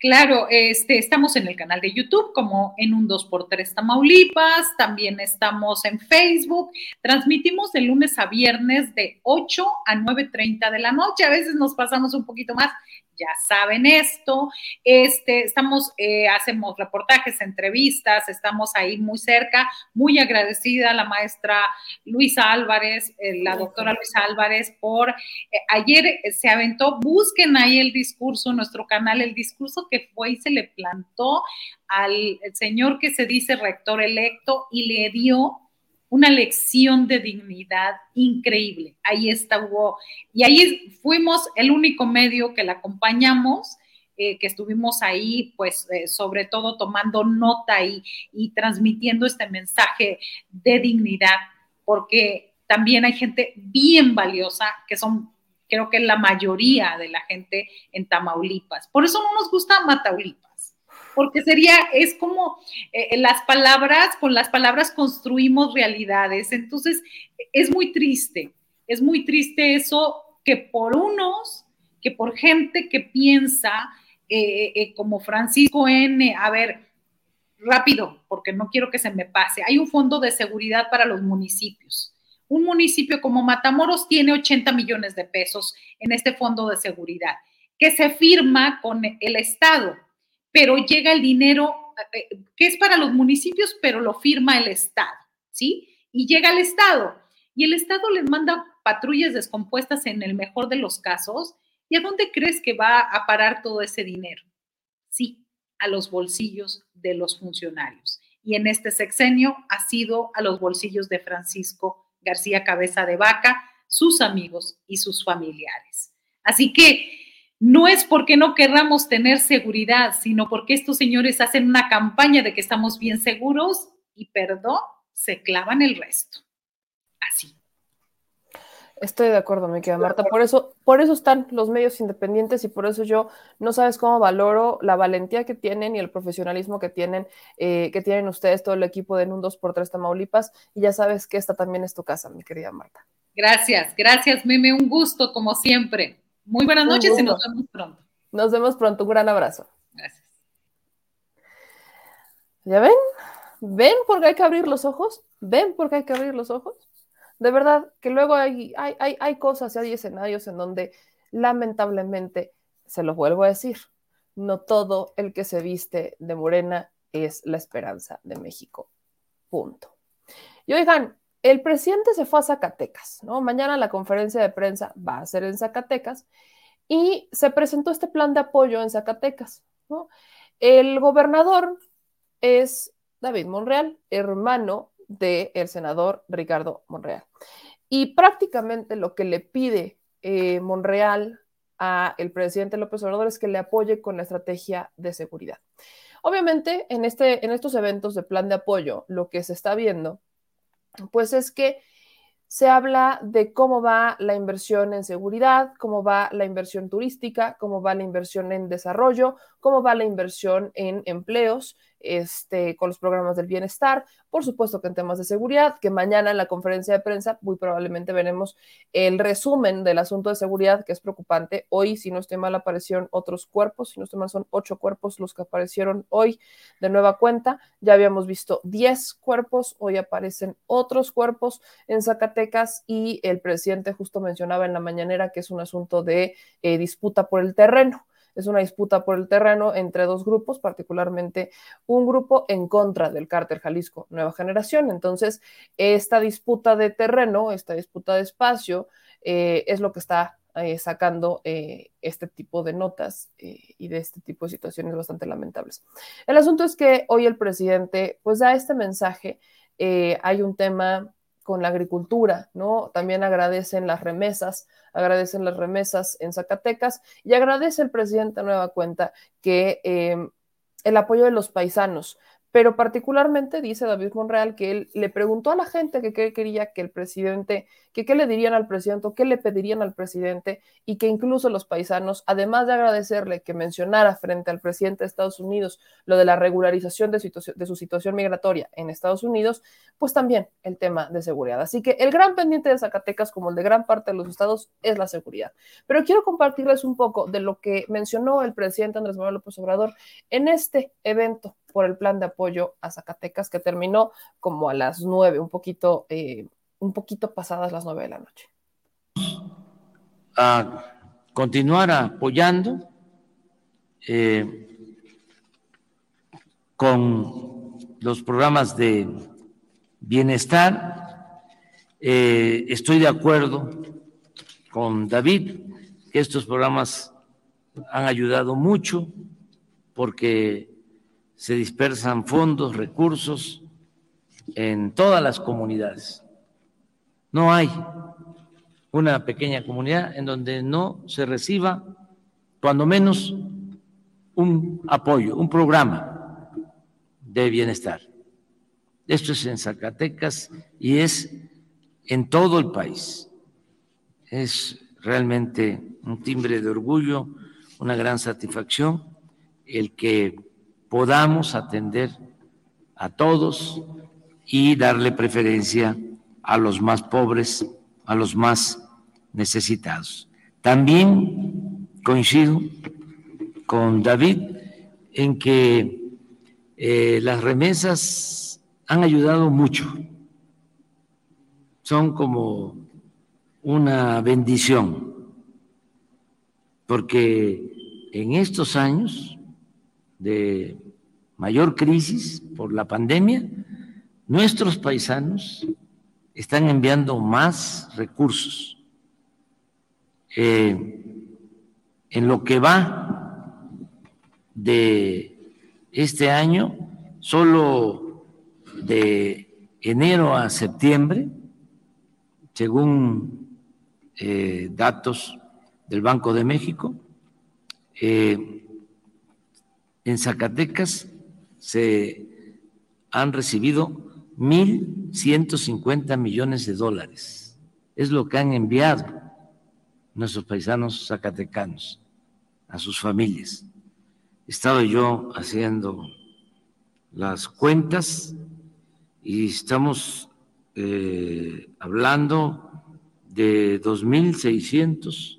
Claro, este, estamos en el canal de YouTube como en un 2x3 Tamaulipas, también estamos en Facebook, transmitimos de lunes a viernes de 8 a 9.30 de la noche, a veces nos pasamos un poquito más, ya saben esto. Este, estamos, eh, hacemos reportajes, entrevistas, estamos ahí muy cerca, muy agradecida a la maestra Luisa Álvarez, eh, la doctora Luisa Álvarez, por eh, ayer se aventó, busquen ahí el discurso, nuestro canal, el discurso que fue y se le plantó al señor que se dice rector electo y le dio una lección de dignidad increíble. Ahí estuvo, y ahí fuimos el único medio que la acompañamos, eh, que estuvimos ahí, pues eh, sobre todo tomando nota y, y transmitiendo este mensaje de dignidad, porque también hay gente bien valiosa, que son, creo que la mayoría de la gente en Tamaulipas. Por eso no nos gusta Mataulipas porque sería, es como eh, las palabras, con las palabras construimos realidades. Entonces, es muy triste, es muy triste eso que por unos, que por gente que piensa eh, eh, como Francisco N., a ver, rápido, porque no quiero que se me pase, hay un fondo de seguridad para los municipios. Un municipio como Matamoros tiene 80 millones de pesos en este fondo de seguridad, que se firma con el Estado pero llega el dinero eh, eh, que es para los municipios, pero lo firma el Estado, ¿sí? Y llega el Estado y el Estado les manda patrullas descompuestas en el mejor de los casos. ¿Y a dónde crees que va a parar todo ese dinero? Sí, a los bolsillos de los funcionarios. Y en este sexenio ha sido a los bolsillos de Francisco García Cabeza de Vaca, sus amigos y sus familiares. Así que no es porque no querramos tener seguridad, sino porque estos señores hacen una campaña de que estamos bien seguros y, perdón, se clavan el resto. Así. Estoy de acuerdo, me queda Marta. Por eso, por eso están los medios independientes y por eso yo no sabes cómo valoro la valentía que tienen y el profesionalismo que tienen, eh, que tienen ustedes, todo el equipo de Nundos por Tres Tamaulipas. Y ya sabes que esta también es tu casa, mi querida Marta. Gracias, gracias, Meme. Un gusto, como siempre. Muy buenas noches y nos vemos pronto. Nos vemos pronto. Un gran abrazo. Gracias. ¿Ya ven? ¿Ven por qué hay que abrir los ojos? ¿Ven por qué hay que abrir los ojos? De verdad que luego hay, hay, hay, hay cosas y hay escenarios en donde lamentablemente, se los vuelvo a decir, no todo el que se viste de morena es la esperanza de México. Punto. Y oigan, el presidente se fue a Zacatecas, ¿no? Mañana la conferencia de prensa va a ser en Zacatecas y se presentó este plan de apoyo en Zacatecas. El gobernador es David Monreal, hermano del senador Ricardo Monreal. Y prácticamente lo que le pide eh, Monreal a el presidente López Obrador es que le apoye con la estrategia de seguridad. Obviamente, en, este, en estos eventos de plan de apoyo, lo que se está viendo, pues es que se habla de cómo va la inversión en seguridad, cómo va la inversión turística, cómo va la inversión en desarrollo, cómo va la inversión en empleos, este, con los programas del bienestar, por supuesto que en temas de seguridad, que mañana en la conferencia de prensa muy probablemente veremos el resumen del asunto de seguridad, que es preocupante. Hoy, si no estoy mal, aparecieron otros cuerpos, si no estoy mal, son ocho cuerpos los que aparecieron hoy de nueva cuenta. Ya habíamos visto diez cuerpos, hoy aparecen otros cuerpos en Zacatecas y el presidente justo mencionaba en la mañanera que es un asunto de eh, disputa por el terreno es una disputa por el terreno entre dos grupos, particularmente un grupo en contra del cártel Jalisco Nueva Generación. Entonces, esta disputa de terreno, esta disputa de espacio, eh, es lo que está eh, sacando eh, este tipo de notas y de este tipo de situaciones bastante lamentables. El asunto es que hoy el presidente pues da este mensaje. hay un tema con la agricultura, ¿no? También agradecen las remesas, agradecen las remesas en Zacatecas y agradece el presidente Nueva Cuenta que eh, el apoyo de los paisanos pero particularmente dice David Monreal que él le preguntó a la gente que qué quería que el presidente, qué le dirían al presidente o qué le pedirían al presidente y que incluso los paisanos, además de agradecerle que mencionara frente al presidente de Estados Unidos lo de la regularización de, de su situación migratoria en Estados Unidos, pues también el tema de seguridad. Así que el gran pendiente de Zacatecas, como el de gran parte de los estados, es la seguridad. Pero quiero compartirles un poco de lo que mencionó el presidente Andrés Manuel López Obrador en este evento por el plan de apoyo a Zacatecas que terminó como a las nueve, un poquito, eh, un poquito pasadas las nueve de la noche. A continuar apoyando eh, con los programas de bienestar. Eh, estoy de acuerdo con David que estos programas han ayudado mucho porque se dispersan fondos, recursos en todas las comunidades. No hay una pequeña comunidad en donde no se reciba, cuando menos, un apoyo, un programa de bienestar. Esto es en Zacatecas y es en todo el país. Es realmente un timbre de orgullo, una gran satisfacción el que podamos atender a todos y darle preferencia a los más pobres, a los más necesitados. También coincido con David en que eh, las remesas han ayudado mucho, son como una bendición, porque en estos años de mayor crisis por la pandemia, nuestros paisanos están enviando más recursos. Eh, en lo que va de este año, solo de enero a septiembre, según eh, datos del Banco de México, eh, en Zacatecas se han recibido 1.150 millones de dólares. Es lo que han enviado nuestros paisanos zacatecanos a sus familias. Estaba yo haciendo las cuentas y estamos eh, hablando de 2.600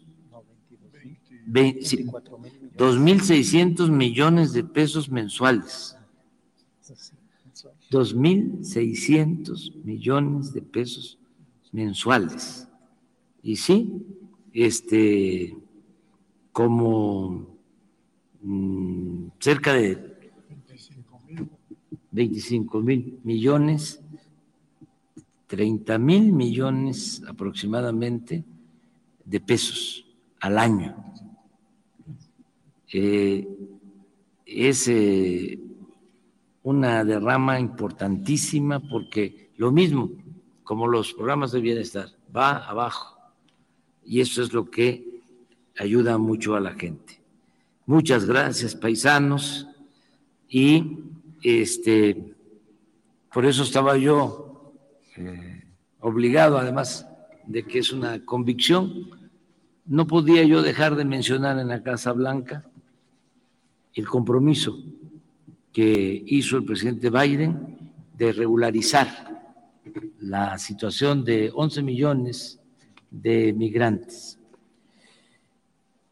2.600 millones de pesos mensuales. 2.600 millones de pesos mensuales. Y sí, este, como mm, cerca de 25 mil millones, 30 mil millones aproximadamente de pesos al año eh, es eh, una derrama importantísima porque lo mismo como los programas de bienestar va abajo y eso es lo que ayuda mucho a la gente. Muchas gracias, paisanos, y este, por eso estaba yo eh, obligado, además de que es una convicción, no podía yo dejar de mencionar en la Casa Blanca el compromiso que hizo el presidente Biden de regularizar la situación de 11 millones de migrantes.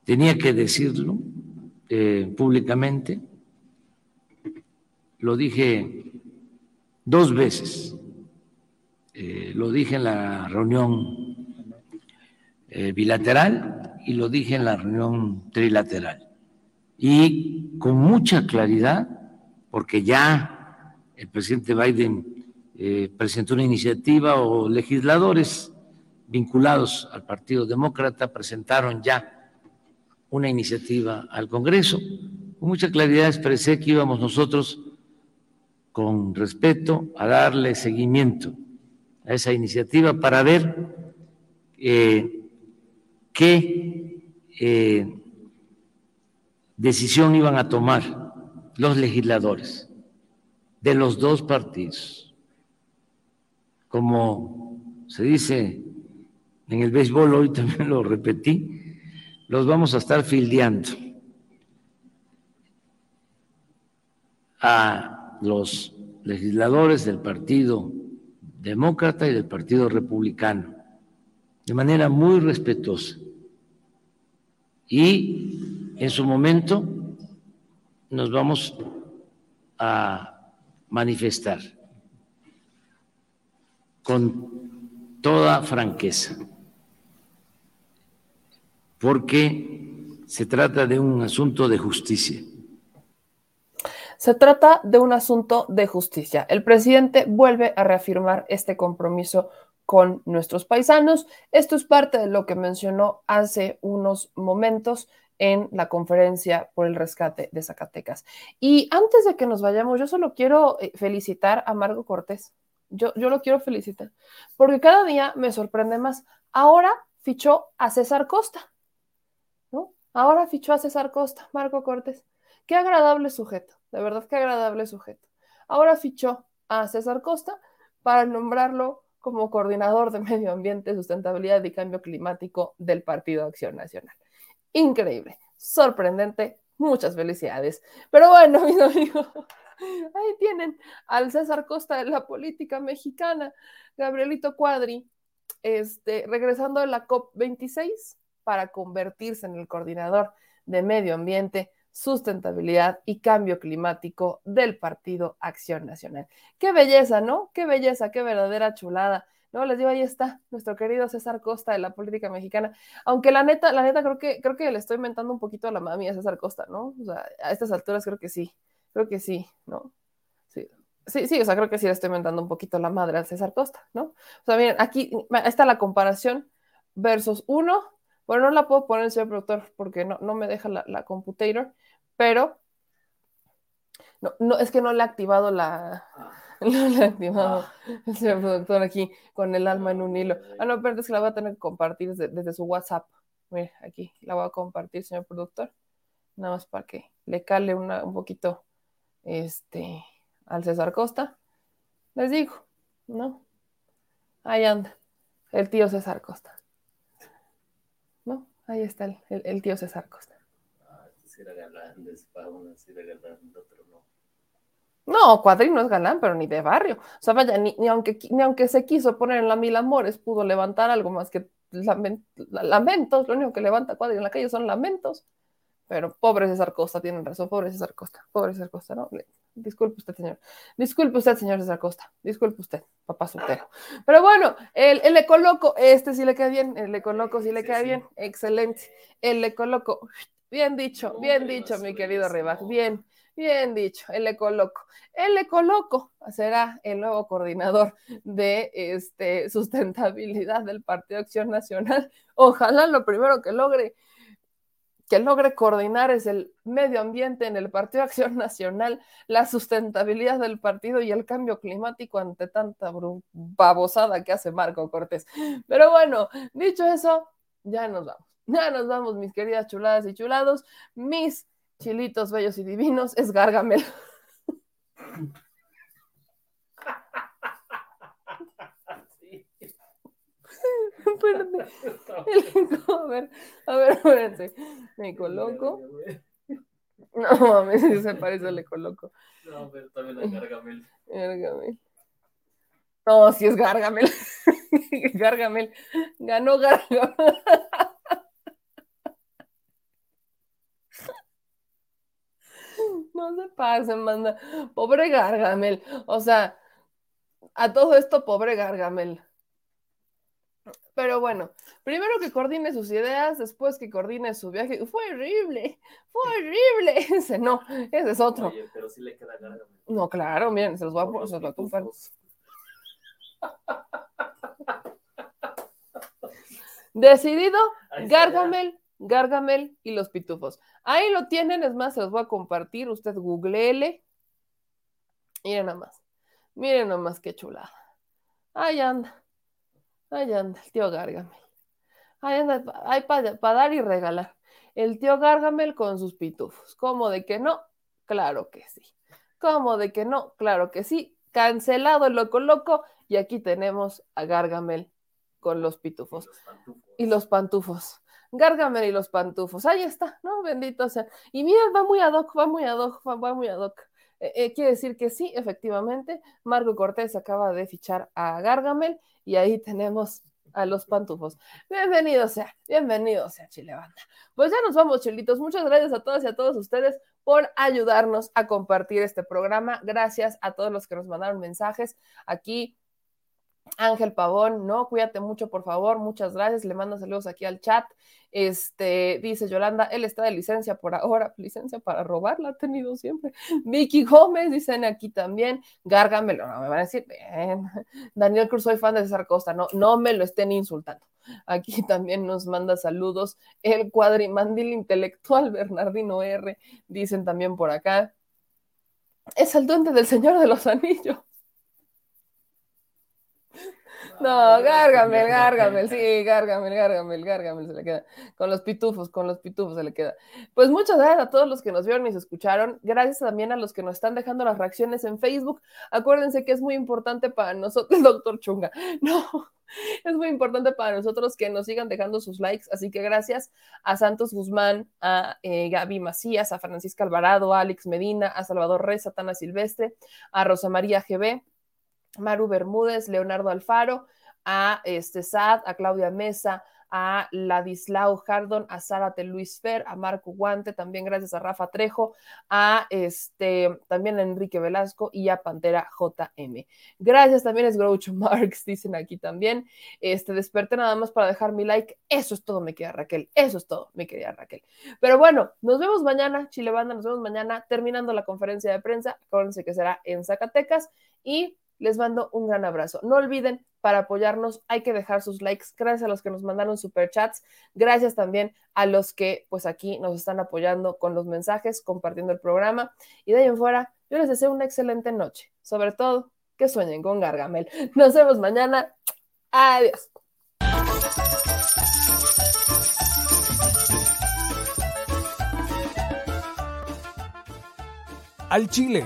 Tenía que decirlo eh, públicamente, lo dije dos veces, eh, lo dije en la reunión eh, bilateral y lo dije en la reunión trilateral. Y con mucha claridad, porque ya el presidente Biden eh, presentó una iniciativa o legisladores vinculados al Partido Demócrata presentaron ya una iniciativa al Congreso. Con mucha claridad expresé que íbamos nosotros con respeto a darle seguimiento a esa iniciativa para ver eh, qué eh, decisión iban a tomar los legisladores de los dos partidos. Como se dice en el béisbol, hoy también lo repetí, los vamos a estar fildeando a los legisladores del Partido Demócrata y del Partido Republicano, de manera muy respetuosa. Y en su momento nos vamos a manifestar con toda franqueza, porque se trata de un asunto de justicia. Se trata de un asunto de justicia. El presidente vuelve a reafirmar este compromiso con nuestros paisanos. Esto es parte de lo que mencionó hace unos momentos en la conferencia por el rescate de Zacatecas. Y antes de que nos vayamos, yo solo quiero eh, felicitar a Margo Cortés. Yo, yo lo quiero felicitar, porque cada día me sorprende más. Ahora fichó a César Costa, ¿no? Ahora fichó a César Costa, Marco Cortés. Qué agradable sujeto, de verdad qué agradable sujeto. Ahora fichó a César Costa para nombrarlo como coordinador de medio ambiente, sustentabilidad y cambio climático del Partido Acción Nacional. Increíble, sorprendente, muchas felicidades. Pero bueno, mis ahí tienen al César Costa de la política mexicana, Gabrielito Cuadri, este, regresando de la COP26 para convertirse en el coordinador de medio ambiente sustentabilidad y cambio climático del Partido Acción Nacional. Qué belleza, ¿no? Qué belleza, qué verdadera chulada. No, les digo, ahí está nuestro querido César Costa de la política mexicana. Aunque la neta, la neta, creo que, creo que le estoy inventando un poquito a la mami a César Costa, ¿no? O sea, a estas alturas creo que sí, creo que sí, ¿no? Sí, sí, sí, o sea, creo que sí le estoy inventando un poquito la madre a César Costa, ¿no? O sea, miren, aquí está la comparación versus uno. Bueno, no la puedo poner, señor productor, porque no, no me deja la, la computator pero no, no, es que no le ha activado la. No le ha activado el señor productor aquí con el alma en un hilo. Ah, no, pero es que la voy a tener que compartir desde, su WhatsApp. Mira, aquí la voy a compartir, señor productor. Nada más para que le cale una, un poquito este, al César Costa. Les digo, ¿no? Ahí anda, el tío César Costa. ¿No? Ahí está el, el tío César Costa era galán, de otro no. Cuadri no es galán, pero ni de barrio. O sea, vaya, ni, aunque, ni aunque se quiso poner en la mil amores, pudo levantar algo más que lamentos. Lo único que levanta Cuadri en la calle son lamentos. Pero pobre César Costa, tienen razón, pobre César Costa, pobre César Costa, ¿no? Disculpe usted, señor. Disculpe usted, señor César Costa. Disculpe usted, papá soltero. Pero bueno, el, el ecoloco, este sí le queda bien, el ecoloco sí le queda bien, excelente. El ecoloco, Bien dicho, bien dicho, mi querido Rivas. Bien, bien dicho. El Ecoloco. El Ecoloco será el nuevo coordinador de este, sustentabilidad del Partido Acción Nacional. Ojalá lo primero que logre que logre coordinar es el medio ambiente en el Partido Acción Nacional, la sustentabilidad del partido y el cambio climático ante tanta babosada que hace Marco Cortés. Pero bueno, dicho eso, ya nos vamos. Ya nos vamos, mis queridas chuladas y chulados. Mis chilitos bellos y divinos, es Gargamel. a ver, a ver, espérense. Me coloco. No mames, si se parece le coloco. No, pero también es Gargamel. Gargamel. No, si es Gargamel. Gargamel. Ganó Gargamel. No se pasen, manda. Pobre Gargamel. O sea, a todo esto, pobre Gargamel. Pero bueno, primero que coordine sus ideas, después que coordine su viaje. Fue horrible, fue horrible. Ese no, ese es otro. Oye, pero sí le queda Gargamel. No, claro, miren, se los voy a, se los voy a comprar. Decidido, Gargamel, Gargamel y los pitufos. Ahí lo tienen, es más, se los voy a compartir. Usted googleele. Miren nada más. Miren nada más qué chulada. Ahí anda. Ahí anda el tío Gargamel. Ahí anda, hay para dar y regalar. El tío Gargamel con sus pitufos. ¿Cómo de que no? Claro que sí. ¿Cómo de que no? Claro que sí. Cancelado el loco loco. Y aquí tenemos a Gargamel con los pitufos Los pantufos. y los pantufos. Gargamel y los pantufos. Ahí está, ¿no? Bendito sea. Y mira, va muy ad hoc, va muy ad hoc, va, muy ad hoc. Eh, eh, quiere decir que sí, efectivamente, Marco Cortés acaba de fichar a Gargamel y ahí tenemos a los pantufos. Bienvenido sea, bienvenido sea Chile Banda. Pues ya nos vamos, chilitos. Muchas gracias a todas y a todos ustedes por ayudarnos a compartir este programa. Gracias a todos los que nos mandaron mensajes aquí. Ángel Pavón, no, cuídate mucho, por favor, muchas gracias, le mando saludos aquí al chat. Este, dice Yolanda, él está de licencia por ahora, licencia para robar, la ha tenido siempre. Vicky Gómez, dicen aquí también, gárgamelo, no me van a decir. Daniel Cruz, soy fan de César Costa, no, no me lo estén insultando. Aquí también nos manda saludos el cuadrimandil intelectual Bernardino R, dicen también por acá. Es el duende del Señor de los Anillos. No, Gargamel, Gargamel, sí, Gargamel, Gargamel, Gargamel se le queda. Con los pitufos, con los pitufos se le queda. Pues muchas gracias a todos los que nos vieron y se escucharon. Gracias también a los que nos están dejando las reacciones en Facebook. Acuérdense que es muy importante para nosotros, doctor Chunga. No, es muy importante para nosotros que nos sigan dejando sus likes. Así que gracias a Santos Guzmán, a eh, Gaby Macías, a Francisca Alvarado, a Alex Medina, a Salvador Reza, Tana Silvestre, a Rosa María GB. Maru Bermúdez, Leonardo Alfaro, a este Sad, a Claudia Mesa, a Ladislao Jardón, a Zárate Luis Fer, a Marco Guante, también gracias a Rafa Trejo, a este, también a Enrique Velasco y a Pantera JM. Gracias también es Groucho Marx, dicen aquí también. Este, desperté nada más para dejar mi like. Eso es todo, mi querida Raquel. Eso es todo, mi querida Raquel. Pero bueno, nos vemos mañana, Chile Banda, nos vemos mañana terminando la conferencia de prensa. Acuérdense que será en Zacatecas y les mando un gran abrazo. No olviden, para apoyarnos hay que dejar sus likes. Gracias a los que nos mandaron superchats. Gracias también a los que pues aquí nos están apoyando con los mensajes, compartiendo el programa. Y de ahí en fuera, yo les deseo una excelente noche. Sobre todo, que sueñen con Gargamel. Nos vemos mañana. Adiós. Al Chile.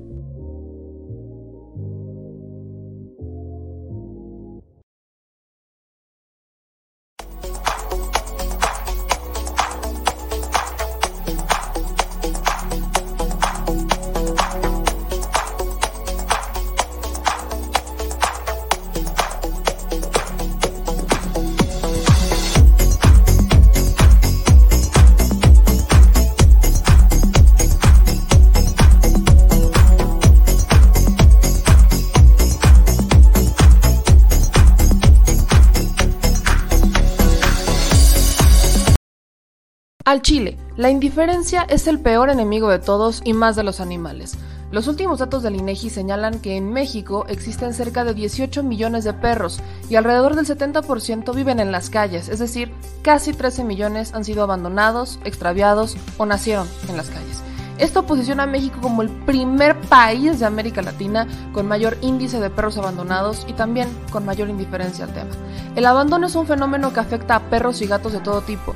Chile, la indiferencia es el peor enemigo de todos y más de los animales. Los últimos datos del INEGI señalan que en México existen cerca de 18 millones de perros y alrededor del 70% viven en las calles, es decir, casi 13 millones han sido abandonados, extraviados o nacieron en las calles. Esto posiciona a México como el primer país de América Latina con mayor índice de perros abandonados y también con mayor indiferencia al tema. El abandono es un fenómeno que afecta a perros y gatos de todo tipo,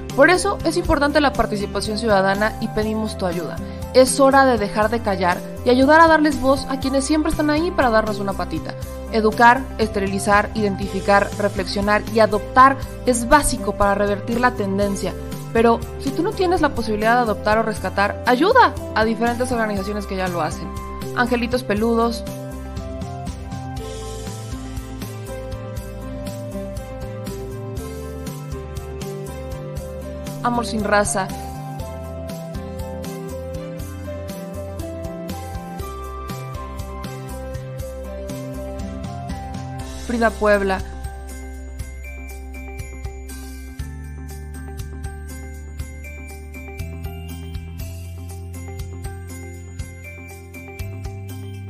Por eso es importante la participación ciudadana y pedimos tu ayuda. Es hora de dejar de callar y ayudar a darles voz a quienes siempre están ahí para darnos una patita. Educar, esterilizar, identificar, reflexionar y adoptar es básico para revertir la tendencia pero si tú no tienes la posibilidad de adoptar o rescatar, ayuda a diferentes organizaciones que ya lo hacen. Angelitos peludos. Amor sin raza. Frida Puebla.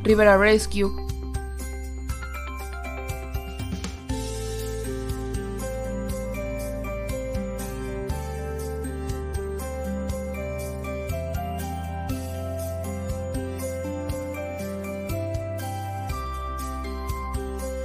Rivera Rescue,